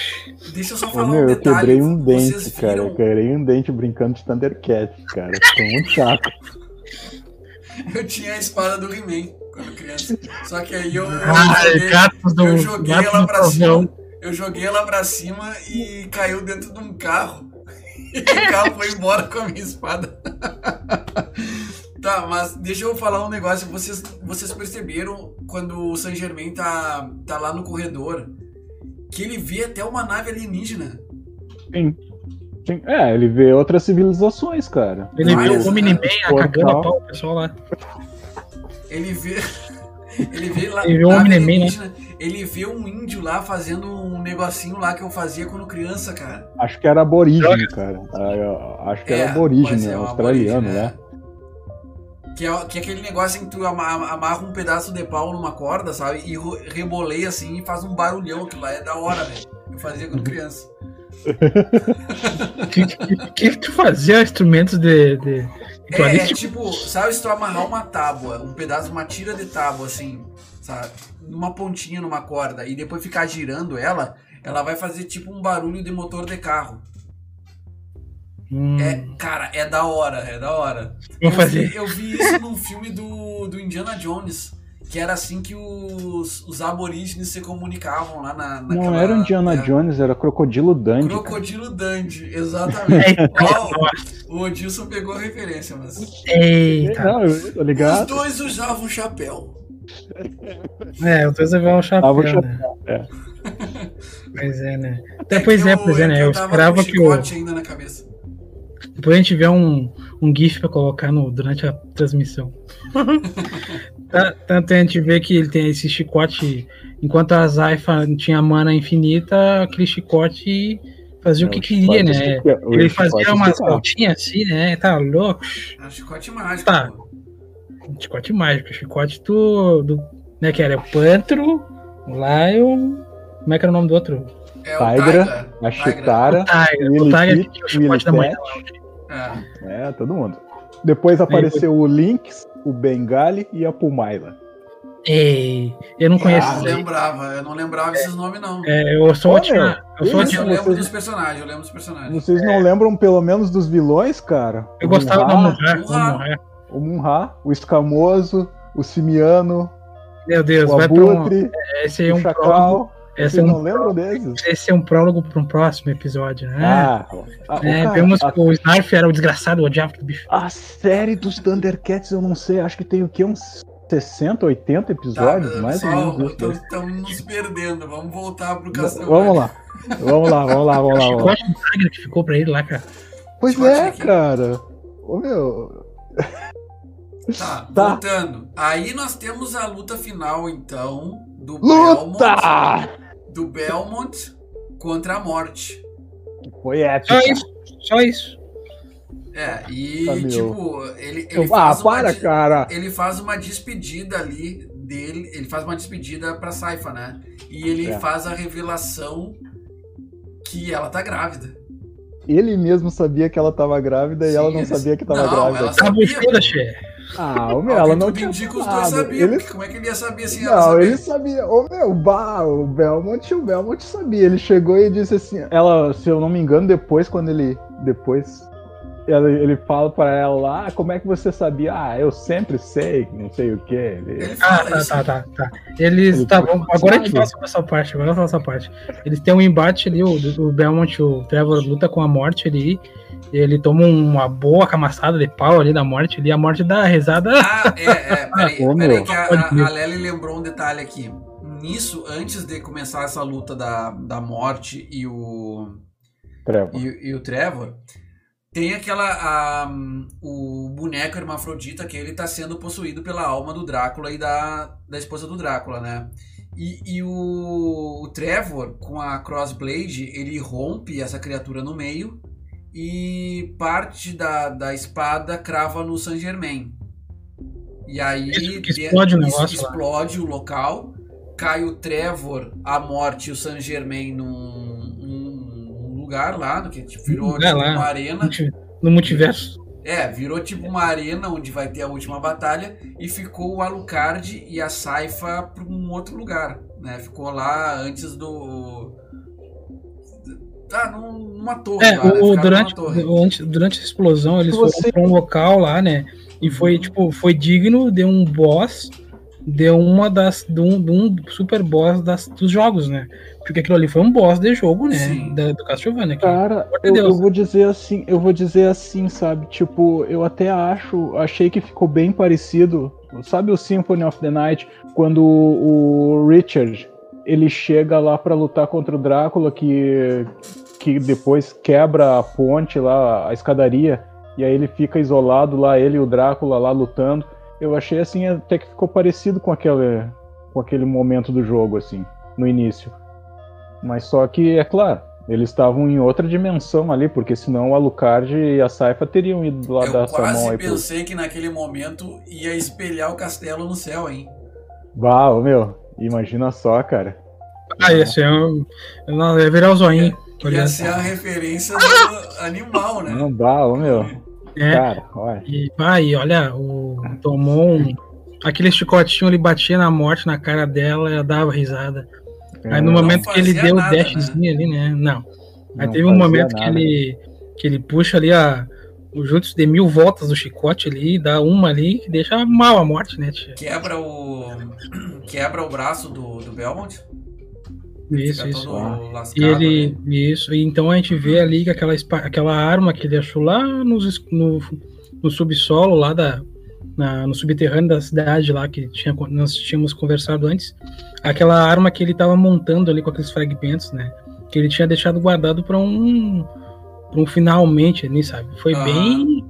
Deixa eu só Ô, falar meu, um eu detalhe. quebrei um dente, cara. Eu quebrei um dente brincando de Thundercat, cara. Ficou muito chato. Eu tinha a espada do He-Man quando criança. Só que aí eu, eu Ai, joguei, gatos do. eu joguei gatos ela pra cima. Eu joguei ela pra cima e caiu dentro de um carro. E o carro foi embora com a minha espada. tá, mas deixa eu falar um negócio. Vocês, vocês perceberam quando o Saint Germain tá, tá lá no corredor que ele vê até uma nave alienígena. Sim. Sim. É, ele vê outras civilizações, cara. Ele Mas, viu o Omni-Man cagando a pau o pessoal lá. Ele vê. Ele vê lá. Ele vê um né? alienígena, Ele vê um índio lá fazendo um negocinho lá que eu fazia quando criança, cara. Acho que era aborígene, cara. Eu Acho que era pode aborígene, um australiano, aborígene, né? Que é, que é aquele negócio em que tu ama- amarra um pedaço de pau numa corda, sabe? E reboleia assim e faz um barulhão. Aquilo lá é da hora, velho. Eu fazia quando criança. O que, que, que tu fazia instrumentos de. de É, é tipo, sabe se tu amarrar uma tábua, um pedaço, uma tira de tábua, assim, sabe? Numa pontinha numa corda e depois ficar girando ela, ela vai fazer tipo um barulho de motor de carro. Hum, É, cara, é da hora, é da hora. vou Eu fazer. vi, eu vi isso num filme do, do Indiana Jones, que era assim que os, os aborígenes se comunicavam lá na. Não naquela- era o Indiana é, Jones, era Crocodilo Dundee. cara. Crocodilo Dundee, exatamente. Eita, Ó, o Odilson pegou a referência, mas. Eita. Não, eu tô Os ligado. dois usavam chapéu. É, os dois um chapéu, né? chapéu, é. Pois é, né? Até, pois é, que pois é, né? Eu tava esperava que o. ainda na cabeça. Depois a gente tiver um, um GIF pra colocar no, durante a transmissão. Tá- Tanto a gente vê que ele tem esse chicote. Enquanto a Zaifa tinha mana infinita, aquele chicote fazia o É, que o queria, chicote né? estica- o Ele fazia umas esticava. voltinhas assim, né? Tá louco. Era um chicote mágico. Tá. Chicote mágico. Chicote do. do né, que era o Pantro, o Lion. Como é que era o nome do outro? É o Tigra, Tigra. A Tigra. Chitara, Tiger. O Tiger Pit, que tinha o chicote da manhã. É. é, todo mundo. Depois apareceu o Lynx, o Bengali e a Pumaila. Ei, eu não conheço. Eu Ah, lembrava, eu não lembrava esses nomes, não. É, eu sou ótimo. Eu sou isso, eu ótimo. lembro dos personagens, eu lembro dos personagens. Vocês não lembram pelo menos dos vilões, cara? Eu O gostava da Munra. O Munra, o Escamoso, o Simiano, Meu Deus, o vai pra um. Abutre, Esse aí é o um. Chacal. Esse Vocês é não um, lembram desses? esse é um prólogo para um próximo episódio, né? Ah, ah, é, cara, vemos a, que o Snarf era o desgraçado, o odiava do bicho. a série dos Thundercats, eu não sei, acho que tem o quê? Uns 60, 80 episódios? Tá, mais ou menos. Estamos nos perdendo. Vamos voltar pro Castelo. Vamos lá. Vamos lá, vamos lá, vamos lá. O Vamos lá. chicote do Tiger que ficou pra ele lá, cara. Pois é, aqui. cara. Ô meu. Tá, Tá. voltando. Aí nós temos a luta final, então, do Belmont, Luta! Do Belmont contra a morte. Foi épica. Só isso, só isso. É, e Tá, tipo, ele, ele Eu- ah, faz uma para, cara. ele faz uma despedida ali dele, ele faz uma despedida pra Saifa, né? E ele É. faz a revelação que ela tá grávida. Ele mesmo sabia que ela tava grávida e Sim, ela não ele- sabia que tava Não, grávida. ela Ah, sabia. Ah, ô meu, ela que não tinha indica, os dois sabiam. Ele... Como é que ele ia saber assim? Não, sabia? ele sabia. Ô meu, bah, o Belmont, o Belmont sabia. Ele chegou e disse assim. Ela, se eu não me engano, depois, quando ele. Depois. Ele fala pra ela lá, "Ah, como é que você sabia? Ah, eu sempre sei, não sei o quê. Ele- Ele Ah, tá, tá, tá, tá. Eles. Ele Tá, bom, agora a gente fala sobre essa parte. Agora fala essa parte. Eles têm um embate ali, o, o Belmont, o Trevor luta com a morte ali. Ele toma uma boa camaçada de pau ali da morte ali. A morte dá risada. Ah, é, é. Peraí, Ô, peraí que a, a, a Lely lembrou um detalhe aqui. Nisso, antes de começar essa luta da, da morte e o, Trevor. e, e o Trevor, tem aquela. a- o boneco hermafrodita que ele tá sendo possuído pela alma do Drácula e da, da esposa do Drácula, né? E, e o, o Trevor, com a Crossblade, ele rompe essa criatura no meio e parte da, da espada crava no Saint Germain. E aí que explode o de- negócio lá. explode o local, cai o Trevor, a morte e o Saint Germain num, lugar lá, que tipo, virou É, tipo, lá. uma arena. No multiverso. É, virou tipo uma arena onde vai ter a última batalha e ficou o Alucard e a Saifa para um outro lugar, né? Ficou lá antes do tá num- numa torre É, lá, né? o, Ficaram durante, numa torre. o- antes- durante a explosão, eles Você- foram pra um local lá, né? E foi, Uhum. tipo, foi digno de um boss, de uma das. de um, de um super boss das, dos jogos, né? Porque aquilo ali foi um boss de jogo, né? Sim. Da, do Castlevania. Cara, eu, eu vou dizer assim, eu vou dizer assim, sabe? Tipo, eu até acho, achei que ficou bem parecido. Sabe o Symphony of the Night, quando o Richard ele chega lá pra lutar contra o Drácula, que, que depois quebra a ponte lá, a escadaria, e aí ele fica isolado lá, ele e o Drácula lá lutando. Eu achei assim, até que ficou parecido com aquele, com aquele momento do jogo, assim, no início. Mas só que, é claro, eles estavam em outra dimensão ali, porque senão o Alucard e a Saifa teriam ido lá dar Eu essa mão aí pro. pensei que naquele momento ia espelhar o castelo no céu, hein? Ô, meu, imagina só, cara. Ah, esse é um. Não, ia virar o zoinho. Ia olhando. ser a referência do animal, né? Não, bah, ô, meu, É, cara, olha. e, e olha, o, tomou um. Aquele chicotinho, ele batia na morte na cara dela, ela dava risada. Aí no É, momento que ele deu o nada, dashzinho ali, né? Não. Aí não teve um momento que nada. ele, que ele puxa ali a, o Jutsu de mil voltas do chicote ali, dá uma ali, que deixa mal a morte, né, tia? Quebra o. Quebra o braço do, do Belmont. Isso, Fica isso. lascado. E ele, né? isso, e então a gente vê ali que aquela, aquela arma que ele achou lá nos no, no subsolo, lá da, na- no subterrâneo da cidade lá, que tinha, nós tínhamos conversado antes, aquela arma que ele estava montando ali com aqueles fragmentos, né? Que ele tinha deixado guardado para um, pra um finalmente ali, sabe? Foi bem,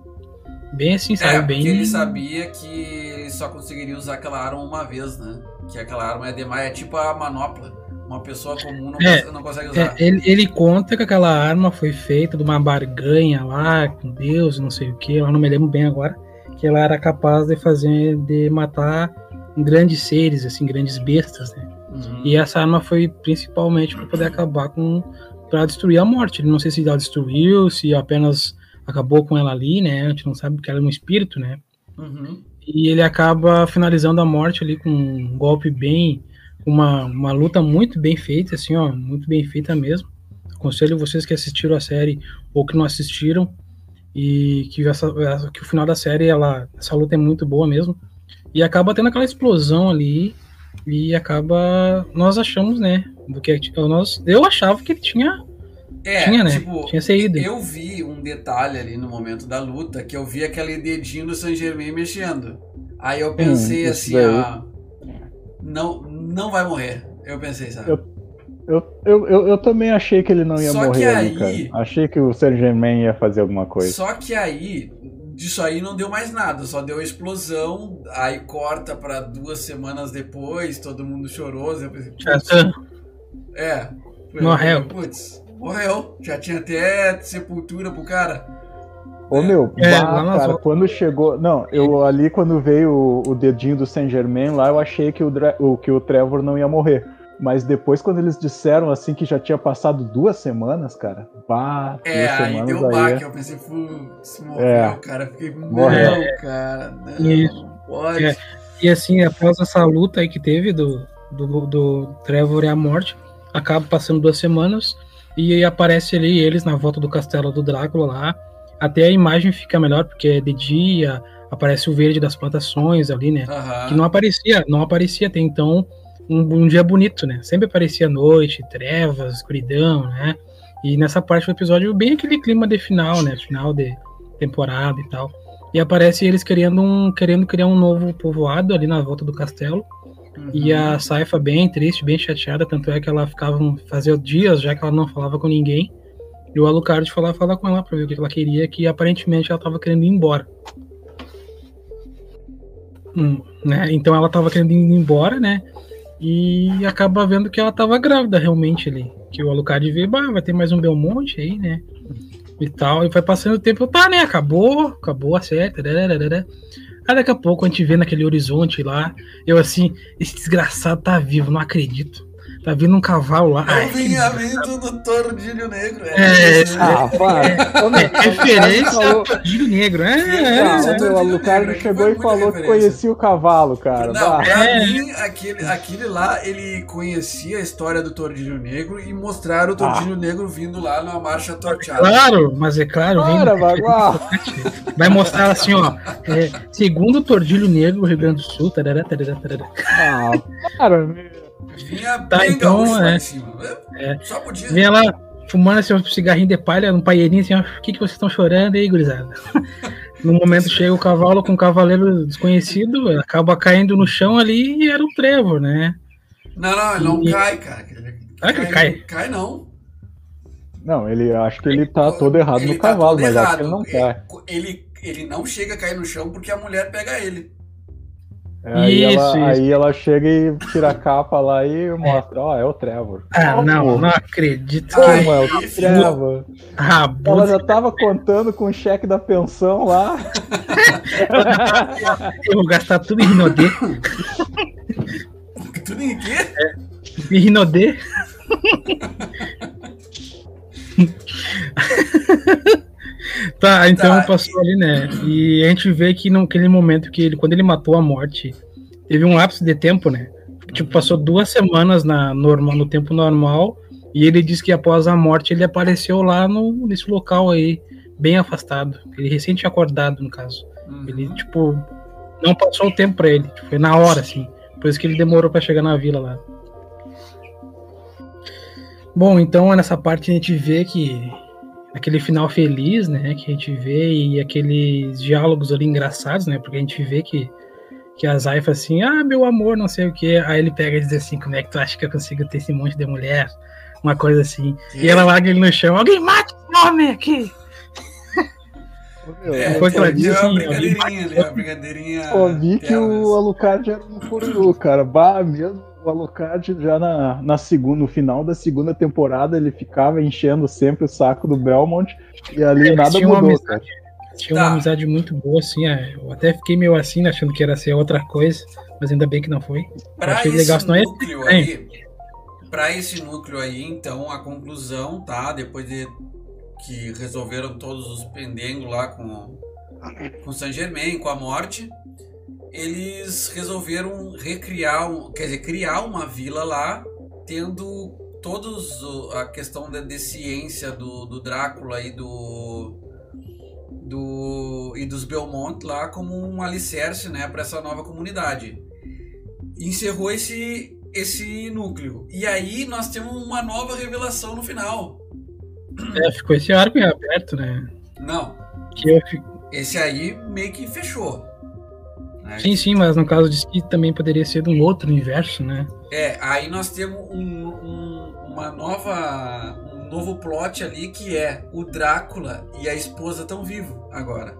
bem assim, sabe? É, bem. porque ele sabia que ele só conseguiria usar aquela arma uma vez, né? Que aquela arma é demais, é tipo a manopla. Uma pessoa comum não, É, consegue, não consegue usar. É, ele, ele conta que aquela arma foi feita de uma barganha lá, com Deus, não sei o que, eu não me lembro bem agora, que ela era capaz de fazer, de matar grandes seres, assim, grandes bestas, né? Uhum. E essa arma foi principalmente para poder acabar com, para destruir a morte. Ele não sei se ela destruiu, se apenas acabou com ela ali, né? A gente não sabe porque ela é um espírito, né? Uhum. E ele acaba finalizando a morte ali com um golpe bem. Uma, uma luta muito bem feita, assim, ó, muito bem feita mesmo. Aconselho vocês que assistiram a série ou que não assistiram e que, essa- que o final da série, ela, essa luta é muito boa mesmo. E acaba tendo aquela explosão ali e acaba. Nós achamos, né? Do que nós, eu achava que ele tinha, É, tinha né? tipo, tinha saído. eu vi um detalhe ali no momento da luta, que eu vi aquele dedinho do Saint Germain mexendo. Aí eu pensei isso assim, daí. ah, não, não vai morrer. Eu pensei, sabe? Eu- Eu, eu, eu, eu também achei que ele não ia Só morrer que ali, aí- cara. Achei que o Saint Germain ia fazer alguma coisa. Só que aí, disso aí não deu mais nada, só deu a explosão, aí corta pra duas semanas depois, todo mundo chorou. Eu pensei, é, Morreu. Putz, morreu. Já tinha até sepultura pro cara. Ô meu, É, bah, cara, quando chegou. Não, eu ali quando veio o, o dedinho do Saint Germain lá, eu achei que o, o- que o Trevor não ia morrer. Mas depois, quando eles disseram assim que já tinha passado duas semanas, cara. Bah, É, duas aí semanas deu um aí. baque. Eu pensei, putz, morreu, É. cara. Fiquei, não, Morreu. cara, não, Isso. não pode. É. E assim, após essa luta aí que teve do, do, do Trevor e a morte, acaba passando duas semanas e aparece ali eles na volta do castelo do Drácula lá. Até a imagem fica melhor, porque é de dia, aparece o verde das plantações ali, né? Aham. Que não aparecia, não aparecia até então um, um dia bonito, né? Sempre aparecia noite, trevas, escuridão, né? E nessa parte do episódio, bem aquele clima de final, né? Final de temporada e tal. E aparece eles querendo, um, querendo criar um novo povoado ali na volta do castelo. Uhum. E a Saifa bem triste, bem chateada, tanto é que ela ficava fazia dias já que ela não falava com ninguém. E o Alucard foi lá falar com ela pra ver o que ela queria, que aparentemente ela tava querendo ir embora. Hum, né? Então ela tava querendo ir embora, né? E acaba vendo que ela tava grávida realmente ali. Que o Alucard vê, bah, vai ter mais um Belmonte aí, né? E tal. E vai passando o tempo, tá, né? Acabou, acabou a série. tararara. Aí daqui a pouco a gente vê naquele horizonte lá, eu assim, esse desgraçado tá vivo, não acredito. Tá vindo um cavalo lá. É o vinhamento do tordilho negro. É, É, é, Ah, é referência ao tordilho negro. É, é, Ah, Esse é. é meu, o Alucard chegou e falou que conhecia o cavalo, cara. Não, pra É. mim, aquele, aquele lá, ele conhecia a história do Tordilho Negro e mostraram o Tordilho Negro vindo lá numa marcha torteada. Claro, mas é claro, Para, vai mostrar assim, ó. é, segundo o Tordilho Negro, Rio Grande do Sul. Tarará, tarará, tarará. Ah, para, meu. Vinha Tá, bem então, gaúcho lá é. em cima. É. Só podia. Vem lá fumando assim, um cigarrinho de palha, um paeirinho assim, ó. O que, que vocês estão chorando aí, gurizada? No momento chega o cavalo com um cavaleiro desconhecido, acaba caindo no chão ali e era um Trevor, né? Não, não, ele não E- cai, cara. Ele Ah, que ele cai. Cai não. Não, ele acho que ele tá todo errado Ele no tá cavalo, mas acho errado. que ele não cai. Ele, ele não chega a cair no chão porque a mulher pega ele. Aí, Isso, ela, isso. aí ela chega e tira a capa lá e mostra, ó, é o Trevor. Ah, não, não acredito. Como Que é o Trevor? Ela rabo. já tava contando com o cheque da pensão lá. Eu vou gastar tudo em Rinodê. Tudo em quê? Em Rinodê. Tá, então Tá, passou ali, né? E a gente vê que naquele momento que ele, quando ele matou a morte, teve um lapso de tempo, né? Tipo, passou duas semanas na normal, no tempo normal, e ele disse que após a morte ele apareceu lá no, nesse local aí, bem afastado. Ele tinha acordado, no caso. Ele, Uhum. tipo, não passou o tempo pra ele. tipo, Foi na hora, assim. Por isso que ele demorou pra chegar na vila lá. Bom, então nessa parte a gente vê que aquele final feliz, né, que a gente vê e aqueles diálogos ali engraçados, né, porque a gente vê que que a Zay fala assim, ah, meu amor, não sei o que, aí ele pega e diz assim, como é que tu acha que eu consigo ter esse monte de mulher? Uma coisa assim. E ela larga ele no chão, alguém mata esse homem aqui! É, Foi que ela disse uma assim, brincadeirinha ali, uma brincadeirinha. Só vi que o Alucard era um fururu, cara. Bah, mesmo o Alucard já na, na segunda, no final da segunda temporada ele ficava enchendo sempre o saco do Belmont e ali Eles nada tinham uma mudou, amizade. Tinha Tá. uma amizade muito boa, assim, é, eu até fiquei meio assim, né, achando que era ser outra coisa, mas ainda bem que não foi. Pra achei esse legal, senão é- núcleo aí, pra esse núcleo aí, então, a conclusão, tá? Depois de que resolveram todos os pendengos lá com, com Saint Germain, com a morte, eles resolveram recriar, quer dizer, criar uma vila lá, tendo todos a questão da de ciência do, do Drácula e do do e dos Belmont lá como um alicerce, né, para essa nova comunidade. Encerrou esse esse núcleo. E aí nós temos uma nova revelação no final. É, ficou esse arco aberto, né? Não, Que eu fi- esse aí meio que fechou. Né? Sim, sim, mas no caso disse que também poderia ser de um outro universo, né? É, aí nós temos um, um- uma nova um novo plot ali que é o Drácula e a esposa tão vivo agora.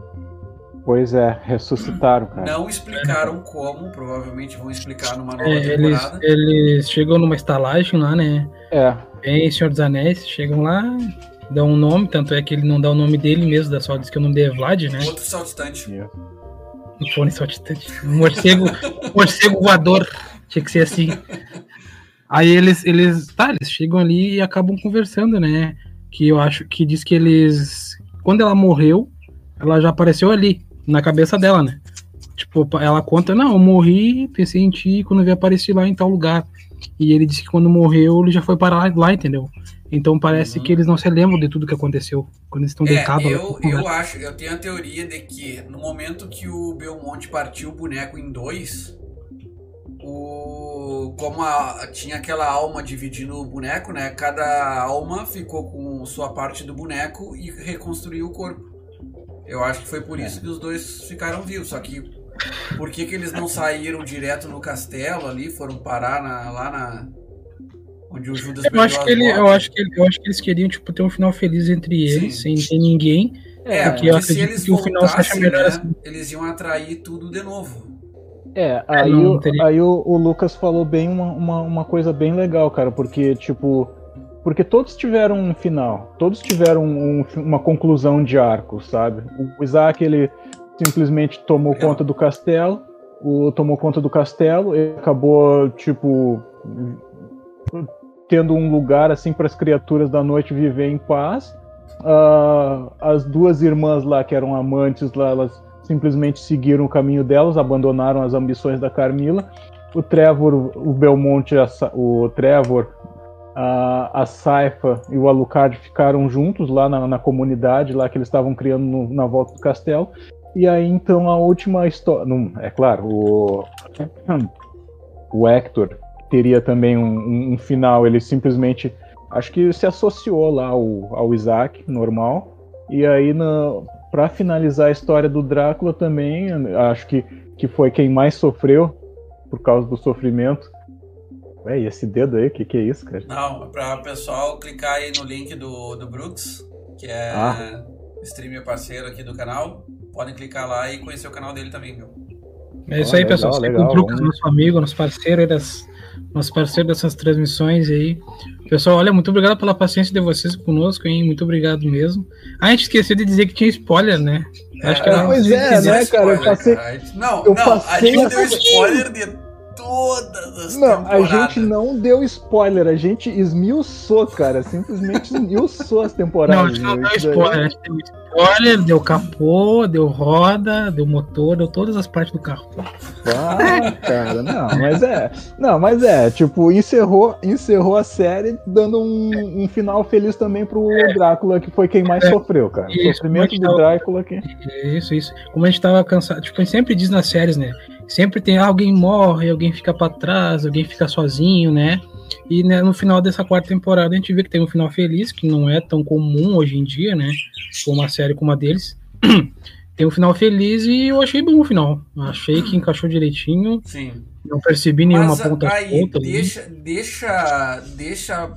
Pois é, ressuscitaram, cara. Não explicaram como, provavelmente vão explicar numa nova É, eles, temporada. eles chegam numa estalagem lá, né? É, Bem, Senhor dos Anéis, chegam lá, dão um nome, tanto é que ele não dá o nome dele mesmo, dá só diz que o nome dele é Vlad, né? Outro saltitante. Um fone saltitante. Um morcego, morcego voador. Tinha que ser assim. Aí eles, eles, tá, eles chegam ali e acabam conversando, né? Que eu acho que diz que eles, quando ela morreu, ela já apareceu ali, na cabeça dela, né? Tipo, ela conta, não, eu morri, pensei em ti quando eu vi aparecer lá em tal lugar. E ele disse que quando morreu, ele já foi para lá, lá, entendeu? Então parece Uhum. que eles não se lembram de tudo que aconteceu quando eles estão É, deitados. eu, eu acho, eu tenho a teoria de que no momento que o Belmonte partiu o boneco em dois, o como a- tinha aquela alma dividindo o boneco, né? Cada alma ficou com sua parte do boneco e reconstruiu o corpo. Eu acho que foi por isso que os dois ficaram vivos. Só que por que, que eles não saíram direto no castelo ali, foram parar na- lá na onde o Judas Eu acho, que ele, eu, acho que ele- eu acho que eles queriam tipo, ter um final feliz entre eles, Sim. sem ter ninguém. É, porque se acredito eles que o final voltassem, melhor né, assim. eles iam atrair tudo de novo. É, aí, não o, teria- aí o, o Lucas falou bem uma, uma, uma coisa bem legal, cara, porque, tipo, porque todos tiveram um final, todos tiveram um- uma conclusão de arco, sabe? O Isaac, ele simplesmente tomou conta do castelo, o tomou conta do castelo, ele acabou, tipo, tendo um lugar assim para as criaturas da noite viver em paz. Uh, as duas irmãs lá que eram amantes lá, elas simplesmente seguiram o caminho delas, abandonaram as ambições da Carmila. O Trevor, o Belmonte, o Trevor, a, a Saifa e o Alucard ficaram juntos lá na, na comunidade lá que eles estavam criando no, na volta do castelo. E aí então a última história, é claro, o o Hector teria também um, um, um, final, ele simplesmente acho que se associou lá ao, ao Isaac normal. E aí para finalizar a história do Drácula também, acho que que foi quem mais sofreu por causa do sofrimento. Ué, e esse dedo aí, o que, que é isso, cara? Não, para o pessoal clicar aí no link do, do Brooks, que é ah. streamer parceiro aqui do canal. Podem clicar lá e conhecer o canal dele também, viu? É isso aí, legal, pessoal. Legal, o nosso amigo, nosso parceiro das, nosso parceiro dessas transmissões aí. Pessoal, olha, muito obrigado pela paciência de vocês conosco, hein? Muito obrigado mesmo. Ah, a gente esqueceu de dizer que tinha spoiler, né? Acho que é, pois é, né, cara? Eu passei. Não, eu não, passei a gente deu spoiler de todas as Não, temporadas. a gente não deu spoiler, a gente esmiuçou, cara. Simplesmente esmiuçou as temporadas. Não, não deu spoiler, a gente deu spoiler, deu capô, deu roda, deu motor, deu todas as partes do carro. Ah, cara, não, mas é. Não, mas é, tipo, encerrou, encerrou a série dando um, um final feliz também pro é. Drácula, que foi quem mais é. sofreu, cara. Isso, o sofrimento do Drácula que. Isso, isso. Como a gente tava cansado, tipo, a gente sempre diz nas séries, né? Sempre tem alguém morre, alguém fica para trás, alguém fica sozinho, né? E né, no final dessa quarta temporada a gente vê que tem um final feliz, que não é tão comum hoje em dia, né? Com uma série como a deles. tem um final feliz e eu achei bom o final. Achei que encaixou direitinho. Sim. Não percebi nenhuma Mas, ponta aí, solta. Deixa, ali. deixa, deixa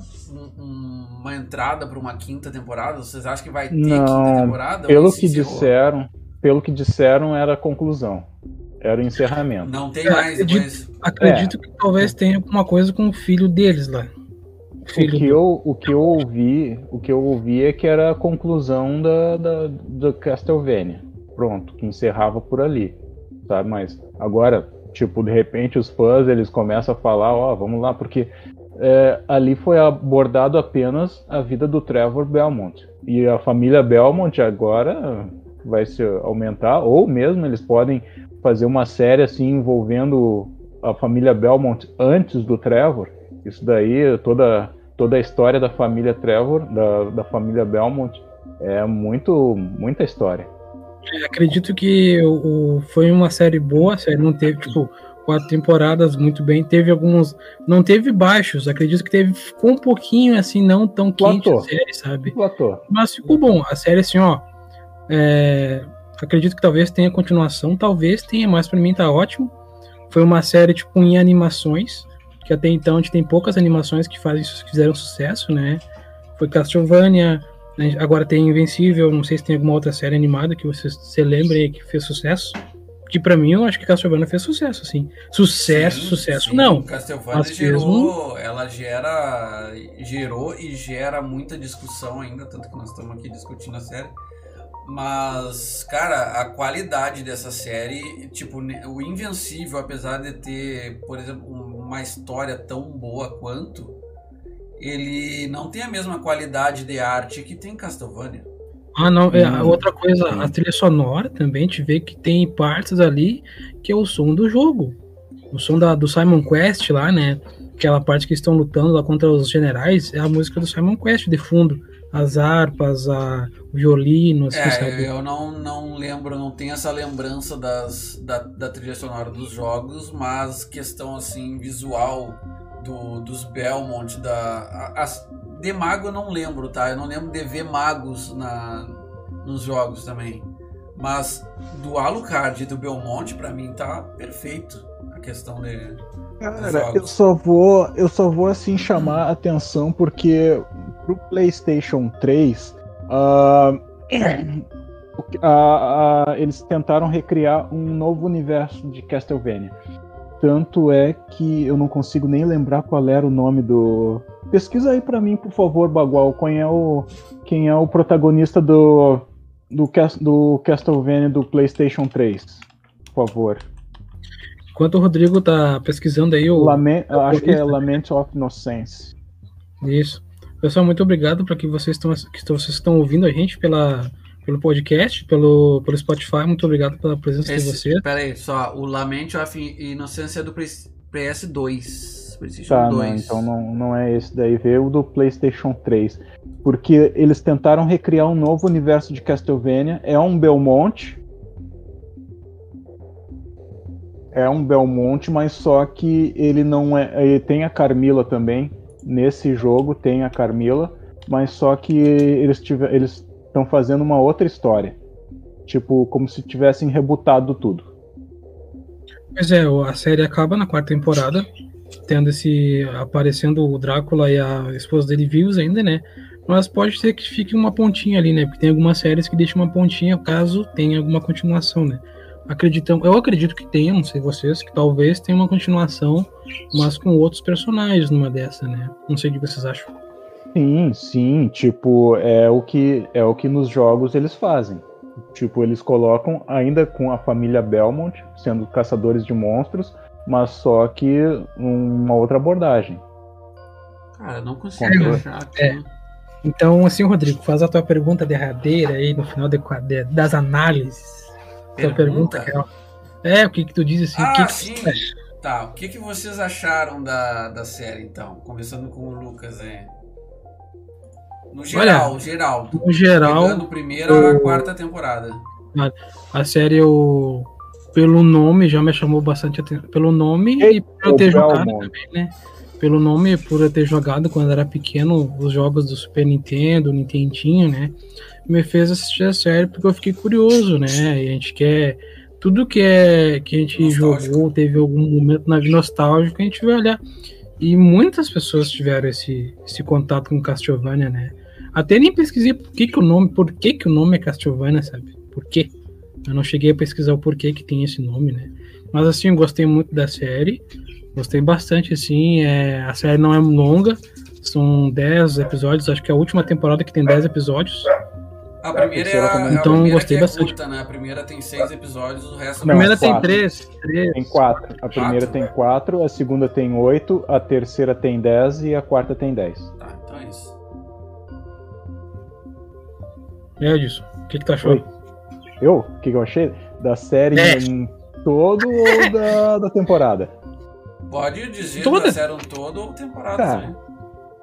uma entrada para uma quinta temporada. Vocês acham que vai ter não, quinta temporada? Pelo que disseram, pelo que disseram era a conclusão. Era o encerramento. Não tem mais acredito, Acredito é. que talvez tenha alguma coisa com o filho deles lá. Filho o que, eu, o que eu ouvi, o que eu ouvi é que era a conclusão da, da, da Castlevania. Pronto, que encerrava por ali. Sabe? Mas agora, tipo, de repente os fãs eles começam a falar, ó, oh, vamos lá, porque é, ali foi abordado apenas a vida do Trevor Belmont. E a família Belmont agora vai se aumentar, ou mesmo eles podem fazer uma série assim envolvendo a família Belmont antes do Trevor, isso daí, toda, toda a história da família Trevor, da, da família Belmont, é muito, muita história. É, acredito que o, o, foi uma série boa, a série não teve, tipo, quatro temporadas muito bem, teve alguns, não teve baixos, acredito que teve, ficou um pouquinho assim, não tão quente a série, sabe? Mas ficou bom, a série assim, ó, é, Acredito que talvez tenha continuação, talvez tenha, mas para mim tá ótimo. Foi uma série tipo em animações, que até então a gente tem poucas animações que fazem fizeram sucesso, né? Foi Castlevania, né? agora tem Invencível, não sei se tem alguma outra série animada que vocês se lembrem que fez sucesso. Que para mim eu acho que Castlevania fez sucesso, assim. Sucesso, sim, sucesso, sim. não. Castlevania gerou, ela gera, gerou e gera muita discussão ainda, tanto que nós estamos aqui discutindo a série mas, cara, a qualidade dessa série, tipo, o Invencível, apesar de ter, por exemplo, uma história tão boa quanto, ele não tem a mesma qualidade de arte que tem Castlevania. Ah, não, é, hum. outra coisa, a trilha sonora também, te vê que tem partes ali que é o som do jogo. O som da, do Simon Quest lá, né? Aquela parte que estão lutando lá contra os generais, é a música do Simon Quest de fundo as harpas, a, o violino, assim, é, sabe? Eu não, não lembro, não tenho essa lembrança das, da, da trilha sonora dos jogos, mas questão assim, visual do, dos Belmont, da. As, de mago eu não lembro, tá? Eu não lembro de ver magos na, nos jogos também. Mas do Alucard e do Belmont, para mim, tá perfeito a questão de. Cara, eu só vou, eu só vou assim chamar a atenção porque pro PlayStation 3, uh, uh, eles tentaram recriar um novo universo de Castlevania. Tanto é que eu não consigo nem lembrar qual era o nome do. Pesquisa aí para mim, por favor, Bagual. Quem é o, quem é o protagonista do, do, do Castlevania do PlayStation 3? Por favor. Enquanto o Rodrigo tá pesquisando aí o. Lament, acho que é Lament of Innocence. Isso. Pessoal, muito obrigado para que vocês estão que vocês estão ouvindo a gente pela pelo podcast, pelo, pelo Spotify. Muito obrigado pela presença Esse, de vocês. Pera aí, só o Lament of Inocência do PS2. PlayStation tá, 2. Não, então não, não é esse daí, veio o do PlayStation 3. Porque eles tentaram recriar um novo universo de Castlevania. É um Belmont. É um Belmont, mas só que ele não é. Ele tem a Carmila também. Nesse jogo tem a Carmila, mas só que eles eles estão fazendo uma outra história. Tipo, como se tivessem rebutado tudo. Pois é, a série acaba na quarta temporada tendo esse aparecendo o Drácula e a esposa dele vivos ainda, né? Mas pode ser que fique uma pontinha ali, né? Porque tem algumas séries que deixam uma pontinha caso tenha alguma continuação, né? Acreditam, eu acredito que tenha, não sei vocês, que talvez tenha uma continuação, mas com outros personagens numa dessa, né? Não sei o que vocês acham. Sim, sim, tipo, é o que é o que nos jogos eles fazem. Tipo, eles colocam ainda com a família Belmont sendo caçadores de monstros, mas só que uma outra abordagem. Cara, não consigo achar aqui. É. Então, assim, Rodrigo, faz a tua pergunta derradeira aí no final de, de, das análises. Pergunta? Tua pergunta é, o que que tu diz assim? Ah, o que, que sim. Tá, o que que vocês acharam da, da série, então? Começando com o Lucas, é. No geral, Olha, geral. No geral. Pegando primeira eu... a quarta temporada. A, a série eu pelo nome já me chamou bastante atenção. Pelo nome e, e por eu ter jogado também, né? Pelo nome, por eu ter jogado quando era pequeno os jogos do Super Nintendo, Nintendinho, né? Me fez assistir a série porque eu fiquei curioso, né? E a gente quer. Tudo que, é, que a gente nostálgico. jogou, teve algum momento na vida nostálgico, a gente vai olhar. E muitas pessoas tiveram esse, esse contato com Castlevania, né? Até nem pesquisei por que, que o nome, por que, que o nome é Castlevania, sabe? Por quê? Eu não cheguei a pesquisar o porquê que tem esse nome, né? Mas assim, eu gostei muito da série. Gostei bastante, assim. É... A série não é longa. São 10 episódios. Acho que é a última temporada que tem 10 episódios. A primeira é a, então, a primeira gostei é bastante. Curta, né? A primeira tem 6 episódios, o resto... A primeira tem 3. Tem 4. A primeira quatro? tem 4, a segunda tem 8, a terceira tem 10 e a quarta tem 10. Tá, então é isso. É, Edson, o que, que tu achou? Oi. Eu? O que, que eu achei? Da série é. em todo ou da, da temporada? Pode dizer Toda. da série um todo ou temporada tá. Sim.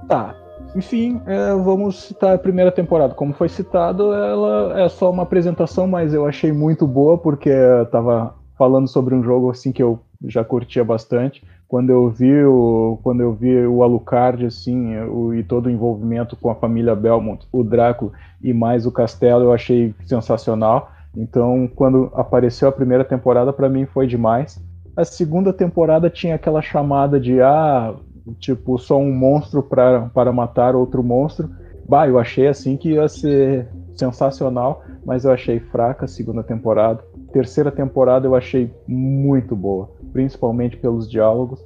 Tá. Enfim, é, vamos citar a primeira temporada. Como foi citado, ela é só uma apresentação, mas eu achei muito boa porque eu tava falando sobre um jogo assim que eu já curtia bastante. Quando eu vi o, quando eu vi o Alucard assim, o, e todo o envolvimento com a família Belmont, o Draco e mais o castelo, eu achei sensacional. Então, quando apareceu a primeira temporada, para mim foi demais. A segunda temporada tinha aquela chamada de ah, tipo, só um monstro pra, para matar outro monstro. Bah, eu achei assim que ia ser sensacional, mas eu achei fraca a segunda temporada. Terceira temporada eu achei muito boa, principalmente pelos diálogos.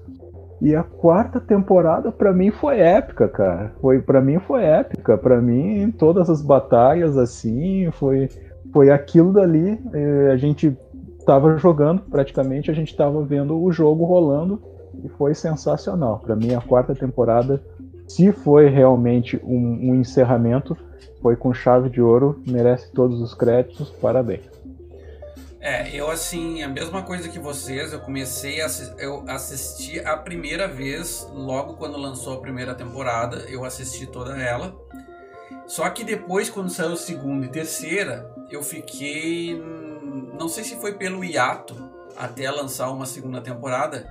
E a quarta temporada para mim foi épica, cara. Foi para mim foi épica. Para mim todas as batalhas assim, foi foi aquilo dali, é, a gente estava jogando praticamente, a gente estava vendo o jogo rolando e foi sensacional. Para mim, a quarta temporada, se foi realmente um, um, encerramento, foi com chave de ouro, merece todos os créditos, parabéns. É, eu assim, a mesma coisa que vocês, eu comecei a eu assisti a primeira vez, logo quando lançou a primeira temporada, eu assisti toda ela. Só que depois, quando saiu segunda e terceira, eu fiquei. Não sei se foi pelo hiato até lançar uma segunda temporada,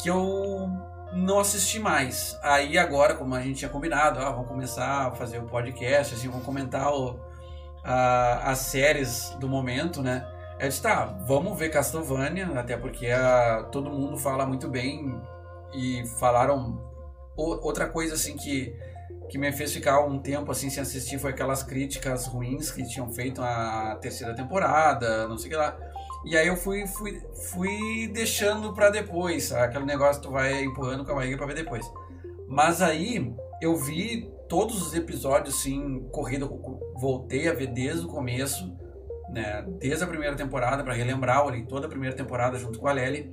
que eu não assisti mais. Aí agora, como a gente tinha combinado, ah, vamos começar a fazer o podcast, assim, vamos comentar o, a, as séries do momento, né? Eu disse, tá, vamos ver Castlevania, até porque a, todo mundo fala muito bem e falaram outra coisa assim que que me fez ficar um tempo assim sem assistir foi aquelas críticas ruins que tinham feito a terceira temporada, não sei o que lá. E aí eu fui, fui, fui deixando para depois, aquele negócio que tu vai empurrando com a barriga pra ver depois. Mas aí eu vi todos os episódios assim, corrido, voltei a ver desde o começo, né? Desde a primeira temporada para relembrar, olhei toda a primeira temporada junto com a Lely.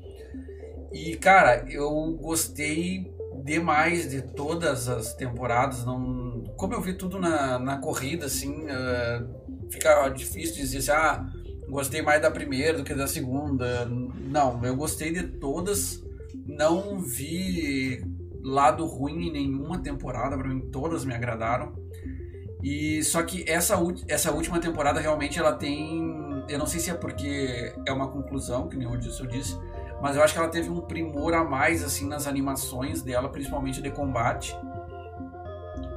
E cara, eu gostei demais de todas as temporadas. Não, como eu vi tudo na, na corrida, assim, uh, fica difícil dizer assim, ah, gostei mais da primeira do que da segunda. Não, eu gostei de todas. Não vi lado ruim em nenhuma temporada, para mim todas me agradaram. E só que essa, essa última temporada realmente ela tem, eu não sei se é porque é uma conclusão, que nem o disse, mas eu acho que ela teve um primor a mais assim nas animações dela, principalmente de combate.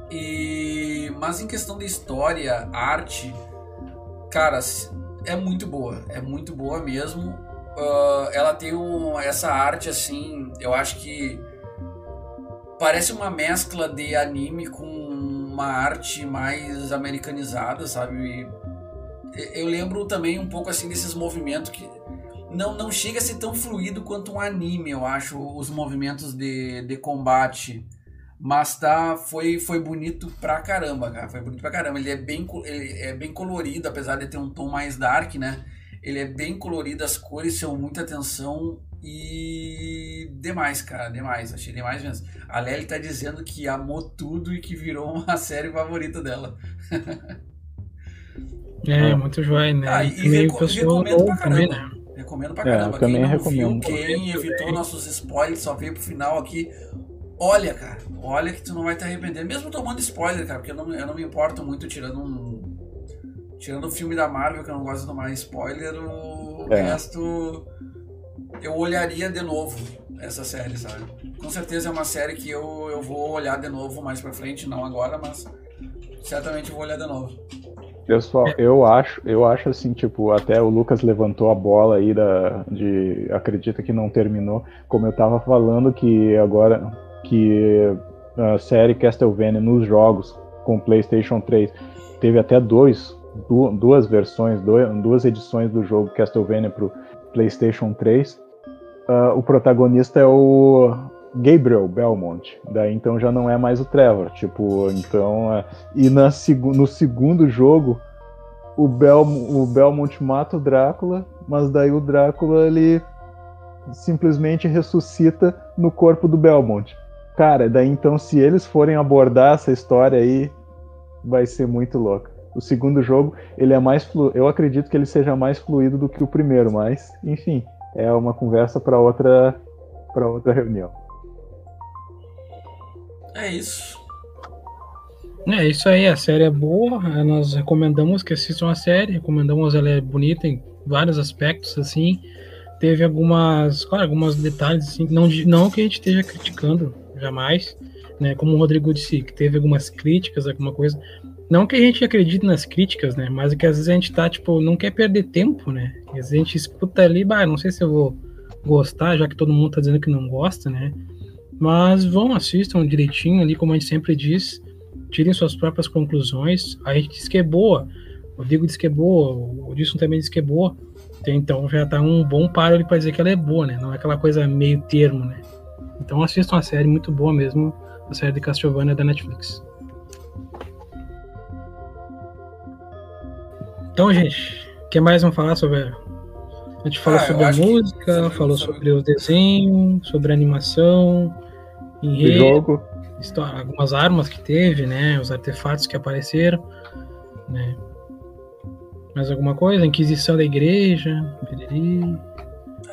E mas em questão de história, arte, cara, é muito boa, é muito boa mesmo. Uh, ela tem um, essa arte assim, eu acho que parece uma mescla de anime com uma arte mais americanizada, sabe? Eu lembro também um pouco assim desses movimentos que não, não chega a ser tão fluido quanto um anime, eu acho, os movimentos de, de combate. Mas tá, foi, foi bonito pra caramba, cara. Foi bonito pra caramba. Ele é, bem, ele é bem colorido, apesar de ter um tom mais dark, né? Ele é bem colorido, as cores são muita atenção e demais, cara, demais. Achei demais mesmo. A Lely tá dizendo que amou tudo e que virou uma série favorita dela. é, muito joia, né? Ah, e, e reco recomendo pra caramba. Também, né? Recomendo pra caramba. É, também quem não recomendo. Viu, quem evitou nossos spoilers, só veio pro final aqui. Olha, cara, olha que tu não vai te arrepender. Mesmo tomando spoiler, cara, porque eu não, eu não me importo muito tirando um. Tirando o filme da Marvel, que eu não gosto de tomar spoiler, o é. resto. Eu olharia de novo essa série, sabe? Com certeza é uma série que eu, eu vou olhar de novo mais pra frente, não agora, mas certamente vou olhar de novo. Pessoal, eu acho, eu acho assim, tipo, até o Lucas levantou a bola aí da, de acredita que não terminou, como eu tava falando que agora que a série Castlevania nos jogos com PlayStation 3 teve até dois, duas versões, duas edições do jogo Castlevania pro PlayStation 3. Uh, ah, o protagonista é o Gabriel Belmont. Daí então já não é mais o Trevor. Tipo, então. É... E na, no segundo jogo, o, Bel, o Belmont mata o Drácula, mas daí o Drácula ele simplesmente ressuscita no corpo do Belmont. Cara, daí então se eles forem abordar essa história aí, vai ser muito louco. O segundo jogo, ele é mais flu... eu acredito que ele seja mais fluido do que o primeiro, mas enfim, é uma conversa para outra para outra reunião. É isso. É isso aí, a série é boa, é, nós recomendamos que assistam a série, recomendamos ela é bonita em vários aspectos, assim, teve algumas, claro, alguns detalhes, assim, não, não que a gente esteja criticando, jamais, né, como o Rodrigo disse, que teve algumas críticas, alguma coisa, não que a gente acredite nas críticas, né, mas é que às vezes a gente tá, tipo, não quer perder tempo, né, às vezes a gente escuta ali, bah, não sei se eu vou gostar, já que todo mundo tá dizendo que não gosta, né, mas vão, assistam direitinho ali, como a gente sempre diz, tirem suas próprias conclusões. A gente diz que é boa, o Diego diz que é boa, o Dilson também diz que é boa. Então já tá um bom paro ali para dizer que ela é boa, né? Não é aquela coisa meio termo, né? Então assistam a série, muito boa mesmo, a série de Castlevania da Netflix. Então, gente, o que mais vamos falar sobre? A gente falou ah, sobre a música, falou sobre o desenho, sobre a animação, enredo, jogo. História, algumas armas que teve, né? Os artefatos que apareceram, né? Mais alguma coisa? Inquisição da igreja,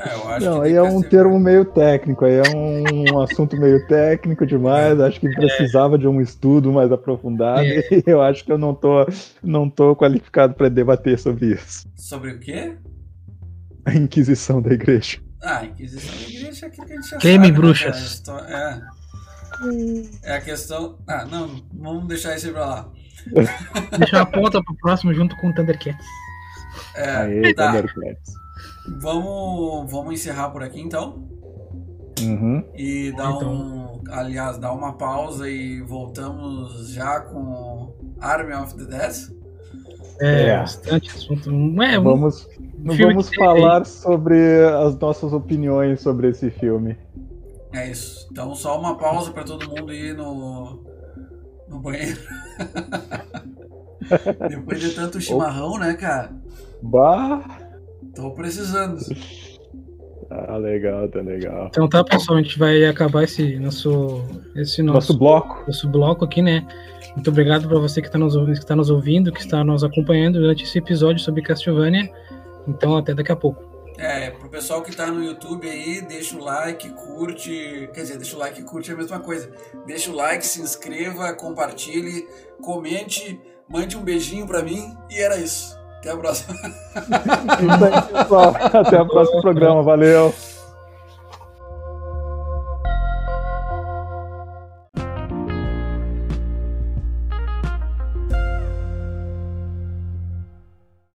É, eu acho Não, aí é um termo meio técnico, aí é um, assunto meio técnico demais. Acho que precisava é. de um estudo mais aprofundado. É. E eu acho que eu não tô, não tô qualificado para debater sobre isso. Sobre o quê? A Inquisição da Igreja. Ah, a Inquisição da Igreja é aquilo que a gente já Queime sabe, né, bruxas. Né? É. É a questão. Ah, não, vamos deixar isso aí pra lá. Deixar a ponta pro próximo junto com o Thundercats. É, Aê, tá. Thundercats. Vamos, vamos encerrar por aqui então. Uhum. E dar então. um. Aliás, dar uma pausa e voltamos já com Army of the Dead. É, é. bastante assunto. É, vamos vamos falar sobre as nossas opiniões sobre esse filme. É isso. Então só uma pausa para todo mundo ir no, no banheiro. Depois de tanto chimarrão, né, cara? Bah! Tô precisando. Ah, legal, tá legal. Então tá, pessoal, a gente vai acabar esse nosso, esse nosso, Nosso bloco. nosso bloco aqui, né? Muito obrigado para você que está nos, ouvindo- que tá nos ouvindo, que está nos acompanhando durante esse episódio sobre Castlevania. Então, até daqui a pouco. É, pro pessoal que tá no YouTube aí, deixa o like, curte. Quer dizer, deixa o like e curte é a mesma coisa. Deixa o like, se inscreva, compartilhe, comente, mande um beijinho pra mim e era isso. Até a próxima. Isso aí, pessoal. Até o próximo programa. Valeu.